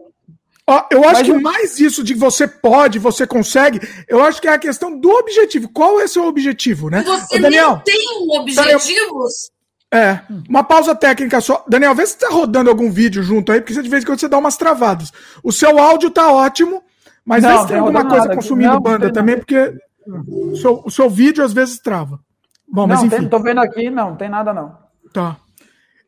ó, eu acho que mais isso de você pode, você consegue, eu acho que é a questão do objetivo. Qual é seu objetivo, né? Você Ô, Daniel, tem objetivos? É, uma pausa técnica só. Daniel, vê se tá rodando algum vídeo junto aí, porque você de vez em quando você dá umas travadas. O seu áudio tá ótimo, mas não, vê se tem alguma coisa consumindo não, banda também, porque o seu, o seu vídeo às vezes trava. Bom, não, mas enfim. Tem, tô vendo aqui, não, tem nada não. Tá.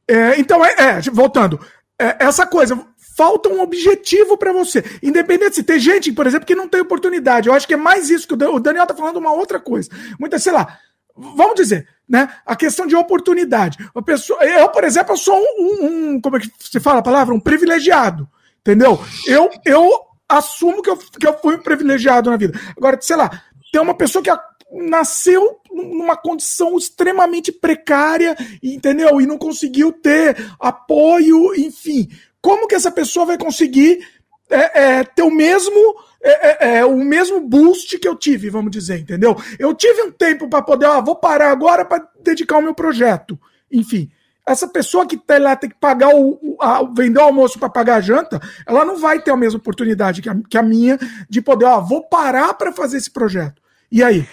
É, então, é, é voltando. É, essa coisa, falta um objetivo para você. Independente se tem gente, por exemplo, que não tem oportunidade. Eu acho que é mais isso que o Daniel tá falando uma outra coisa. Muita, sei lá, vamos dizer, né? A questão de oportunidade. A pessoa, eu, por exemplo, eu sou um, um, como é que se fala a palavra? Um privilegiado. Entendeu? Eu, eu assumo que eu, que eu fui um privilegiado na vida. Agora, sei lá, tem uma pessoa que nasceu numa condição extremamente precária, entendeu? E não conseguiu ter apoio, enfim. Como que essa pessoa vai conseguir é, é, ter o mesmo é, é, é o mesmo boost que eu tive, vamos dizer, entendeu? Eu tive um tempo para poder, ó, vou parar agora para dedicar ao meu projeto. Enfim, essa pessoa que tá lá tem que pagar o, o a, vender o almoço para pagar a janta, ela não vai ter a mesma oportunidade que a, que a minha de poder, ó, vou parar para fazer esse projeto. E aí?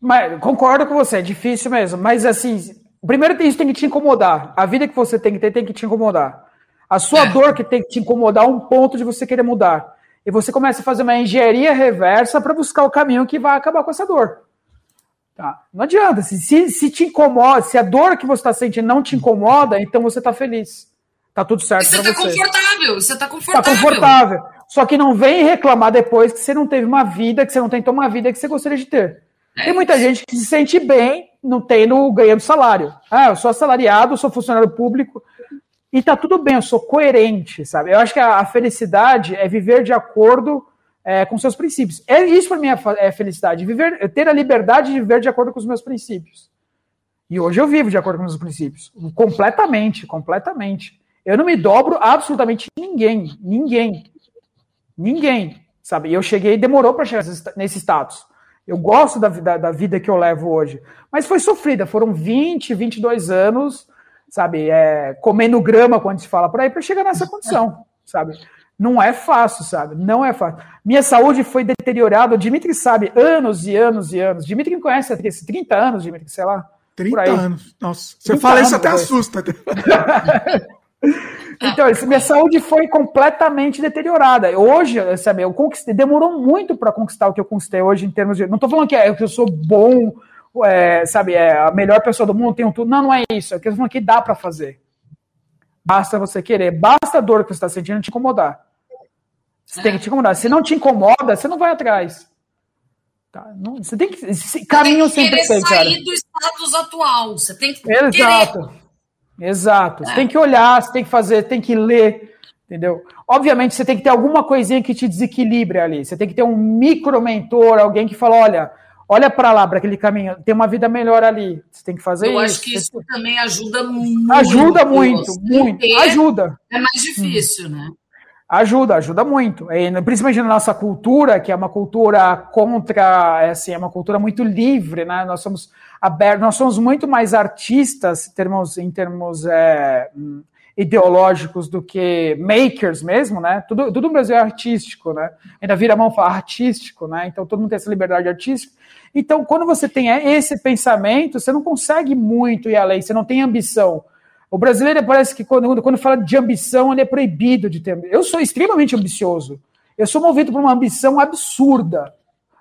Mas, concordo com você, é difícil mesmo. Mas assim, primeiro isso tem que te incomodar. A vida que você tem que ter tem que te incomodar. A sua é. dor que tem que te incomodar a um ponto de você querer mudar. E você começa a fazer uma engenharia reversa para buscar o caminho que vai acabar com essa dor. Tá? Não adianta. Se, se, se te incomoda, se a dor que você está sentindo não te incomoda, então você está feliz. Tá tudo certo. Você está confortável. Você está confortável. Tá confortável. Só que não vem reclamar depois que você não teve uma vida, que você não tentou uma vida que você gostaria de ter. É Tem muita gente que se sente bem não tendo ganhando salário. Ah, eu sou assalariado, eu sou funcionário público. E tá tudo bem, eu sou coerente, sabe? Eu acho que a, a felicidade é viver de acordo é, com seus princípios. É, isso para mim é, é felicidade, viver, ter a liberdade de viver de acordo com os meus princípios. E hoje eu vivo de acordo com os meus princípios. Completamente, completamente. Eu não me dobro absolutamente ninguém, ninguém. Ninguém, sabe? E eu cheguei, demorou para chegar nesse status. Eu gosto da, da, da, vida que eu levo hoje. Mas foi sofrida, foram 20, 22 anos, sabe? É, comendo grama, quando se fala por aí, para chegar nessa condição, sabe? Não é fácil, sabe? Não é fácil. Minha saúde foi deteriorada, o Dimitri sabe, anos e anos e anos. Dimitri me conhece há 30 anos, Dimitri, sei lá. 30 anos. Nossa, você fala isso até assusta. então, minha saúde foi completamente deteriorada. Hoje, sabe, eu conquistei, demorou muito para conquistar o que eu conquistei hoje em termos de. Não estou falando que, é, que eu sou bom, é, sabe, é a melhor pessoa do mundo, tenho tudo. Não, não é isso. É que eu falando que dá para fazer. Basta você querer, basta a dor que você está sentindo te incomodar. Você é. tem que te incomodar. Se não te incomoda, você não vai atrás. Tá? Não, você tem que. Esse caminho tem que sempre tem, sair do status atual. Você tem que. Exato. Querer. Exato. É. Você tem que olhar, você tem que fazer, tem que ler. Entendeu? Obviamente, você tem que ter alguma coisinha que te desequilibre ali. Você tem que ter um micro mentor, alguém que fala: olha, olha para lá, para aquele caminho, tem uma vida melhor ali. Você tem que fazer Eu isso. Eu acho que isso também ajuda muito. Ajuda muito, muito. Ajuda. É mais difícil, hum. né? Ajuda, ajuda muito. E, principalmente na nossa cultura, que é uma cultura contra, é, assim, é uma cultura muito livre, né? Nós somos abertos, nós somos muito mais artistas em termos, em termos é, ideológicos do que makers mesmo, né? Tudo, tudo no Brasil é artístico, né? Ainda vira a mão falar artístico, né? Então todo mundo tem essa liberdade artística. Então, quando você tem esse pensamento, você não consegue muito ir além, você não tem ambição. O brasileiro parece que quando, quando fala de ambição, ele é proibido de ter. Eu sou extremamente ambicioso. Eu sou movido por uma ambição absurda.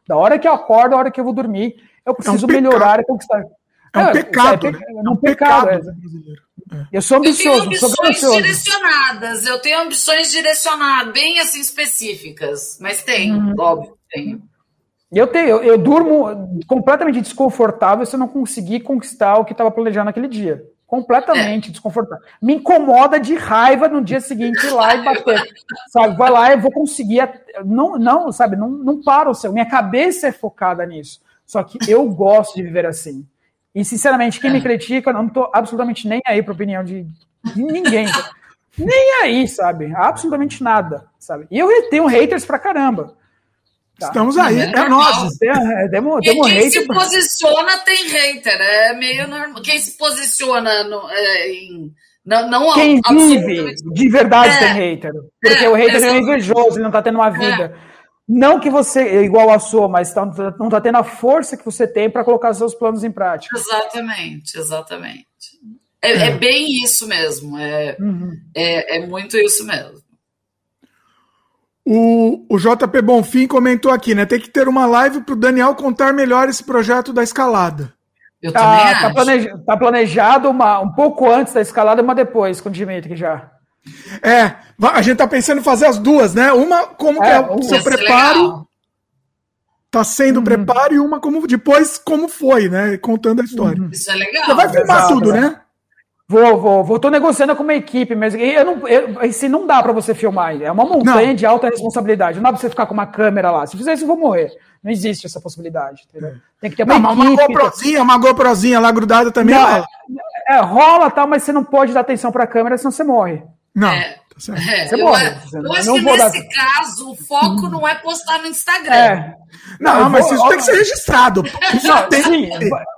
Da hora que eu acordo, da hora que eu vou dormir, eu preciso é um melhorar e conquistar. É um é, pecado, é, né? É um pecado. É. é. Eu sou ambicioso. Eu tenho ambições direcionadas. Eu tenho ambições direcionadas, bem assim específicas. Mas tem, hum. óbvio, tenho. Eu tenho, eu, eu durmo completamente desconfortável se eu não conseguir conquistar o que estava planejando naquele dia completamente desconfortável. Me incomoda de raiva no dia seguinte ir lá e bater. sabe, vai lá, eu vou conseguir. Não, não sabe, não, não para o seu. Minha cabeça é focada nisso. Só que eu gosto de viver assim. E, sinceramente, quem me é. critica, eu não estou absolutamente nem aí para opinião de, de ninguém. nem aí, sabe? Absolutamente nada, sabe? E eu tenho haters pra caramba. Tá. Estamos aí, é, é nós. É, demo, demo quem se posiciona tem hater, é meio normal. Quem se posiciona no, é, em. Não, não Quem vive de verdade é, tem hater. Porque é, o hater é invejoso, ele não está tendo uma vida. Não que você é igual a sua, mas tá, não está tendo a força que você tem para colocar seus planos em prática. Exatamente, exatamente. É, bem isso mesmo. É, uhum. é, é muito isso mesmo. O, o JP Bonfim comentou aqui, né? Tem que ter uma live para o Daniel contar melhor esse projeto da escalada. Eu tá, tá, planejado, tá planejado uma, um pouco antes da escalada e uma depois com o Dimitri já. É, a gente tá pensando em fazer as duas, né? Uma como é, que é o seu preparo. Legal. Tá sendo uhum. preparo e uma como depois como foi, né? Contando a história. Uhum. Isso é legal. Você vai filmar Exato, tudo, né? Vou, vou, vou. Tô negociando com uma equipe, mas eu não, eu, assim, não dá para você filmar. É uma montanha não. de alta responsabilidade. Não dá pra você ficar com uma câmera lá. Se fizer isso, eu vou morrer. Não existe essa possibilidade. Entendeu? É. Tem que ter uma, não, equipe. Uma GoProzinha, uma GoProzinha lá grudada também. Não, rola. É, é, rola tal, mas você não pode dar atenção pra câmera, senão você morre. Não. É. Tá é, você morre. Eu, eu acho que nesse dar... caso, o foco não é postar no Instagram. É. Não, não mas vou, isso ó, tem que ser registrado. Não, tem... Sim,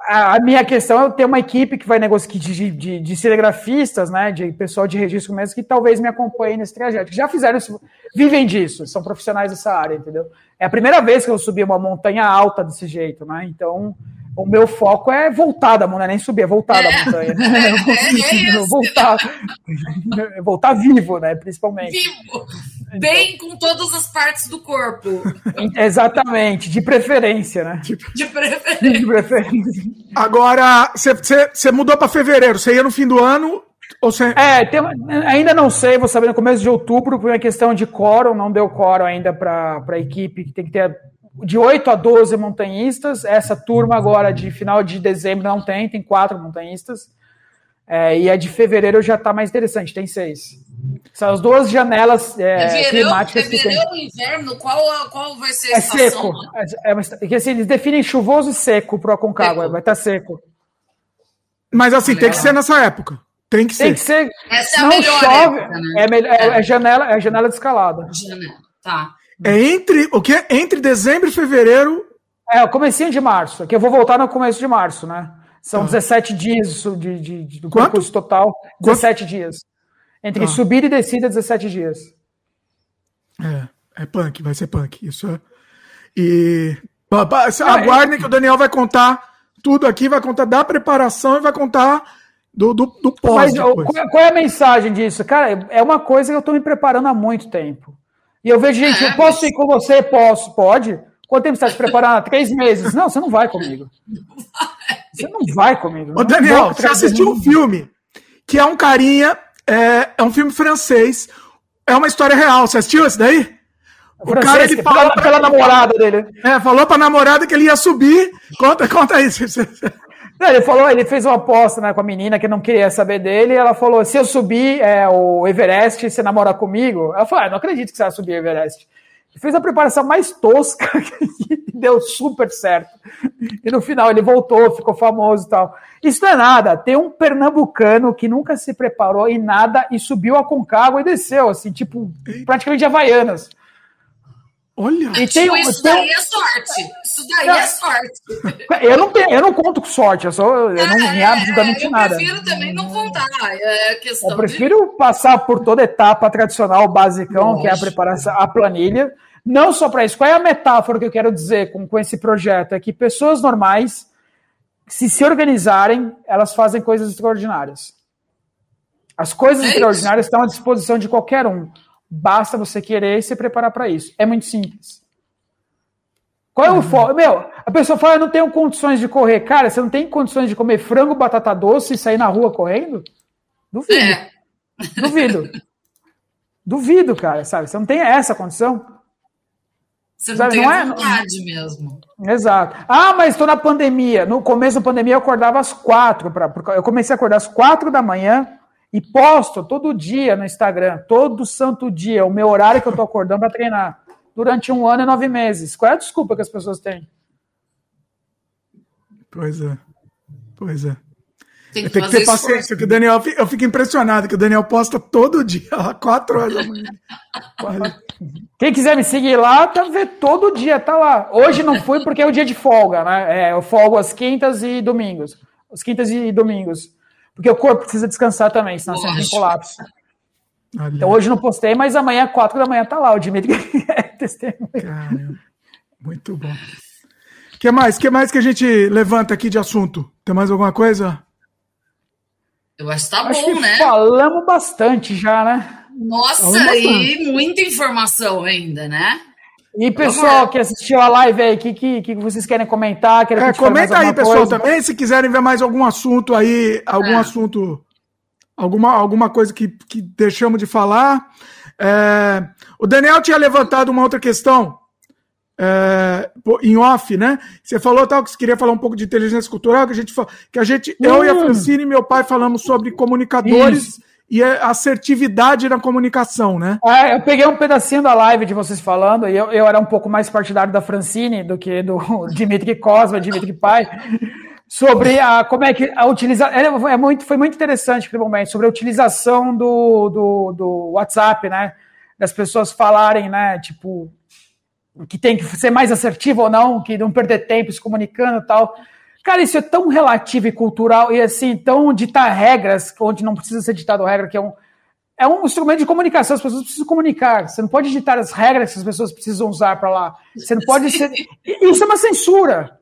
a minha questão é ter uma equipe que vai negociar de, de, de cinegrafistas, né, de pessoal de registro mesmo, que talvez me acompanhe nesse trajeto. Já fizeram isso, vivem disso, são profissionais dessa área, entendeu? É a primeira vez que eu subi uma montanha alta desse jeito, né? Então, o meu foco é voltar da montanha, nem subir, é voltar da é. montanha. É, é voltar, voltar vivo, né? Principalmente. Vivo. Bem com todas as partes do corpo. Exatamente, de preferência, né? De, de preferência. De preferência. Agora, você mudou para fevereiro, você ia no fim do ano. Ou você... É, tem, ainda não sei, vou saber no começo de outubro, por uma questão de quórum, não deu quórum ainda para a equipe, que tem que ter de 8 a 12 montanhistas. Essa turma agora de final de dezembro não tem, tem quatro montanhistas. É, e a de fevereiro já está mais interessante, tem seis. São as duas janelas é, é verão, climáticas. É verão ou inverno? Qual, qual vai ser a é estação? Seco. É, é, é, assim, eles definem chuvoso e seco para o Aconcagua, vai estar tá seco. Mas assim, tem que ser nessa época. Tem que tem ser. Que ser. Essa é a melhor chove, época, né? é, é, é, janela, é janela de escalada. Janela, tá. É entre o quê? Entre dezembro e fevereiro. É, o comecinho de março, que eu vou voltar no começo de março, né? São ah. 17 dias de, de, de, do Quanto? percurso total. 17 Quanto? dias. Entre ah. subida e descida, 17 dias. É, é punk, vai ser punk. Isso é. E aguardem que o Daniel vai contar tudo aqui, vai contar da preparação e vai contar do, do, do pós. Mas, qual é a mensagem disso? Cara, é uma coisa que eu estou me preparando há muito tempo. E eu vejo gente, é, eu posso ir com você? Posso, pode. Quanto tempo você está se preparando? Três meses. Não, você não vai comigo. Você não vai comigo. Ô, Daniel, você assistiu um filme que é um carinha, é, é um filme francês, é uma história real. Você assistiu esse daí? O cara ele falou pra, pela namorada dele. É, falou pra namorada que ele ia subir. Conta, conta isso. ele falou, ele fez uma aposta né, com a menina que não queria saber dele. ela falou: se eu subir é, o Everest, você namora comigo? Ela falou: ah, não acredito que você vai subir o Everest. Ele fez a preparação mais tosca que deu super certo. E no final ele voltou, ficou famoso e tal. Isso não é nada. Tem um pernambucano que nunca se preparou em nada e subiu a Concagua e desceu, assim, tipo, praticamente de Havaianas. Olha, e tem, isso tem... daí é sorte. Isso daí é sorte. Eu não, tenho, eu não conto com sorte, eu, só, eu não me é, absolutamente eu nada. Eu prefiro também não contar. É questão eu prefiro de... passar por toda etapa tradicional, basicão, Lógico. que é a preparação, a planilha. Não só para isso. Qual é a metáfora que eu quero dizer com, com esse projeto? É que pessoas normais, se se organizarem, elas fazem coisas extraordinárias. As coisas é extraordinárias estão à disposição de qualquer um. Basta você querer e se preparar para isso. É muito simples. Qual é o uhum. foco? Meu, a pessoa fala, eu não tenho condições de correr. Cara, você não tem condições de comer frango, batata doce e sair na rua correndo? Duvido. É. Duvido. Duvido, cara, sabe? Você não tem essa condição. Você não sabe? tem não é? vontade mesmo. Exato. Ah, mas estou na pandemia. No começo da pandemia eu acordava às quatro. Pra, eu comecei a acordar às quatro da manhã e posto todo dia no Instagram, todo santo dia, o meu horário que eu tô acordando para treinar. Durante um ano e nove meses. Qual é a desculpa que as pessoas têm? Pois é. Pois é. Tem que, que ter paciência, que o Daniel, eu fico impressionado que o Daniel posta todo dia, lá, quatro horas da manhã. Quem quiser me seguir lá, tá ver todo dia, tá lá. Hoje não fui porque é o dia de folga, né? É, eu folgo às quintas e domingos. As quintas e domingos. Porque o corpo precisa descansar também, senão você entra em colapso. Ali. Então hoje não postei, mas amanhã, quatro da manhã, tá lá o Dimitri testemunho. muito bom. O que mais? que mais que a gente levanta aqui de assunto? Tem mais alguma coisa? Eu acho que tá acho bom, que né? Falamos bastante já, né? Nossa, e muita informação ainda, né? E pessoal que assistiu a live aí, o que, que, que vocês querem comentar? Querem é, comenta aí, pessoal, coisa? também, se quiserem ver mais algum assunto aí, algum é. assunto, alguma, alguma coisa que, que deixamos de falar. É, o Daniel tinha levantado uma outra questão é, em off, né? Você falou tal que você queria falar um pouco de inteligência cultural, que a gente, que a gente hum. eu e a hum. Francine e meu pai falamos sobre comunicadores. Isso e assertividade na comunicação, né? É, eu peguei um pedacinho da live de vocês falando, e eu, eu era um pouco mais partidário da Francine do que do Dimitri Cosma, Dimitri Pai, sobre a, como é que a utilização. É, é muito, foi muito interessante aquele momento, sobre a utilização do, do, do WhatsApp, né? Das pessoas falarem, né? Tipo, que tem que ser mais assertivo ou não, que não perder tempo se comunicando e tal. Cara, isso é tão relativo e cultural e assim, tão ditar regras, onde não precisa ser ditado regra, que é um, é um instrumento de comunicação, as pessoas precisam comunicar. Você não pode ditar as regras que as pessoas precisam usar para lá. Você não pode ser. Isso é uma censura.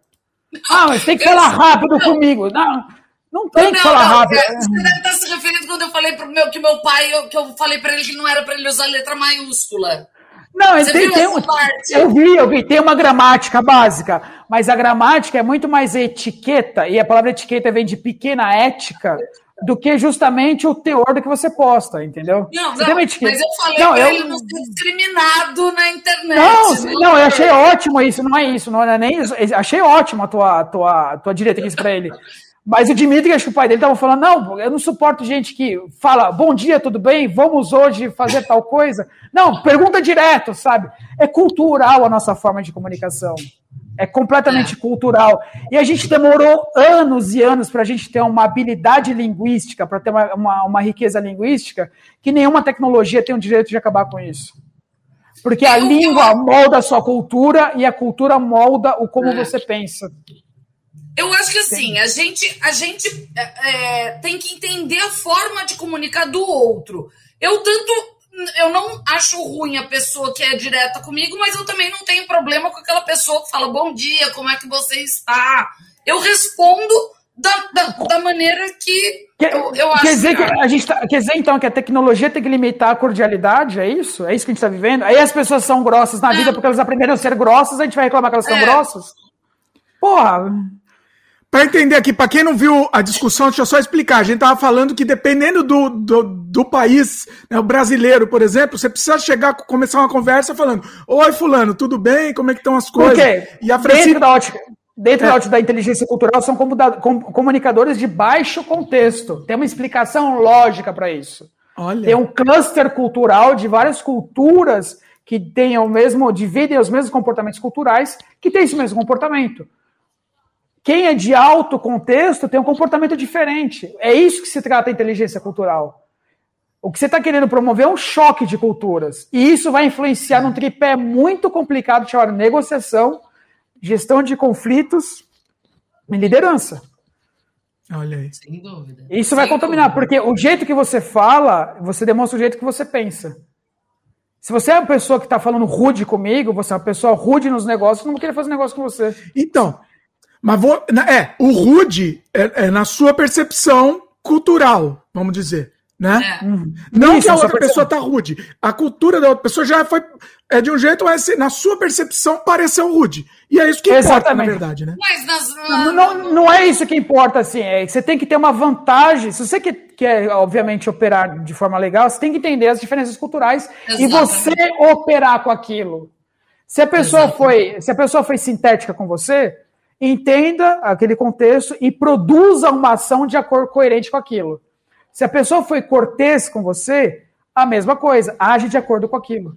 Ah, mas tem que falar rápido comigo. Não, não tem não, que falar não, rápido. Você deve estar se referindo quando eu falei pro meu que meu pai, eu, que eu falei para ele que não era para ele usar letra maiúscula. Não, Você tem, tem eu vi, eu vi, tem uma gramática básica, mas a gramática é muito mais etiqueta, e a palavra etiqueta vem de pequena ética, do que justamente o teor do que você posta, entendeu? Não, não mas eu falei não, eu... ele não ser discriminado na internet. Não, não, não, eu achei ótimo isso, não é isso, não é nem isso. Achei ótimo a tua, tua, tua diretriz para ele. Mas o Dimitri, acho que o pai dele estava falando, não, eu não suporto gente que fala, bom dia, tudo bem? Vamos hoje fazer tal coisa. Não, pergunta direto, sabe? É cultural a nossa forma de comunicação. É completamente é. cultural. E a gente demorou anos e anos para a gente ter uma habilidade linguística, para ter uma, uma, uma riqueza linguística, que nenhuma tecnologia tem o direito de acabar com isso. Porque a língua molda a sua cultura e a cultura molda o como você pensa. Eu acho que assim, a gente, a gente é, é, tem que entender a forma de comunicar do outro. Eu tanto. Eu não acho ruim a pessoa que é direta comigo, mas eu também não tenho problema com aquela pessoa que fala bom dia, como é que você está? Eu respondo da, da, da maneira que quer, eu, eu acho. Quer dizer, que a gente tá, quer dizer, então, que a tecnologia tem que limitar a cordialidade, é isso? É isso que a gente está vivendo? Aí as pessoas são grossas na é. vida porque elas aprenderam a ser grossas, a gente vai reclamar que elas são é. grossas? Porra. Para entender aqui, para quem não viu a discussão, deixa eu só explicar. A gente estava falando que dependendo do, do, do país, né, o brasileiro, por exemplo, você precisa chegar, começar uma conversa falando: Oi, Fulano, tudo bem? Como é que estão as coisas? E a Francisca... Dentro da ótica. Dentro é. da inteligência cultural, são comunicadores de baixo contexto. Tem uma explicação lógica para isso. Olha. Tem um cluster cultural de várias culturas que têm o mesmo, dividem os mesmos comportamentos culturais, que tem esse mesmo comportamento. Quem é de alto contexto tem um comportamento diferente. É isso que se trata a inteligência cultural. O que você está querendo promover é um choque de culturas. E isso vai influenciar num tripé muito complicado chamado negociação, gestão de conflitos e liderança. Olha aí. Sem dúvida. Isso Sem vai contaminar, dúvida. porque o jeito que você fala, você demonstra o jeito que você pensa. Se você é uma pessoa que está falando rude comigo, você é uma pessoa rude nos negócios, eu não vou querer fazer negócio com você. Então, mas vou. É, o rude é, é na sua percepção cultural, vamos dizer. Né? É. Uhum. Não Isso, que a outra pessoa tá rude. A cultura da outra pessoa já foi é de um jeito, mas na sua percepção pareceu rude. E é isso que importa, Exatamente. na verdade, né? Mas nas, não, não, não, é isso que importa, assim. É, você tem que ter uma vantagem. Se você quer, quer, obviamente, operar de forma legal, você tem que entender as diferenças culturais Exatamente. e você operar com aquilo. Se a pessoa foi, se a pessoa foi sintética com você, entenda aquele contexto e produza uma ação de acordo coerente com aquilo. Se a pessoa foi cortês com você, a mesma coisa, age de acordo com aquilo.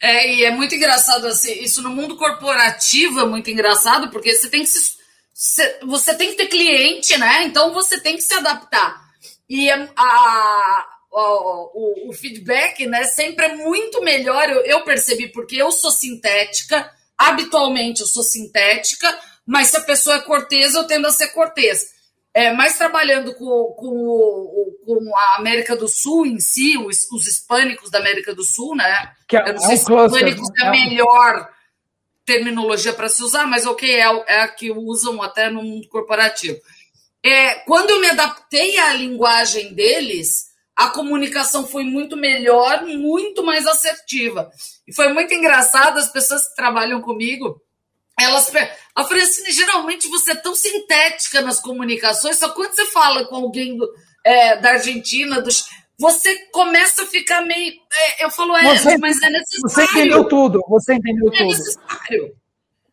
É, e é muito engraçado assim, isso no mundo corporativo é muito engraçado, porque você tem que se, você tem que ter cliente, né? Então você tem que se adaptar. E a, a o, o, feedback, né, sempre é muito melhor. Eu, eu percebi, porque eu sou sintética, habitualmente eu sou sintética, mas se a pessoa é cortês, eu tendo a ser cortês. É, mas trabalhando com, com, com, a América do Sul em si, os, os hispânicos da América do Sul, né? Que é, Eu não sei é um se hispânicos é a melhor terminologia para se usar, mas ok, é, é, a que usam até no mundo corporativo. É, quando eu me adaptei à linguagem deles, a comunicação foi muito melhor, muito mais assertiva. E foi muito engraçado, as pessoas que trabalham comigo, elas. A Francine, geralmente você é tão sintética nas comunicações, só quando você fala com alguém do, é, da Argentina, dos, você começa a ficar meio. É, eu falo, é, você, mas é necessário. Você entendeu tudo, você entendeu é tudo. É necessário.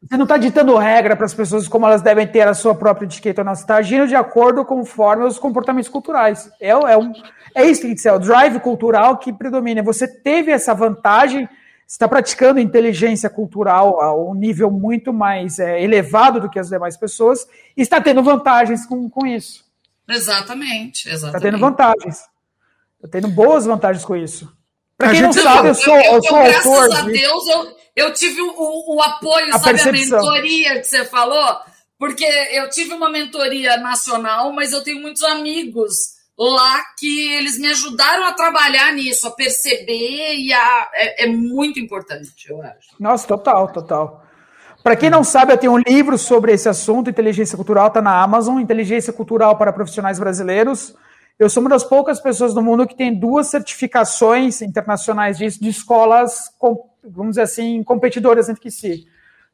Você não está ditando regra para as pessoas como elas devem ter a sua própria etiqueta, não. Você está agindo de acordo conforme os comportamentos culturais. É, é, um, é isso que tem que ser, é o drive cultural que predomina. Você teve essa vantagem está praticando inteligência cultural a um nível muito mais é, elevado do que as demais pessoas e está tendo vantagens com, com isso. Exatamente, exatamente. Está tendo vantagens. Está tendo boas vantagens com isso. Para quem não sabe, eu sou, eu, eu, sou eu, autor. Graças a Deus, eu, eu tive o, o apoio, a sabe, percepção. a mentoria que você falou, porque eu tive uma mentoria nacional, mas eu tenho muitos amigos lá que eles me ajudaram a trabalhar nisso, a perceber e a, é, é muito importante, eu acho. Nossa, total, total. Para quem não sabe, eu tenho um livro sobre esse assunto, inteligência cultural, está na Amazon, Inteligência Cultural para Profissionais Brasileiros. Eu sou uma das poucas pessoas do mundo que tem duas certificações internacionais disso, de escolas, vamos dizer assim, competidoras entre si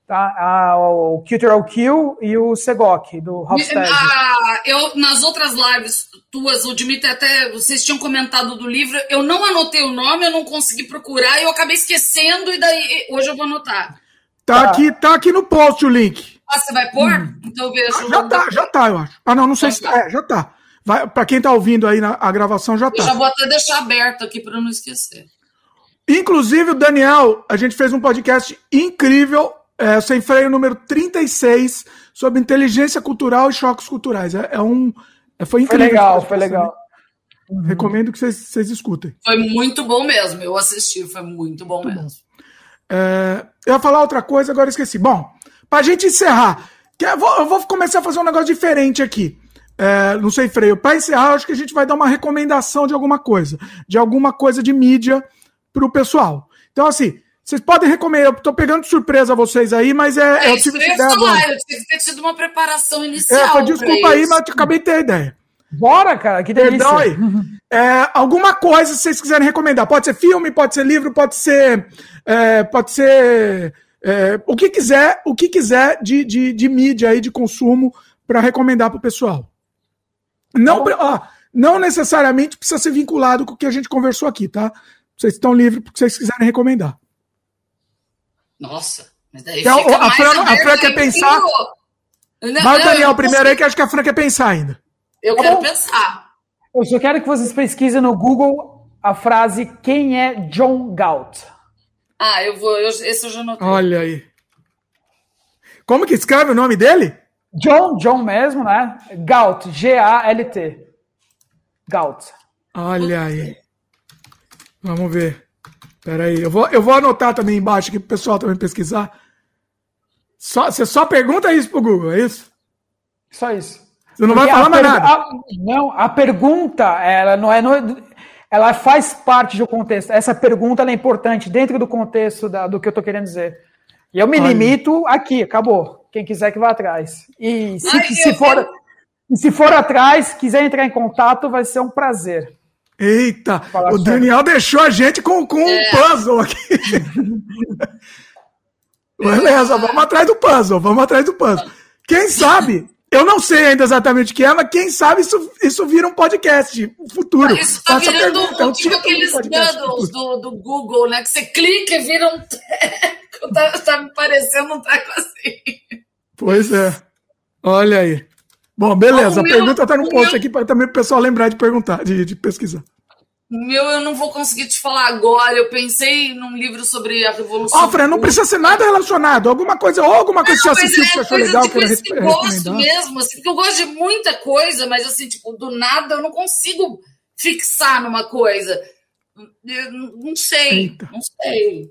tá? O Cultural Kill e o Segok, do Hofstede. Ah, eu, nas outras lives tuas, o Dimitri até, vocês tinham comentado do livro, eu não anotei o nome, eu não consegui procurar, eu acabei esquecendo e daí hoje eu vou anotar. Tá, tá. Aqui, tá aqui no post o link. Ah, você vai pôr? Hum. Então veja. Ah, já tá, já tá, eu acho. Ah, não, não sei se tá. É, já tá. Vai, pra quem tá ouvindo aí na a gravação, já tá. Eu já vou até deixar aberto aqui para não esquecer. Inclusive, o Daniel, a gente fez um podcast incrível é, Sem Freio número 36, sobre inteligência cultural e choques culturais. É, é um. É, foi incrível. Foi legal, foi legal. Uhum. Recomendo que vocês, escutem. Foi muito bom mesmo. Eu assisti, foi muito bom muito mesmo. Bom. É, eu ia falar outra coisa, agora esqueci. Bom, pra gente encerrar, eu vou, eu vou começar a fazer um negócio diferente aqui. É, não sei, Freio. Para encerrar, acho que a gente vai dar uma recomendação de alguma coisa, de alguma coisa de mídia para o pessoal. Então, assim, vocês podem recomendar. Eu tô pegando de surpresa vocês aí, mas é. é eu tive ideia agora. Eu tive que ter tido uma preparação inicial. É, foi, desculpa aí, mas eu acabei de ter ideia. Bora, cara, que delícia. Perdão aí. É, alguma coisa, se vocês quiserem recomendar. Pode ser filme, pode ser livro, pode ser. É, pode ser. É, o que quiser, o que quiser de, de, de mídia aí, de consumo, para recomendar para o pessoal. Não, tá ó, não necessariamente precisa ser vinculado com o que a gente conversou aqui, tá? Vocês estão livres porque vocês quiserem recomendar. Nossa, mas daí então, a, Fran, a Fran quer pensar. Não, Vai, Daniel, primeiro aí, que acho que a Fran quer pensar ainda. Eu tá quero bom? pensar. Eu só quero que vocês pesquisem no Google a frase quem é John Galt. Ah, eu vou. Eu, esse eu já notei. Olha aí. Como que escreve o nome dele? John, John mesmo, né? Galt, G-A-L-T. Galt. Olha aí. Vamos ver. Peraí, eu vou, eu vou anotar também embaixo aqui para o pessoal também pesquisar. Só, você só pergunta isso pro Google, é isso? Só isso. Você não Porque vai falar mais nada. A, não, a pergunta, ela não é. Não é ela faz parte do contexto. Essa pergunta é importante dentro do contexto da, do que eu estou querendo dizer. E eu me Ai. limito aqui, acabou. Quem quiser que vá atrás. E se, Ai, se for, se for atrás, quiser entrar em contato, vai ser um prazer. Eita, o Daniel deixou a gente com, com é. um puzzle aqui. Beleza, vamos atrás do puzzle, vamos atrás do puzzle. Quem sabe, eu não sei ainda exatamente o que é, mas quem sabe isso, isso vira um podcast futuro. Isso tá Faça virando pergunta, um, tipo aqueles bundles do, do Google, né? Que você clica e vira um teco. Tá, tá me parecendo um teco assim. Pois é. Olha aí. Bom, beleza. a meu, pergunta está no post meu... aqui para também o pessoal lembrar de perguntar, de, de pesquisar. Meu, eu não vou conseguir te falar agora. Eu pensei num livro sobre a Revolução. Ó, oh, Fran, não precisa ser nada relacionado. Alguma coisa, ou alguma coisa não, que você assistiu é, que achou legal. Tipo, que eu gosto mesmo, assim, porque eu gosto de muita coisa, mas assim, tipo, do nada eu não consigo fixar numa coisa. Eu não sei, Eita. não sei.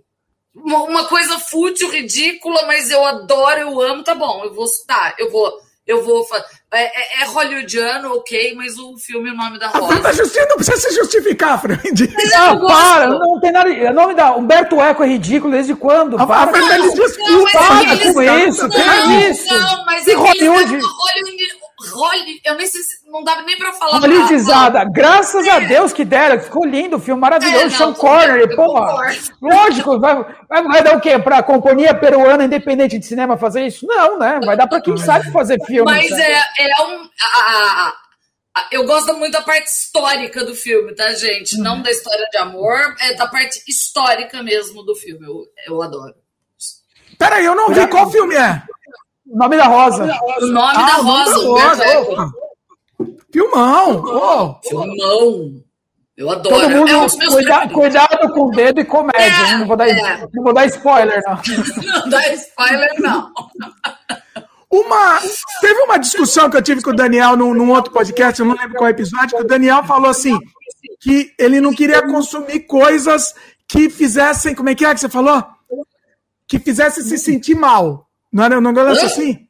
Uma, uma coisa fútil, ridícula, mas eu adoro, eu amo, tá bom, eu vou, tá, eu vou eu vou. É, é, é, hollywoodiano, ok, mas o filme, o nome da Rosa. Tá não precisa se justificar, Fred. Não, não para, não tem nada. O nome da Humberto Eco é ridículo desde quando? A, para, a Fernandes desculpa, para com isso, não, isso. Não, mas é Hollywood. Hollywood Holly, eu nem sei se não dava nem pra falar. Hollywoodizada, graças é. a Deus que deram, ficou lindo o filme, maravilhoso. É, Sean Connery, porra. Lógico, vai, vai, vai, dar o quê? Pra companhia peruana independente de cinema fazer isso? Não, né? Vai dar pra quem sabe fazer filme. Mas é, é um. A, a, eu gosto muito da parte histórica do filme, tá, gente? Uhum. Não da história de amor, é da parte histórica mesmo do filme. Eu, eu adoro. Peraí, eu não vi qual filme é. O nome da Rosa. O nome ah, da Rosa. O nome da Rosa. Filmão. Oh. Filmão. Eu adoro. Todo mundo, é cuida, cuidado com o dedo e comédia. É, não, vou dar, é. não vou dar spoiler, não. Não dá spoiler, não. Uma, teve uma discussão que eu tive com o Daniel num, num, outro podcast, eu não lembro qual episódio, que o Daniel falou assim: que ele não queria consumir coisas que fizessem. Como é que é que você falou? Que fizessem se sentir mal. Não era um negócio assim?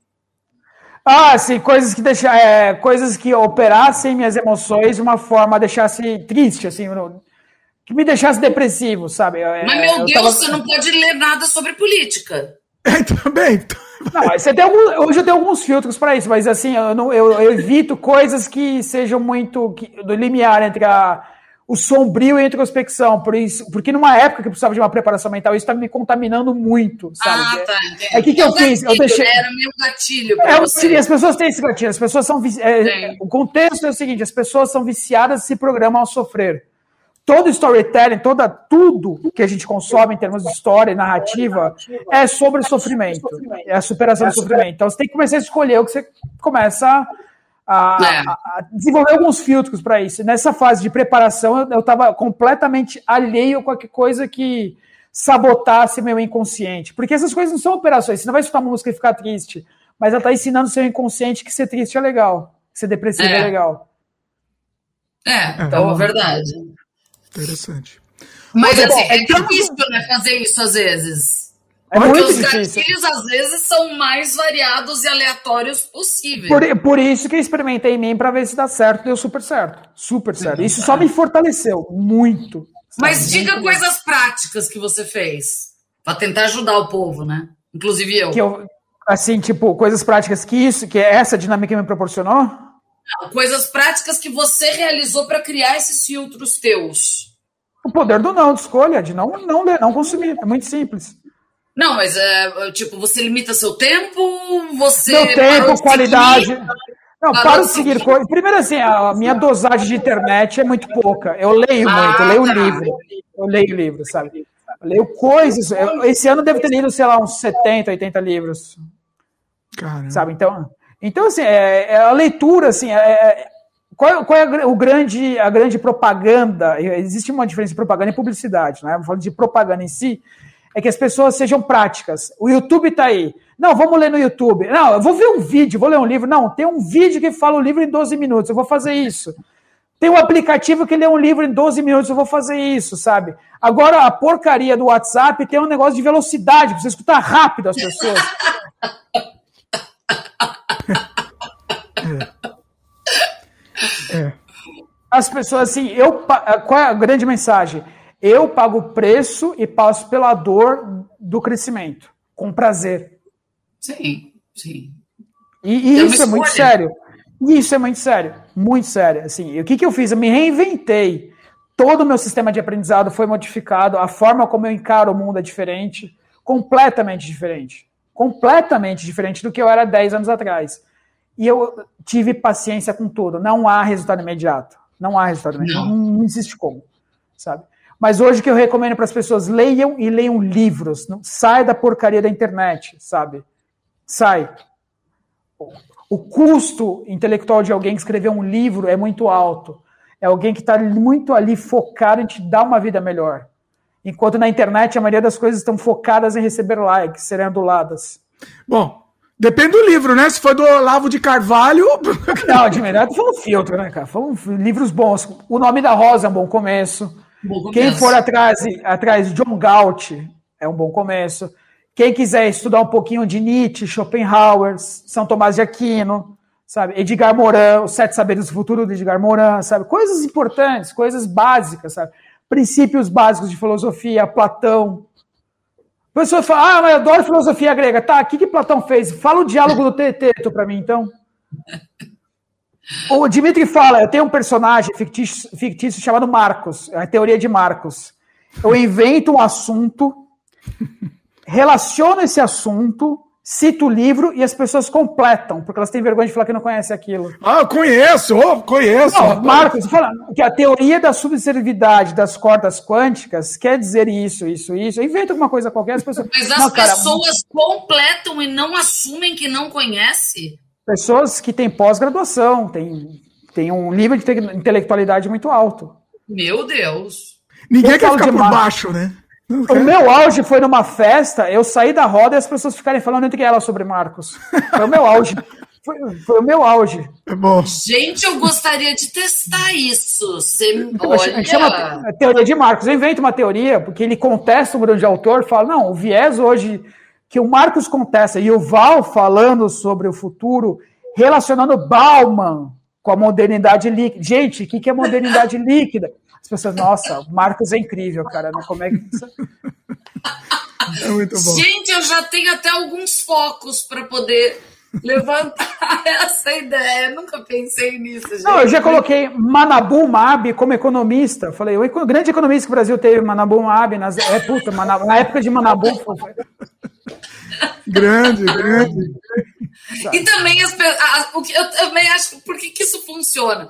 Ah, sim, coisas que deixa, é, coisas que operassem minhas emoções de uma forma deixasse triste, assim, que me deixasse depressivo, sabe? É, Mas meu Deus, tava... você não pode ler nada sobre política. É, também. Não, você tem algum, hoje eu tenho alguns filtros para isso, mas assim, eu, não, eu, eu evito coisas que sejam muito que, do limiar entre a o sombrio e a introspecção, por isso, porque numa época que eu precisava de uma preparação mental, isso estava me contaminando muito, sabe? Ah, tá. É, o que, que eu fiz? eu deixei. Né? Era meu gatilho. É, você. As pessoas têm esse gatilho, as pessoas são. É, o contexto é o seguinte: as pessoas são viciadas e se programam a sofrer. Todo storytelling, toda, tudo que a gente consome em termos de história e narrativa é sobre sofrimento, é a superação do sofrimento. Então você tem que começar a escolher o que você começa a, é. a, desenvolver alguns filtros para isso. Nessa fase de preparação, eu estava completamente alheio a qualquer coisa que sabotasse meu inconsciente. Porque essas coisas não são operações. Você não vai escutar uma música e ficar triste, mas ela está ensinando o seu inconsciente que ser triste é legal, que ser depressivo é, é legal. É, então é verdade. Interessante. Mas assim, é difícil, né, fazer isso às vezes. É Porque muito os difícil. gatilhos, às vezes, são mais variados e aleatórios possíveis. Por, por isso que eu experimentei em mim para ver se dá certo, deu super certo. Super certo. Isso só me fortaleceu muito. Mas diga muito coisas práticas que você fez para tentar ajudar o povo, né? Inclusive eu. Que eu. Assim, tipo, coisas práticas que isso, que essa dinâmica me proporcionou? Não, coisas práticas que você realizou para criar esses filtros teus. O poder do não, de escolha, de não, não ler, não consumir. É muito simples. Não, mas é, tipo, você limita seu tempo, você. Meu tempo, qualidade. Seguir, não, para de seguir coisas. Primeiro, assim, a minha dosagem de internet é muito pouca. Eu leio ah, muito, eu leio tá. livro. Eu leio livro, sabe? Eu leio coisas. Eu, esse ano eu devo ter lido, sei lá, uns 70, 80 livros. Caramba. Sabe? Então, então assim, é, é a leitura, assim, é, é qual, qual, é o grande, a grande propaganda? Existe uma diferença de propaganda e publicidade, né? Falando de propaganda em si, é que as pessoas sejam práticas. O YouTube está aí. Não, vamos ler no YouTube. Não, eu vou ver um vídeo, vou ler um livro. Não, tem um vídeo que fala o livro em 12 minutos, eu vou fazer isso. Tem um aplicativo que lê um livro em 12 minutos, eu vou fazer isso, sabe? Agora, a porcaria do WhatsApp tem um negócio de velocidade, você escutar rápido as pessoas. é. É. As pessoas, assim, eu. Qual é a grande mensagem? Eu pago o preço e passo pela dor do crescimento, com prazer. Sim, sim. E, e isso é muito sério. Isso é muito sério, muito sério. Assim, o que, que eu fiz? Eu me reinventei. Todo o meu sistema de aprendizado foi modificado, a forma como eu encaro o mundo é diferente, completamente diferente. Completamente diferente do que eu era 10 anos atrás. E eu tive paciência com tudo. Não há resultado imediato. Não há resultado imediato. Não, não existe como, sabe? Mas hoje o que eu recomendo para as pessoas, leiam e leiam livros. Não, sai da porcaria da internet, sabe? Sai. O custo intelectual de alguém que escreveu um livro é muito alto. É alguém que está muito ali focado em te dar uma vida melhor. Enquanto na internet a maioria das coisas estão focadas em receber likes, serem aduladas. Bom, depende do livro, né? Se for do Olavo de Carvalho. Não, de verdade, foi um filtro, né, cara? Foram livros bons. O Nome da Rosa é um bom começo. Quem for atrás, atrás de John Galt é um bom começo. Quem quiser estudar um pouquinho de Nietzsche, Schopenhauer, São Tomás de Aquino, sabe? Edgar Morin, os Sete Saberes do Futuro de Edgar Morin, sabe? Coisas importantes, coisas básicas, sabe? Princípios básicos de filosofia, Platão. A pessoa fala, ah, mas eu adoro filosofia grega. Tá, o que, que Platão fez? Fala o diálogo do Teteto para mim, então. O Dimitri fala: eu tenho um personagem fictício, fictício chamado Marcos, é a teoria de Marcos. Eu invento um assunto, relaciono esse assunto, cito o livro e as pessoas completam, porque elas têm vergonha de falar que não conhecem aquilo. Ah, eu conheço, oh, conheço. Não, Marcos, fala que a teoria da subservidade das cordas quânticas quer dizer isso, isso, isso. Inventa alguma coisa qualquer, as pessoas. Mas as não, cara, pessoas completam e não assumem que não conhecem pessoas que têm pós-graduação, têm, têm um nível de intelectualidade muito alto. Meu Deus! Ninguém eu quer ficar por baixo, né? O meu auge foi numa festa, eu saí da roda e as pessoas ficarem falando entre elas sobre Marcos. Foi o meu auge. Foi, foi, o meu auge. É bom. Gente, eu gostaria de testar isso. Você, olha... Chama a teoria de Marcos. Eu invento uma teoria, porque ele contesta um grande autor, fala, não, o viés hoje que o Marcos contesta e o Val falando sobre o futuro, relacionando Bauman com a modernidade líquida. Gente, o que é modernidade líquida? As pessoas, nossa, o Marcos é incrível, cara. Né? Como é que. É muito bom. Gente, eu já tenho até alguns focos para poder levantar essa ideia. Eu nunca pensei nisso, gente. Não, eu já coloquei Manabu Mab como economista. Falei, o grande economista que o Brasil teve, Manabu Mab, nas, é, puta, Manabu, na época de Manabu. Foi, grande, grande. E também as, eu também acho por que, que isso funciona.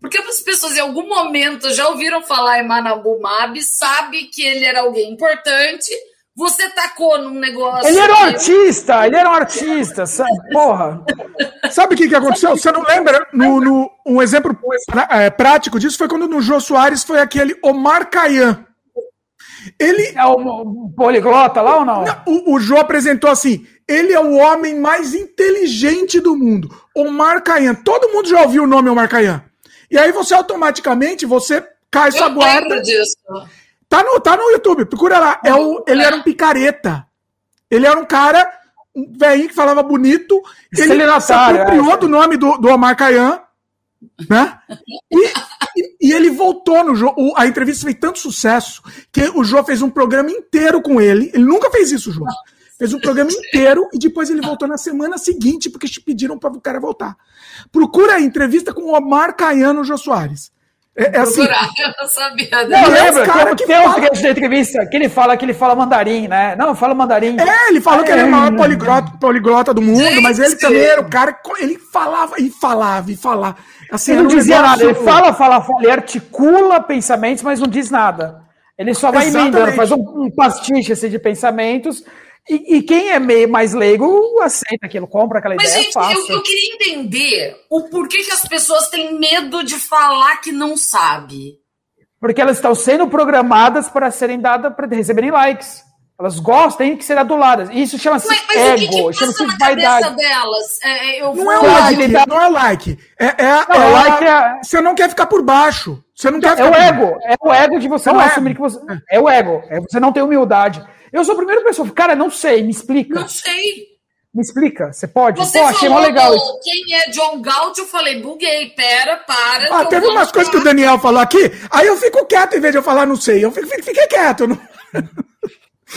Porque as pessoas em algum momento já ouviram falar em Manabu Mab, sabe que ele era alguém importante, você tacou num negócio. Ele era um artista, ele era um artista, sabe? Porra. Sabe o que, que aconteceu? Você não lembra? No, no um exemplo é, prático disso foi quando no Jô Soares foi aquele Omar Kayan. Ele. É o poliglota lá ou não? não o, o Jô apresentou assim: ele é o homem mais inteligente do mundo. Omar Kayan. Todo mundo já ouviu o nome Omar Kayan. E aí você automaticamente você cai sua guarda. Disso. Tá no, tá no YouTube, procura lá. É o, ele era um picareta. Ele era um cara, um velhinho que falava bonito. Ele se apropriou é, do nome do, do Omar Kayan, né? E, e, e, ele voltou no jogo. A entrevista fez tanto sucesso que o Jô fez um programa inteiro com ele. Ele nunca fez isso, Jô. Fez um programa inteiro e depois ele voltou na semana seguinte, porque pediram para o cara voltar. Procura a entrevista com o Omar Caiano Jô Soares. É, é assim. eu não sabia. Não, lembra? Cara que tem fala... um trecho da entrevista que ele fala que ele fala mandarim, né? Não, fala mandarim. É, ele falou é, que ele é o maior poliglota, poliglota do mundo, gente, mas ele também era o cara que ele falava e falava e falava. Assim, ele não dizia nada, ele fala, fala, fala, ele articula pensamentos, mas não diz nada. Ele só vai emendando, faz um, um pastiche assim, de pensamentos e, e, quem é meio mais leigo aceita aquilo, compra aquela Mas, ideia. Mas, gente, eu, eu, queria entender o porquê que as pessoas têm medo de falar que não sabe. Porque elas estão sendo programadas para serem dadas, para receberem likes. Elas gostam, têm que ser aduladas. Isso chama-se ego, chama-se vaidade. delas? É, é não, é like, não é like, é É, é, não, é like é... Você não quer ficar por baixo. Você não quer é o ego. É o ego de você não, não assumir que você. É o ego. É você não ter humildade. Eu sou a primeira pessoa. Cara, não sei, me explica. Não sei. Me explica, você pode? Você Pô, achei falou legal isso. quem é John Galt, eu falei, buguei, pera, para. Ah, teve umas coisas que o Daniel falou aqui, aí eu fico quieto em vez de eu falar não sei. Eu fiquei, fiquei quieto. Não...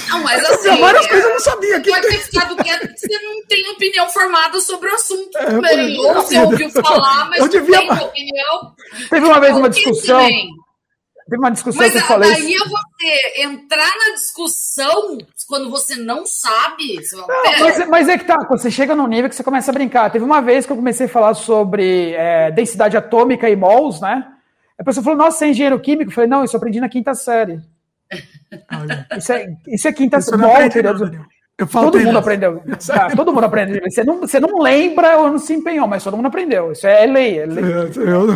Não, mas assim. Várias é, coisas eu não sabia. Que pode ter ficado quieto porque você não tem opinião formada sobre o assunto é, também. Ou você ouviu falar, mas eu devia... não tem opinião. Teve uma vez uma discussão. Também. Teve uma discussão Mas que eu falei. Mas daí é você entrar na discussão quando você não sabe. Você não, mas, mas, é que tá, quando você chega num nível que você começa a brincar. Teve uma vez que eu comecei a falar sobre é, densidade atômica e mols, né? A pessoa falou, nossa, você é engenheiro químico? Eu falei, não, isso eu aprendi na quinta série. isso, é, isso é quinta série. Eu todo mundo aprendeu. Tá, todo mundo aprendeu. Você não, você não lembra ou não se empenhou, mas todo mundo aprendeu. Isso é lei. É lei.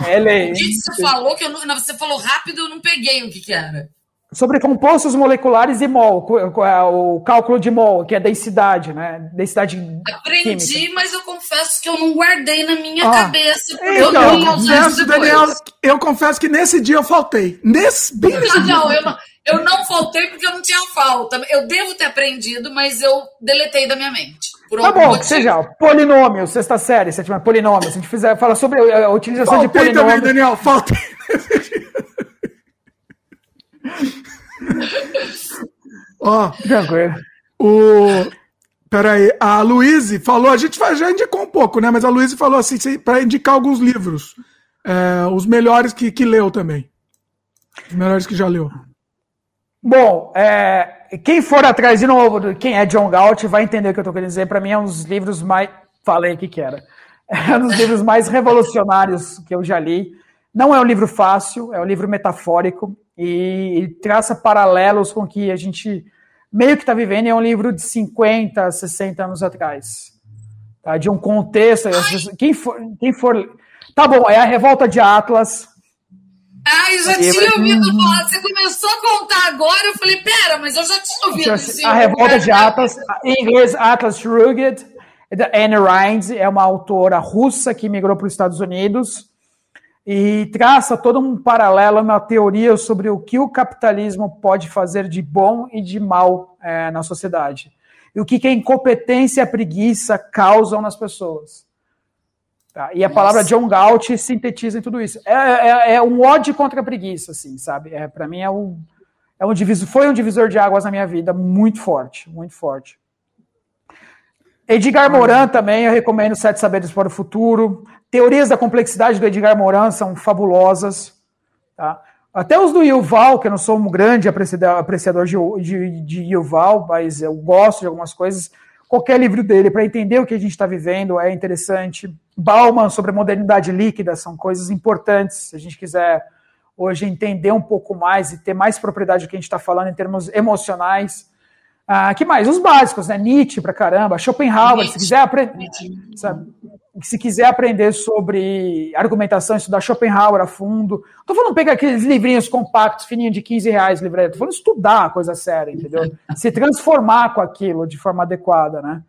É, é lei. Você falou que eu não, você falou rápido, eu não peguei o que, que era. Sobre compostos moleculares e mol, o cálculo de mol, que é densidade, né? Densidade. Aprendi, química. mas eu confesso que eu não guardei na minha ah, cabeça. Então, eu, eu, confesso, Daniel, eu confesso que nesse dia eu faltei. Nesse, bem nesse não, dia. Não, eu não. Eu não faltei porque eu não tinha falta. Eu devo ter aprendido, mas eu deletei da minha mente. tá bom, motivo. que seja polinômio, sexta série, sétima polinômio. Se a gente fizer, fala sobre a utilização faltei de polinômio. também, Daniel, faltei. Ó, tranquilo. O Peraí, a Luíse falou, a gente já indicou um pouco, né? Mas a Luíse falou assim, para indicar alguns livros. É, os melhores que, que leu também. Os melhores que já leu. Bom, é, quem for atrás de novo quem é John Galt vai entender o que eu estou querendo dizer. Para mim é um dos livros mais. Falei que que era. É um dos livros mais revolucionários que eu já li. Não é um livro fácil, é um livro metafórico e, e traça paralelos com o que a gente meio que está vivendo. É um livro de 50, 60 anos atrás. Tá? De um contexto. Quem for, quem for. Tá bom, é a revolta de Atlas, ah, eu já tinha ouvido falar. Você começou a contar agora, eu falei, pera, mas eu já tinha ouvido isso. A Revolta de Atlas, em inglês, Atlas Shrugged, da Anne Rind, é uma autora russa que migrou para os Estados Unidos e traça todo um paralelo, uma teoria sobre o que o capitalismo pode fazer de bom e de mal é, na sociedade. E o que, que a incompetência e a preguiça causam nas pessoas. Tá? E a Nossa. palavra John Galt sintetiza em tudo isso. É, é, é um ódio contra a preguiça, assim, sabe? É, para mim é um, é um divisor, foi um divisor de águas na minha vida muito forte, muito forte. Edgar Morin também, eu recomendo Sete Saberes para o Futuro. Teorias da complexidade do Edgar Morin são fabulosas. Tá? Até os do Yuval, que eu não sou um grande apreciador de, de, de Yuval, mas eu gosto de algumas coisas. Qualquer livro dele, para entender o que a gente está vivendo, é interessante. Bauman sobre a modernidade líquida são coisas importantes, se a gente quiser hoje entender um pouco mais e ter mais propriedade do que a gente está falando em termos emocionais. Ah, que mais? Os básicos, né? Nietzsche pra caramba, Schopenhauer, Nietzsche. se quiser aprender. Se quiser aprender sobre argumentação, estudar Schopenhauer a fundo. Tô falando pegar aqueles livrinhos compactos, fininhos de 15 reais, livreto. Tô falando estudar a coisa séria, entendeu? Se transformar com aquilo de forma adequada, né?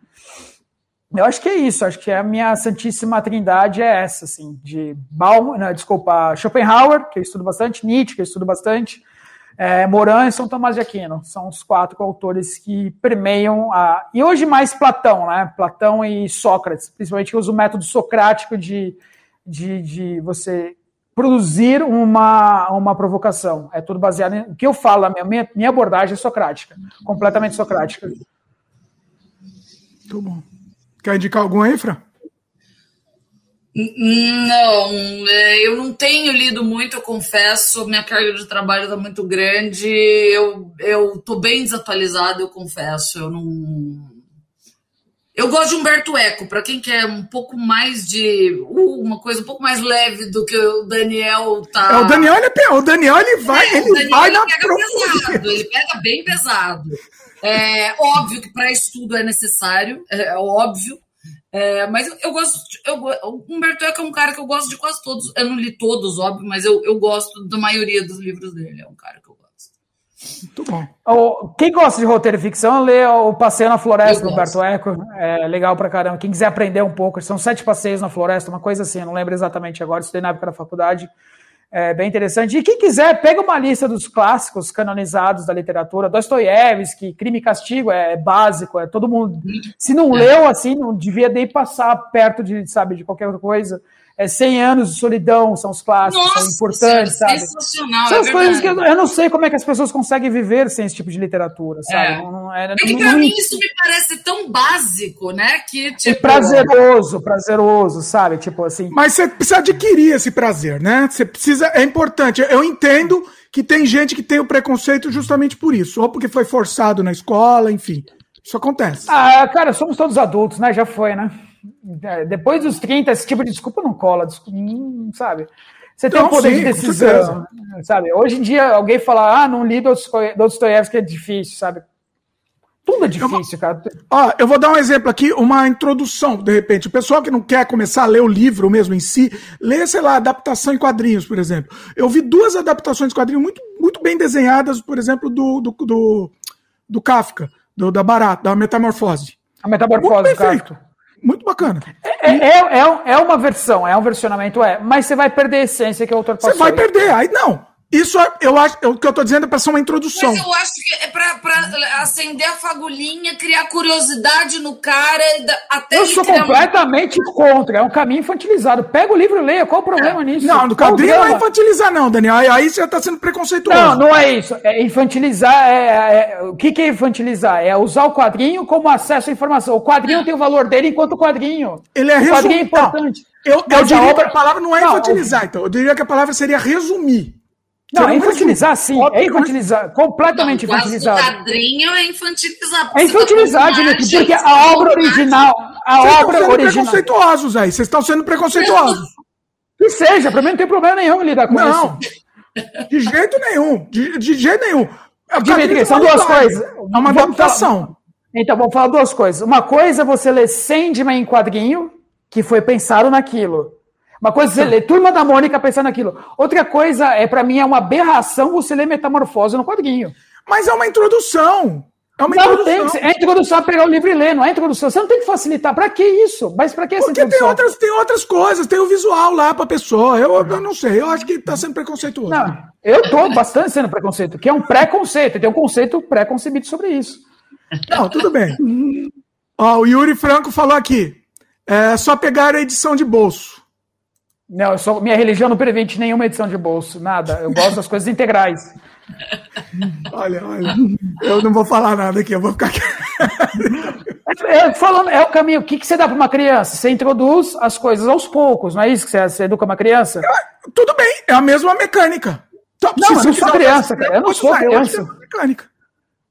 Eu acho que é isso, acho que a minha santíssima trindade é essa, assim, de Baum, não, desculpa, Schopenhauer, que eu estudo bastante, Nietzsche, que eu estudo bastante, é, Moran e São Tomás de Aquino. São os quatro autores que permeiam a. E hoje mais Platão, né? Platão e Sócrates, principalmente que usa o método socrático de, de, de você produzir uma, uma provocação. É tudo baseado em. O que eu falo, a minha, minha abordagem é socrática, completamente socrática. Muito bom. Quer indicar algum aí, Fran? Não, é, eu não tenho lido muito, eu confesso. Minha carga de trabalho está muito grande. Eu, eu tô bem desatualizado, eu confesso. Eu não. Eu gosto de Humberto Eco, para quem quer um pouco mais de. Uh, uma coisa um pouco mais leve do que o Daniel tá. É, o Daniel, ele, é o Daniel ele vai, é, ele Daniel, vai ele na pega pesado, ele pega bem pesado. É óbvio que para estudo é necessário, é, é óbvio. É, mas eu, eu gosto. Eu, o Humberto Eco é um cara que eu gosto de quase todos. Eu não li todos, óbvio, mas eu, eu gosto da maioria dos livros dele. É um cara que eu gosto. Muito bom. quem gosta de roteiro e ficção, lê o Passeio na Floresta do Humberto Eco. É legal pra caramba. Quem quiser aprender um pouco, são sete passeios na floresta, uma coisa assim, não lembro exatamente agora, estudei na época da faculdade. É bem interessante. E quem quiser, pega uma lista dos clássicos canonizados da literatura. Dostoiévski, Crime e Castigo é básico, é todo mundo. Se não leu assim, não devia nem passar perto de, sabe, de qualquer coisa é 100 anos de solidão, são os clássicos, Nossa, são importantes, sabe? Sensacional, são é as coisas que eu, eu, não sei como é que as pessoas conseguem viver sem esse tipo de literatura, sabe? É, não, é, é que pra não, mim isso me parece tão básico, né? Que, tipo... E prazeroso, prazeroso, sabe? Tipo assim. Mas você precisa adquirir esse prazer, né? Você precisa, é importante. Eu entendo que tem gente que tem o preconceito justamente por isso, ou porque foi forçado na escola, enfim. Isso acontece. Ah, cara, somos todos adultos, né? Já foi, né? É, depois dos 30, esse tipo de desculpa não cola, desculpa, sabe? Você tem o poder sim, de decisão, sabe? Hoje em dia, alguém fala, ah, não li Dostoiévski é difícil, sabe? Tudo é difícil, eu, cara. Ó, eu vou dar um exemplo aqui, uma introdução, de repente. O pessoal que não quer começar a ler o livro mesmo em si, lê, sei lá, adaptação em quadrinhos, por exemplo. Eu vi duas adaptações de quadrinhos muito, muito bem desenhadas, por exemplo, do, do, do, do Kafka, do, da Barata, da Metamorfose. A Metamorfose do Kafka. Muito bacana. É, é, é, é, uma versão, é um versionamento, é, mas você vai perder a essência que o autor passou. Você vai perder, aí não. Isso é, eu acho, o que eu estou dizendo é para ser uma introdução. Mas eu acho que é para acender a fagulhinha, criar curiosidade no cara, até Eu sou completamente uma... contra, é um caminho infantilizado. Pega o livro e leia, qual o problema é. nisso? Não, no quadrinho não é infantilizar, não, Daniel. Aí você está sendo preconceituoso. Não, não é isso. É infantilizar é, é, é, o que, que é infantilizar? É usar o quadrinho como acesso à informação. O quadrinho tem o valor dele enquanto quadrinho. Ele é o quadrinho é importante. Eu, eu diria obra... que a palavra não é não, infantilizar, então. Eu diria que a palavra seria resumir. Não, é infantilizar, sim. É infantilizar. Completamente não, infantilizado. O quadrinho é infantilizar. É infantilizar, Dimitri, porque a obra original. A Vocês obra estão sendo original. preconceituosos aí. Vocês estão sendo preconceituosos. Que seja, pra mim não tem problema nenhum lidar com não, isso. Não. De jeito nenhum. De, de jeito nenhum. Dimitri, são duas coisas. É uma adaptação. Então, vamos falar duas coisas. Uma coisa é você ler Sandman em quadrinho, que foi pensado naquilo. Uma coisa é você ler Turma da Mônica pensando naquilo. Outra coisa é, para mim, é uma aberração você ler Metamorfose no quadrinho. Mas é uma introdução. É uma não, introdução. Tem, é introdução a pegar o livro e ler, não é introdução. Você não tem que facilitar. Para que isso? Mas para que essa Porque introdução? Tem outras, tem outras coisas, tem o visual lá para pessoa. Eu, eu não sei, eu acho que está sendo preconceituoso. Não, eu estou bastante sendo preconceito, que é um preconceito, tem um conceito pré-concebido sobre isso. Não, tudo bem. Ó, o Yuri Franco falou aqui. É só pegar a edição de bolso. Não, eu sou, minha religião não permite nenhuma edição de bolso, nada. Eu gosto das coisas integrais. Olha, olha, eu não vou falar nada aqui, eu vou ficar é, é, falando, é o caminho. O que, que você dá para uma criança? Você introduz as coisas aos poucos, não é isso que você, você educa uma criança? É, tudo bem, é a mesma mecânica. Então, não, eu não sou criança, cara. Eu não sou criança. Mecânica.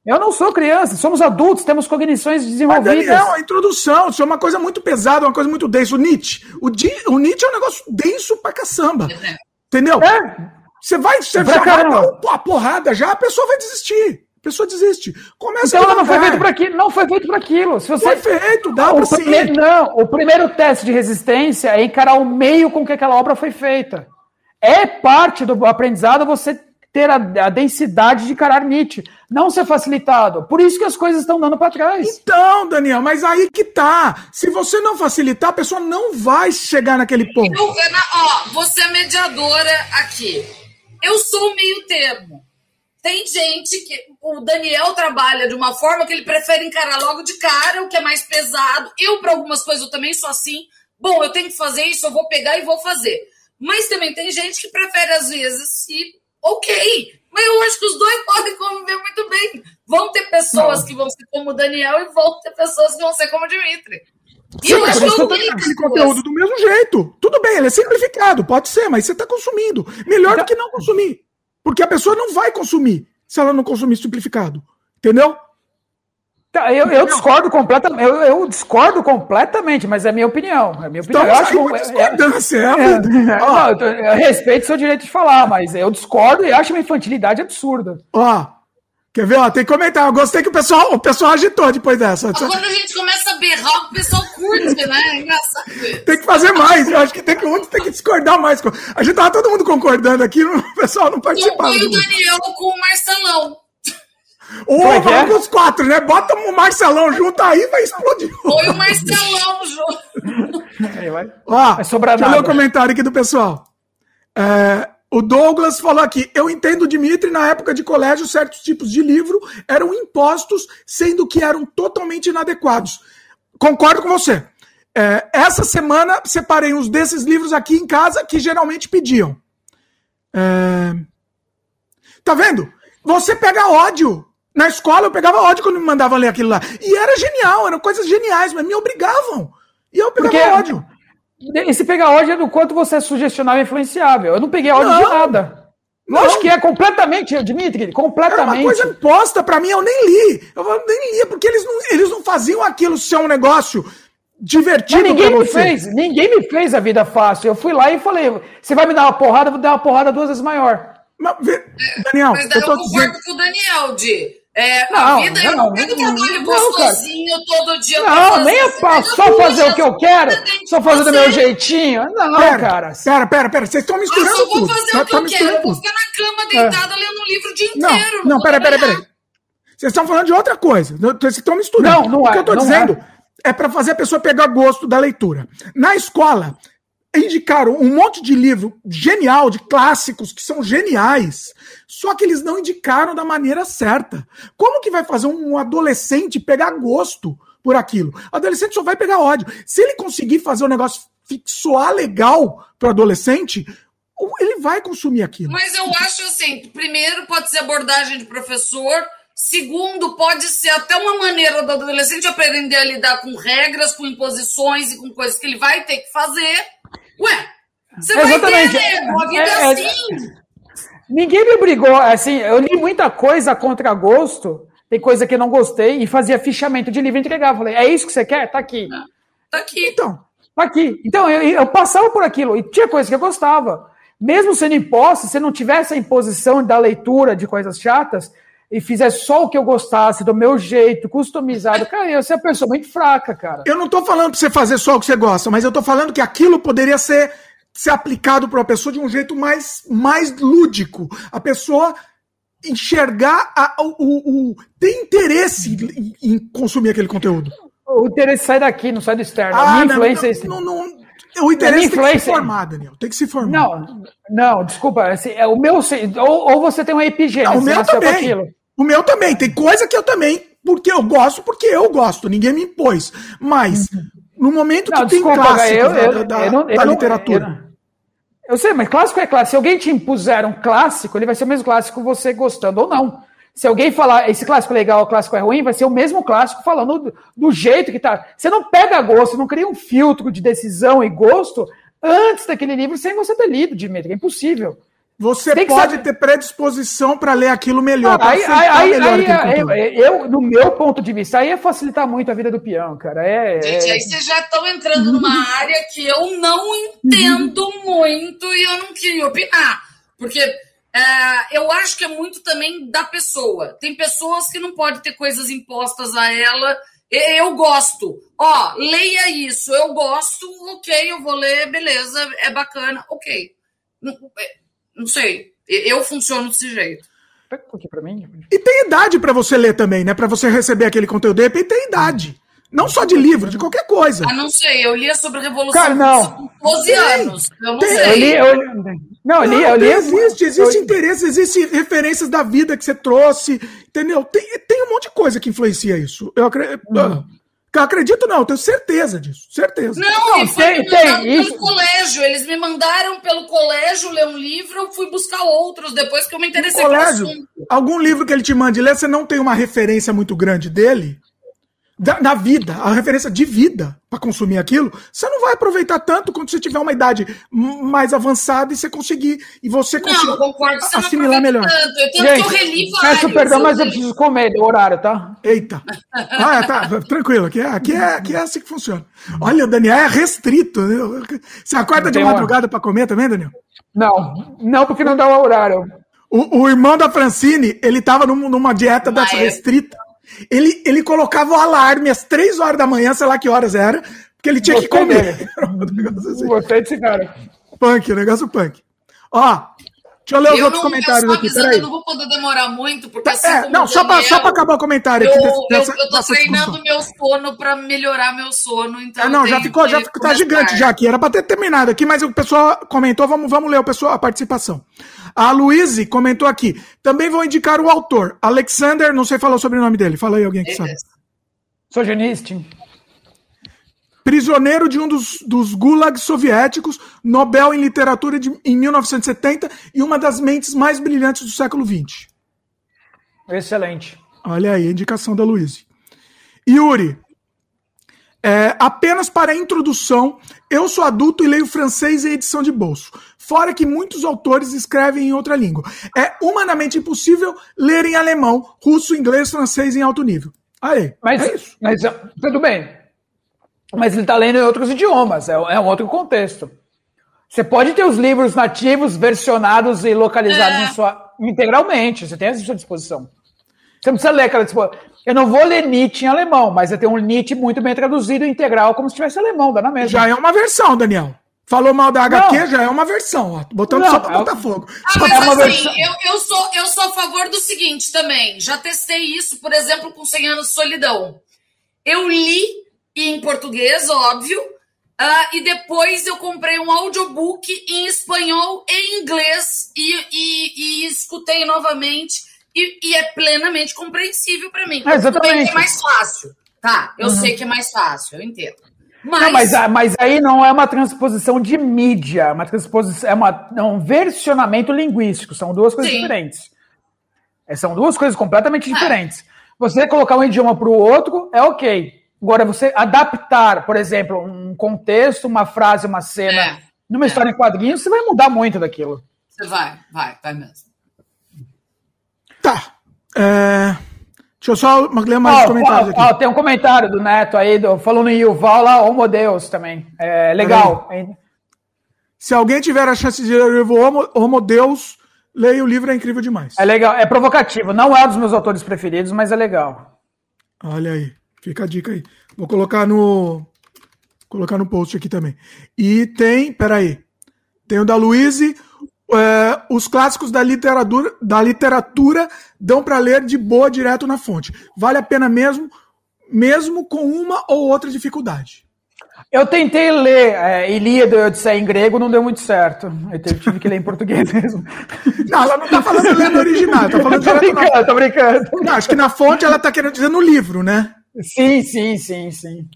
Eu não sou criança, somos adultos, temos cognições desenvolvidas. Mas, Daniel, a introdução, isso é uma coisa muito pesada, uma coisa muito densa. O Nietzsche, o, Di, o Nietzsche é um negócio denso pra caçamba. Entendeu? É. Você vai, você já vai dar uma porrada, já a pessoa vai desistir. A pessoa desiste. Começa então ela não foi feito para aquilo. Não foi feito para aquilo. Se você... Foi feito, dá para primeiro, Não, o primeiro teste de resistência é encarar o meio com que aquela obra foi feita. É parte do aprendizado você ter a, a, densidade de encarar Nietzsche, não ser facilitado. Por isso que as coisas estão dando para trás. Então, Daniel, mas aí que tá. Se você não facilitar, a pessoa não vai chegar naquele ponto. Eu, ó, você é mediadora aqui. Eu sou o meio termo. tem gente que. O Daniel trabalha de uma forma que ele prefere encarar logo de cara, o que é mais pesado. Eu, para algumas coisas, eu também sou assim. Bom, eu tenho que fazer isso, eu vou pegar e vou fazer. Mas também tem gente que prefere, às vezes, se. Ok. Mas eu acho que os dois podem conviver muito bem. Vão ter pessoas Não. que vão ser como o Daniel e vão ter pessoas que vão ser como o Dimitri. E eu acho que eu aquele conteúdo do mesmo jeito. Tudo bem, ele é simplificado, pode ser, mas você está consumindo. Melhor do que não consumir. Porque a pessoa não vai consumir se ela não consumir simplificado. Entendeu? Tá, eu, eu discordo completamente, eu, eu, discordo completamente, mas é minha opinião. É minha opinião. Então, eu acho que é, discordância, é, é, é, eu, eu respeito seu direito de falar, mas eu discordo e acho uma infantilidade absurda. Ó, quer ver? Ó, tem comentar. Eu gostei que o pessoal, o pessoal agitou depois dessa. Quando a gente começa a berrar, o pessoal curte, né? É engraçado. Tem que fazer mais. Eu acho que tem que, um tem que discordar mais. A gente tava todo mundo concordando aqui, o pessoal não participava. Eu o Daniel com o Marcelão. Ou é vamos com os quatro, né? Bota o Marcelão junto aí, vai explodir. Foi o Marcelão junto. Aí vai. Ó, vai sobrar deixa nada. eu ler o comentário aqui do pessoal. É, o Douglas falou aqui: eu entendo, Dimitri, na época de colégio, certos tipos de livro eram impostos, sendo que eram totalmente inadequados. Concordo com você. É, essa semana separei uns desses livros aqui em casa que geralmente pediam. É... Tá vendo? Você pega ódio na escola eu pegava ódio quando me mandavam ler aquilo lá. E era genial, eram coisas geniais, mas me obrigavam. E eu pegava Porque, ódio. Esse pegar ódio é do quanto você é sugestionável e influenciável. Eu não peguei ódio não. de nada. Lógico que é completamente, Dimitri, completamente. Era uma coisa imposta pra mim, eu nem li. Eu nem li, porque eles não, eles não faziam aquilo ser um negócio divertido Mas ninguém me fez, ninguém me fez a vida fácil. Eu fui lá e falei, você vai me dar uma porrada, eu vou dar uma porrada duas vezes maior. Mas, Daniel, Mas eu, eu concordo dizendo... com o Daniel, de é, não, a vida, não, eu pego trabalho gostosinho todo dia. Não, nem é só fazer o que eu quero, só fazer do meu jeitinho. Não, pera, cara. Pera, pera, pera, vocês estão misturando. Eu só vou fazer tudo. o que tá, eu quero, eu vou ficar na cama deitada é. lendo um livro o dia inteiro. Não, não pera, pera, pera. Vocês estão falando de outra coisa. Vocês estão misturando. Não, não o que eu estou dizendo é, é para fazer a pessoa pegar gosto da leitura. Na escola, indicaram um monte de livro genial, de clássicos que são geniais, só que eles não indicaram da maneira certa. Como que vai fazer um adolescente pegar gosto por aquilo? Adolescente só vai pegar ódio. Se ele conseguir fazer o negócio soar legal para adolescente, ele vai consumir aquilo. Mas eu acho assim, primeiro pode ser abordagem de professor, Segundo, pode ser até uma maneira do adolescente aprender a lidar com regras, com imposições e com coisas que ele vai ter que fazer Ué, você Exatamente. vai ter? A vida é, é assim. Ninguém me obrigou, assim, eu li muita coisa contra gosto, tem coisa que eu não gostei, e fazia fichamento de livro e entregava. Falei, é isso que você quer? Tá aqui. Tá aqui. Então, tá aqui. Então, eu, eu passava por aquilo, e tinha coisa que eu gostava. Mesmo sendo imposto, se não tivesse a imposição da leitura de coisas chatas, e fizesse só o que eu gostasse, do meu jeito, customizado, cara, eu ser uma pessoa muito fraca, cara. Eu não tô falando pra você fazer só o que você gosta, mas eu tô falando que aquilo poderia ser, ser aplicado para uma pessoa de um jeito mais, mais lúdico. A pessoa enxergar a, o, o, ter interesse em, em, consumir aquele conteúdo. O interesse sai daqui, não sai do externo. Ah, a minha não, influência não, não, não, o interesse tem que se formar, Daniel. Tem que se formar. Não, não, desculpa. Assim, é, o meu, ou, ou você tem um epigênese. Não, o meu também. O meu também. Tem coisa que eu também, porque eu gosto, porque eu gosto. Ninguém me impôs. Mas, no momento que tem desculpa, clássicos eu, eu, da, eu, da literatura. Eu, sei, mas clássico é clássico. Se alguém te impuser um clássico, ele vai ser o mesmo clássico você gostando ou não. Se alguém falar esse clássico é legal, o clássico é ruim, vai ser o mesmo clássico falando do, do jeito que tá. Você não pega gosto, não cria um filtro de decisão e gosto antes daquele livro sem você ter lido, Dimitri. É impossível. Você pode saber. ter predisposição para ler aquilo melhor. Ah, aí, aí, melhor aí, aí eu, no meu ponto de vista, aí é facilitar muito a vida do peão, cara. É, Gente, é... aí vocês já estão entrando numa área que eu não entendo muito e eu não queria opinar. Porque é, eu acho que é muito também da pessoa. Tem pessoas que não podem ter coisas impostas a ela. Eu gosto. Ó, leia isso. Eu gosto, ok, eu vou ler, beleza, é bacana, ok não sei. Eu funciono desse jeito. Pega um pouquinho pra mim. E tem idade para você ler também, né? Para você receber aquele conteúdo. De repente tem idade. Não só de livro, de qualquer coisa. Ah, não sei. Eu lia sobre a Revolução Cara, não. com 12 anos. Eu não Tem. sei. Eu li, eu li- não, eu li, eu li. existe, existe eu- interesse, existem referências da vida que você trouxe, entendeu? Tem, tem um monte de coisa que influencia isso. Eu acredito, eu acredito não, eu tenho certeza disso, certeza. Não, Não, e foi tem- tem, isso- colégio. Eles me mandaram pelo colégio ler um livro, eu fui buscar outros depois que eu me interessei pelo colégio, assunto. algum livro que ele te mande ler, você não tem uma referência muito grande dele, da, na vida, a referência de vida para consumir aquilo, você não vai aproveitar tanto quando você tiver uma idade mais avançada e você conseguir, e você Não, conseguir eu concordo você não assimilar melhor. tanto. Eu, tanto que eu reli Gente, peço perdão, mas eu preciso comer, deu horário, tá? Eita. Ah, tá, tranquilo. Aqui é, aqui, é, aqui é assim que funciona. Olha, o Daniel é restrito. né? Você acorda de madrugada para comer também, Daniel? Não, não, porque não dá o horário. O, o irmão da Francine, ele tava num- numa dieta dessa restrita. Ele, ele colocava o alarme às três horas da manhã, sei lá que horas era, porque ele tinha que Gostei comer. um negócio assim. Gostei desse cara. Punk, negócio punk. Ó, deixa eu ler os Eu outros não, comentários eu aqui, avisando, peraí. eu não vou poder demorar muito, porque assim É, não, só pra, Daniel, só pra acabar o comentário eu, aqui. eu, dessa- eu tô dessa treinando discussão. meu sono pra melhorar meu sono, então É, não, eu já ficou, já ficou, tá gigante já aqui. Era pra ter terminado aqui, mas o pessoal comentou, vamos, vamos ler o pessoal, a participação. A Luíse comentou aqui. Também vou indicar o autor, Alexander, não sei falar o sobrenome dele. Fala aí alguém que sabe. Sojaniste. Prisioneiro de um dos, dos gulags soviéticos, Nobel em literatura de, em 1970 e uma das mentes mais brilhantes do século XX. Excelente. Olha aí, a indicação da Luíse. Yuri, é, apenas para a introdução, eu sou adulto e leio francês em edição de bolso. Fora que muitos autores escrevem em outra língua. É humanamente impossível ler em alemão, russo, inglês, francês em alto nível. Aí, Mas, é isso. mas tudo bem. Mas ele está lendo em outros idiomas, é, é um outro contexto. Você pode ter os livros nativos versionados e localizados É. em sua, integralmente, você tem essa à sua disposição. Você não precisa ler aquela disposição. Eu não vou ler Nietzsche em alemão, mas eu tenho um Nietzsche muito bem traduzido integral, como se tivesse alemão, dá na mesma. Já é uma versão, Daniel. Falou mal da HQ, Não. já é uma versão, ó. Botando Não, só pra é o- botar fogo. Ah, Só mas pra- uma assim, versão- eu, eu, sou, eu sou a favor do seguinte também. Já testei isso, por exemplo, com 100 anos de solidão. Eu li em português, óbvio, ah, e depois eu comprei um audiobook em espanhol e inglês e, e, e escutei novamente. E, e é plenamente compreensível para mim. É, exatamente. É mais fácil. Tá, eu sei que é mais fácil, eu entendo. Mas, Não, mas, mas aí não é uma transposição de mídia, é uma transposição, é, uma, é um versionamento linguístico, são duas coisas Sim. diferentes. É, são duas coisas completamente É. diferentes. Você colocar um idioma para o outro é ok. Agora, você adaptar, por exemplo, um contexto, uma frase, uma cena, É. numa história em quadrinhos, você vai mudar muito daquilo. Você vai, vai, vai mesmo. Tá. É, Deixa eu só ler mais Ó, comentários ó, aqui. ó, tem um comentário do Neto aí, do, falando em Yuval lá, Homo Deus também. É legal. Se alguém tiver a chance de ler o livro Homo, Homo Deus, leia o livro, é incrível demais. É legal, é provocativo. Não é um dos meus autores preferidos, mas é legal. Olha aí, fica a dica aí. Vou colocar no colocar no post aqui também. E tem, peraí, tem o da Luíse, é, os clássicos da literatura, da literatura dão para ler de boa direto na fonte. Vale a pena mesmo, mesmo com uma ou outra dificuldade. Eu tentei ler é, Ilíada e Odisseia em grego, não deu muito certo. Eu tive- que ler em português mesmo. Não, ela não tá falando lendo original, tá falando tô direto na... brincando, tô brincando. Não, acho que na fonte ela tá querendo dizer no livro, né? Sim, sim, sim, sim.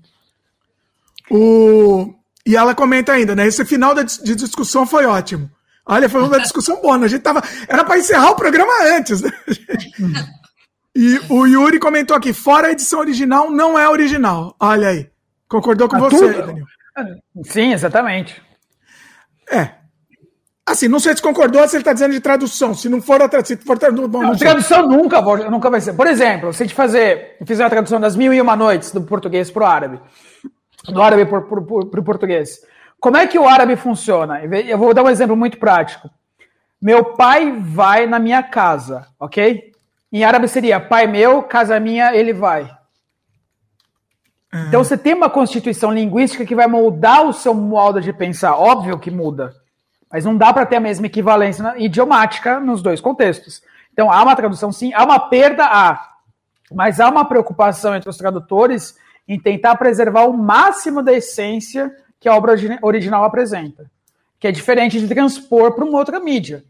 O... E ela comenta ainda, né? Esse final de discussão foi ótimo. Olha, foi uma discussão boa. né? A gente tava. Era para encerrar o programa antes, né? E o Yuri comentou aqui: fora a edição original, não é original. Olha aí. Concordou com Ah, você, tudo? Daniel. Sim, exatamente. É. Assim, não sei se concordou se ele está dizendo de tradução. Se não for a tradução. Se for tradu... Bom, Não, não tradução nunca, nunca vai ser. Por exemplo, se a gente fazer, fizer a tradução das mil e uma noites do português para o árabe, do árabe para o português, como é que o árabe funciona? Eu vou dar um exemplo muito prático. Meu pai vai na minha casa, ok? Em árabe seria pai meu, casa minha, ele vai. Então você tem uma constituição linguística que vai moldar o seu modo de pensar. Óbvio que muda. Mas não dá para ter a mesma equivalência idiomática nos dois contextos. Então há uma tradução sim, há uma perda, há. Mas há uma preocupação entre os tradutores em tentar preservar o máximo da essência que a obra original apresenta, que é diferente de transpor para uma outra mídia,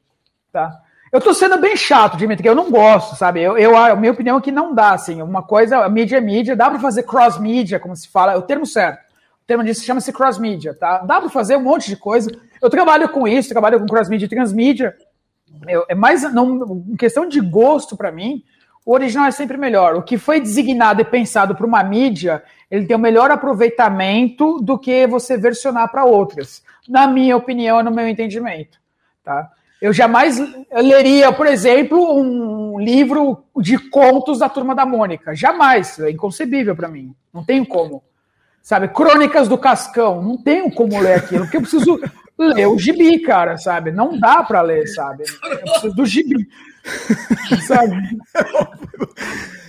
tá? Eu tô sendo bem chato, Dimitri, eu não gosto, sabe? Eu, eu, a minha opinião é que não dá, assim, uma coisa, a mídia é mídia, dá para fazer cross-mídia, como se fala, é o termo certo. O termo disso chama-se cross-mídia, tá? Dá para fazer um monte de coisa. Eu trabalho com isso, trabalho com cross-mídia e transmídia. É mais, não, questão de gosto para mim, o original é sempre melhor. O que foi designado e pensado para uma mídia, ele tem o um melhor aproveitamento do que você versionar para outras, na minha opinião no meu entendimento, tá? Eu jamais leria, por exemplo, um livro de contos da Turma da Mônica. Jamais. É inconcebível para mim. Não tenho como. Sabe? Crônicas do Cascão. Não tenho como ler aquilo, porque eu preciso ler o gibi, cara, sabe? Não dá para ler, sabe? Eu preciso do gibi. sabe?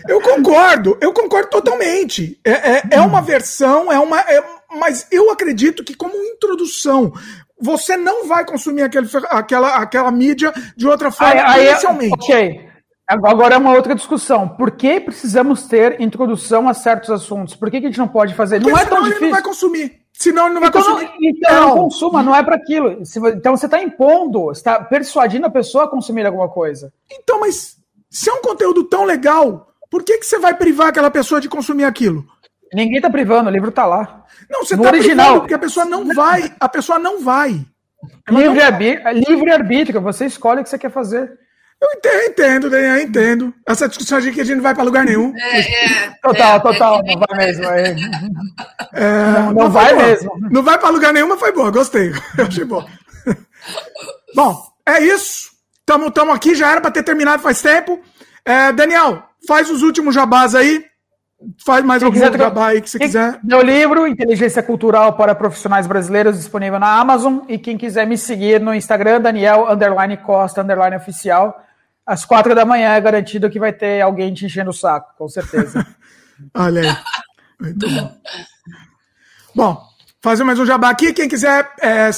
Eu concordo, eu concordo totalmente. É, é, é uma versão, é uma. É, mas eu acredito que, como introdução, você não vai consumir aquele, aquela, aquela mídia de outra forma aí, inicialmente. ok. Agora é uma outra discussão. Por que precisamos ter introdução a certos assuntos? Por que, que a gente não pode fazer? Porque não é tão difícil. Ele não vai consumir. Senão ele não vai então, consumir. Não, então não. não consuma, não é para aquilo. Então você está impondo, está persuadindo a pessoa a consumir alguma coisa. Então, mas se é um conteúdo tão legal, por que, que você vai privar aquela pessoa de consumir aquilo? Ninguém está privando, o livro está lá. Não, você no tá original. porque a pessoa não vai. A pessoa não vai. Livre, arbítrio, livre arbítrio, você escolhe o que você quer fazer. Eu entendo, entendo, Daniel, entendo. Essa discussão aqui que a gente não vai para lugar nenhum. É, é, total, é, total, não vai mesmo. É. não, não vai mesmo. Não vai para lugar nenhum, mas foi boa, gostei. Eu achei bom. bom, é isso. Estamos aqui, já era para ter terminado faz tempo. É, Daniel, faz os últimos jabás aí. Faz mais algum jabá aí que você quiser. Meu livro, Inteligência Cultural para Profissionais Brasileiros, disponível na Amazon. E quem quiser me seguir no Instagram, Daniel underline Costa underline oficial. Às quatro da manhã é garantido que vai ter alguém te enchendo o saco, com certeza. Olha aí. Muito bom. Bom, fazer mais um jabá aqui. Quem quiser, é,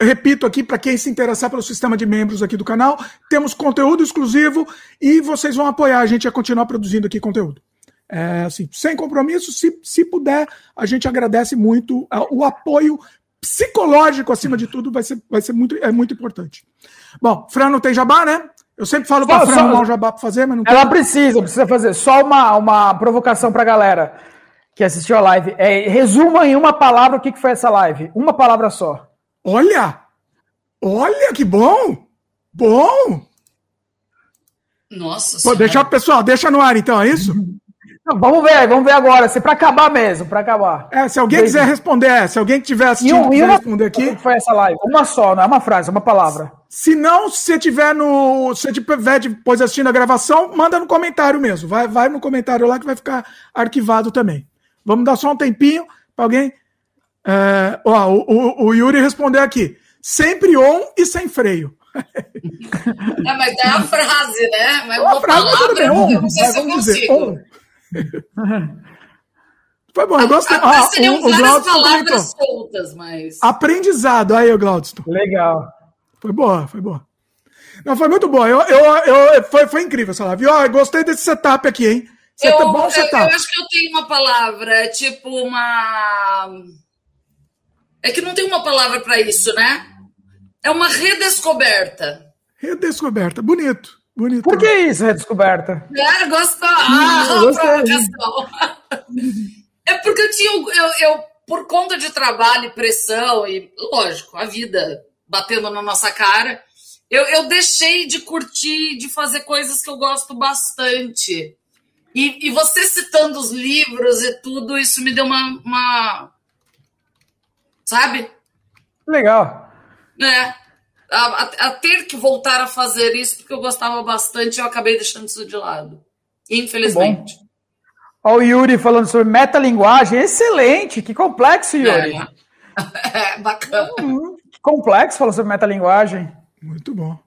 repito aqui, para quem se interessar pelo sistema de membros aqui do canal, temos conteúdo exclusivo e vocês vão apoiar a gente a continuar produzindo aqui conteúdo. É, assim, sem compromisso, se, se puder, a gente agradece muito o apoio psicológico, acima de tudo, vai ser, vai ser muito, é muito importante. Bom, Fran não tem jabá, né? Eu sempre falo para Fran arrumar um jabá para fazer, mas não Ela tem. precisa, precisa fazer. Só uma, uma provocação para a galera que assistiu a live. É, resuma em uma palavra o que, que foi essa live. Uma palavra só. Olha! Olha que bom! Bom! Nossa Pô, deixa, Pessoal, deixa no ar então, é isso? Não, vamos ver, vamos ver agora. Se para acabar mesmo, para acabar. É, se alguém quiser responder, é, se alguém tiver assistindo e, um, quiser responder aqui. Foi essa live? Uma só, não é uma frase, é uma palavra. Se não, se você tiver no, se tiver depois assistindo a gravação, manda no comentário mesmo. Vai, vai no comentário lá que vai ficar arquivado também. Vamos dar só um tempinho para alguém. É, ó, o, o, o Yuri respondeu aqui. Sempre on e sem freio. É, mas é a frase, né? Mas uma, frase, palavra, bem, on, não sei se eu consigo. Dizer, on. Foi bom, eu gostei. Ah, seriam o, várias palavras soltas, mas. Aprendizado, aí, Glaudston. Legal. Foi boa, foi boa. Não, foi muito boa. Eu, eu, eu, foi, foi incrível essa live. Ó, gostei desse setup aqui, hein? Setup, eu, bom setup. Eu, eu acho que eu tenho uma palavra, tipo uma. É que não tem uma palavra para isso, né? É uma redescoberta. Redescoberta, bonito. Bonito. Por que isso, redescoberta? É, gostou. Ah, provocação. é porque eu tinha. Eu, eu, por conta de trabalho e pressão, e lógico, a vida batendo na nossa cara, eu, eu deixei de curtir, de fazer coisas que eu gosto bastante. E, e você citando os livros e tudo, isso me deu uma. uma sabe? Legal. É a, a, ter que voltar a fazer isso, porque eu gostava bastante e eu acabei deixando isso de lado. Infelizmente. Olha o Yuri falando sobre metalinguagem. Excelente, que complexo, Yuri. É, é bacana. Que complexo falar sobre metalinguagem. Muito bom.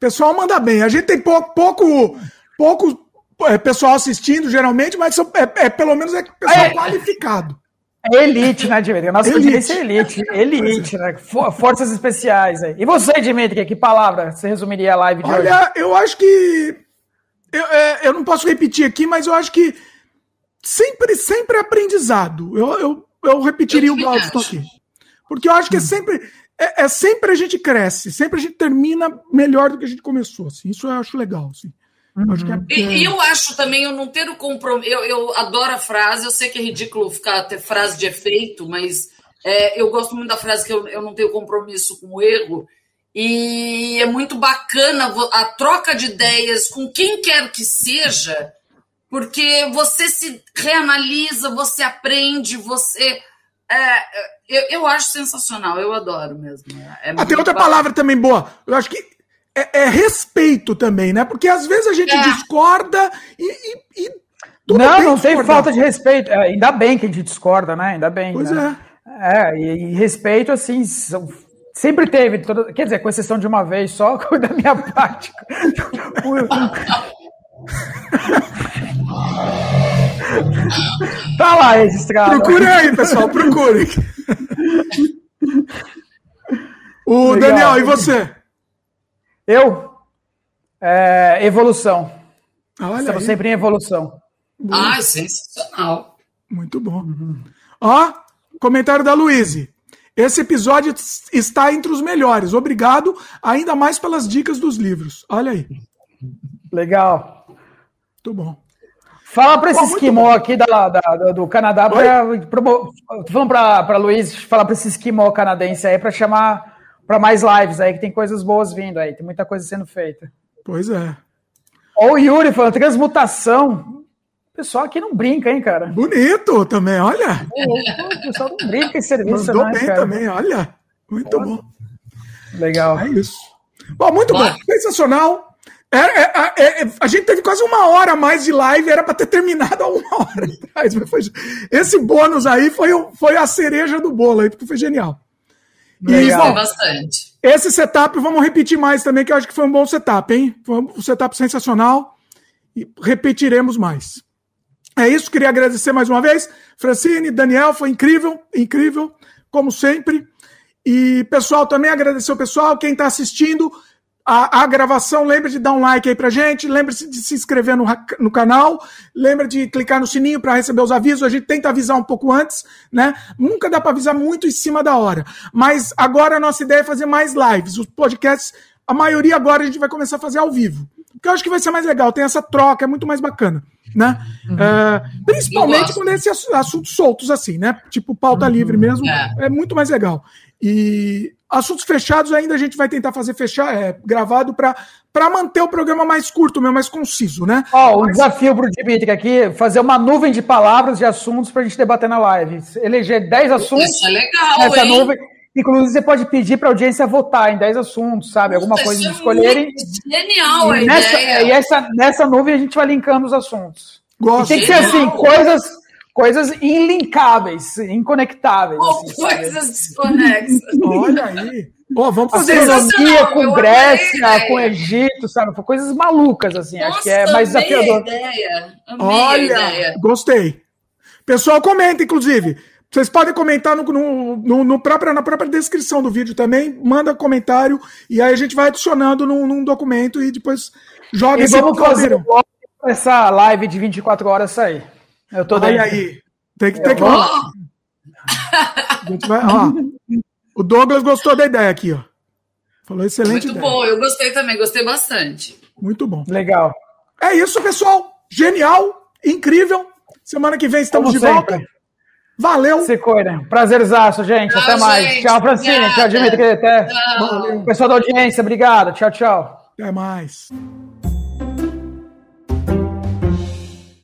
Pessoal manda bem. A gente tem pouco, pouco, pouco é, pessoal assistindo, geralmente, mas é, é pelo menos é pessoal é, qualificado. É elite, né, Dimitri? A nossa elite. é elite. Elite, né? Forças especiais aí. E você, Dimitri, que palavra você resumiria a live de Olha, hoje? eu acho que. Eu, é, eu não posso repetir aqui, mas eu acho que sempre, sempre aprendizado. Eu, eu, eu repetiria eu o Glaudston aqui. Porque eu acho que é sempre, é, é, sempre a gente cresce, sempre a gente termina melhor do que a gente começou. Assim. Isso eu acho legal. Assim. Uhum. É, e, e, eu acho também eu não ter o compromisso. Eu, eu adoro a frase, eu sei que é ridículo ficar ter frase de efeito, mas é, eu gosto muito da frase que eu, eu não tenho compromisso com o erro. E é muito bacana a troca de ideias com quem quer que seja, porque você se reanalisa, você aprende, você. É, eu, eu acho sensacional, eu adoro mesmo. É ah, tem outra bacana. palavra também boa. Eu acho que é, é, respeito também, né? Porque às vezes a gente é. discorda e. e, e não, não tem falta de respeito. É, ainda bem que a gente discorda, né? Ainda bem. Pois né? é. É, e, e respeito, assim, Sempre teve, toda, quer dizer, com exceção de uma vez só, da minha parte. tá lá registrado. Procure aí, pessoal, procure. o Legal. Daniel, e você? Eu? É, evolução. Olha Estamos aí. sempre em evolução. Ah, sensacional. Muito bom. Uhum. Ó, comentário da Luíse. Esse episódio está entre os melhores. Obrigado, ainda mais pelas dicas dos livros. Olha aí. Legal. Muito bom. Fala para esse esquimó aqui da, da, do Canadá. Estou falando para Luiz falar para esse esquimó canadense aí para chamar para mais lives aí, que tem coisas boas vindo aí. Tem muita coisa sendo feita. Pois é. Olha o Yuri falando transmutação. O pessoal aqui não brinca, hein, cara? Bonito também, olha. O pessoal não brinca em serviço, Mandou né, bem cara? também, olha. Muito bom. Legal. É isso. Bom, muito bom. Sensacional. É, é, é, é, a gente teve quase uma hora a mais de live, era para ter terminado há uma hora atrás. Foi... Esse bônus aí foi, foi a cereja do bolo aí, porque foi genial. Legal. E, bom, bastante. Esse setup, vamos repetir mais também, que eu acho que foi um bom setup, hein? Foi um setup sensacional. E repetiremos mais. É isso, queria agradecer mais uma vez. Francine, Daniel, foi incrível, incrível, como sempre. E pessoal, também agradecer o pessoal, quem está assistindo a, a, gravação, lembre de dar um like aí pra gente, lembre-se de se inscrever no, no canal, lembre de clicar no sininho para receber os avisos, a gente tenta avisar um pouco antes, né? Nunca dá para avisar muito em cima da hora. Mas agora a nossa ideia é fazer mais lives. Os podcasts, a maioria agora a gente vai começar a fazer ao vivo. Porque eu acho que vai ser mais legal, tem essa troca, é muito mais bacana né? Uhum. Uh, principalmente quando é esses assuntos soltos assim, né? Tipo pauta uhum. livre mesmo, é. é. muito mais legal. E assuntos fechados ainda a gente vai tentar fazer fechar, é, gravado para para manter o programa mais curto, mesmo, mais conciso, né? Ó, oh, o Mas... desafio para o Dimitri aqui, fazer uma nuvem de palavras e assuntos para a gente debater na live. Eleger 10 assuntos Isso é legal, nessa hein? nuvem. Inclusive, você pode pedir para a audiência votar em 10 assuntos, sabe? Alguma Isso coisa de escolherem. Genial, e nessa, ideia. E essa, nessa nuvem a gente vai linkando os assuntos. Gosto. E tem que ser assim, coisas, coisas inlinkáveis, inconectáveis. Ou assim, coisas desconexas. Olha aí. Oh, vamos fazer astronomia com Grécia, com Egito, sabe? Coisas malucas, assim. Nossa, acho que é mais desafiador. Ideia. Olha, ideia. gostei. Pessoal, comenta, inclusive. Vocês podem comentar no, no, no, no próprio, na própria descrição do vídeo também. Manda comentário e aí a gente vai adicionando num, num documento e depois joga e esse vamos fazer essa live de 24 horas sair. Eu tô daí. aí. Tem que ter que. Vai, ó, o Douglas gostou da ideia aqui, ó. Falou excelente Muito ideia. bom, eu gostei também, gostei bastante. Muito bom. Legal. É isso, pessoal. Genial, incrível. Semana que vem estamos Como de sempre. volta. Valeu! Se cuida. Prazerzaço, gente. Tchau, Até mais. Gente. Tchau, Francine. Tchau, Dimitri. Até. Tchau. Pessoal da audiência, obrigado. Tchau, tchau. Até mais.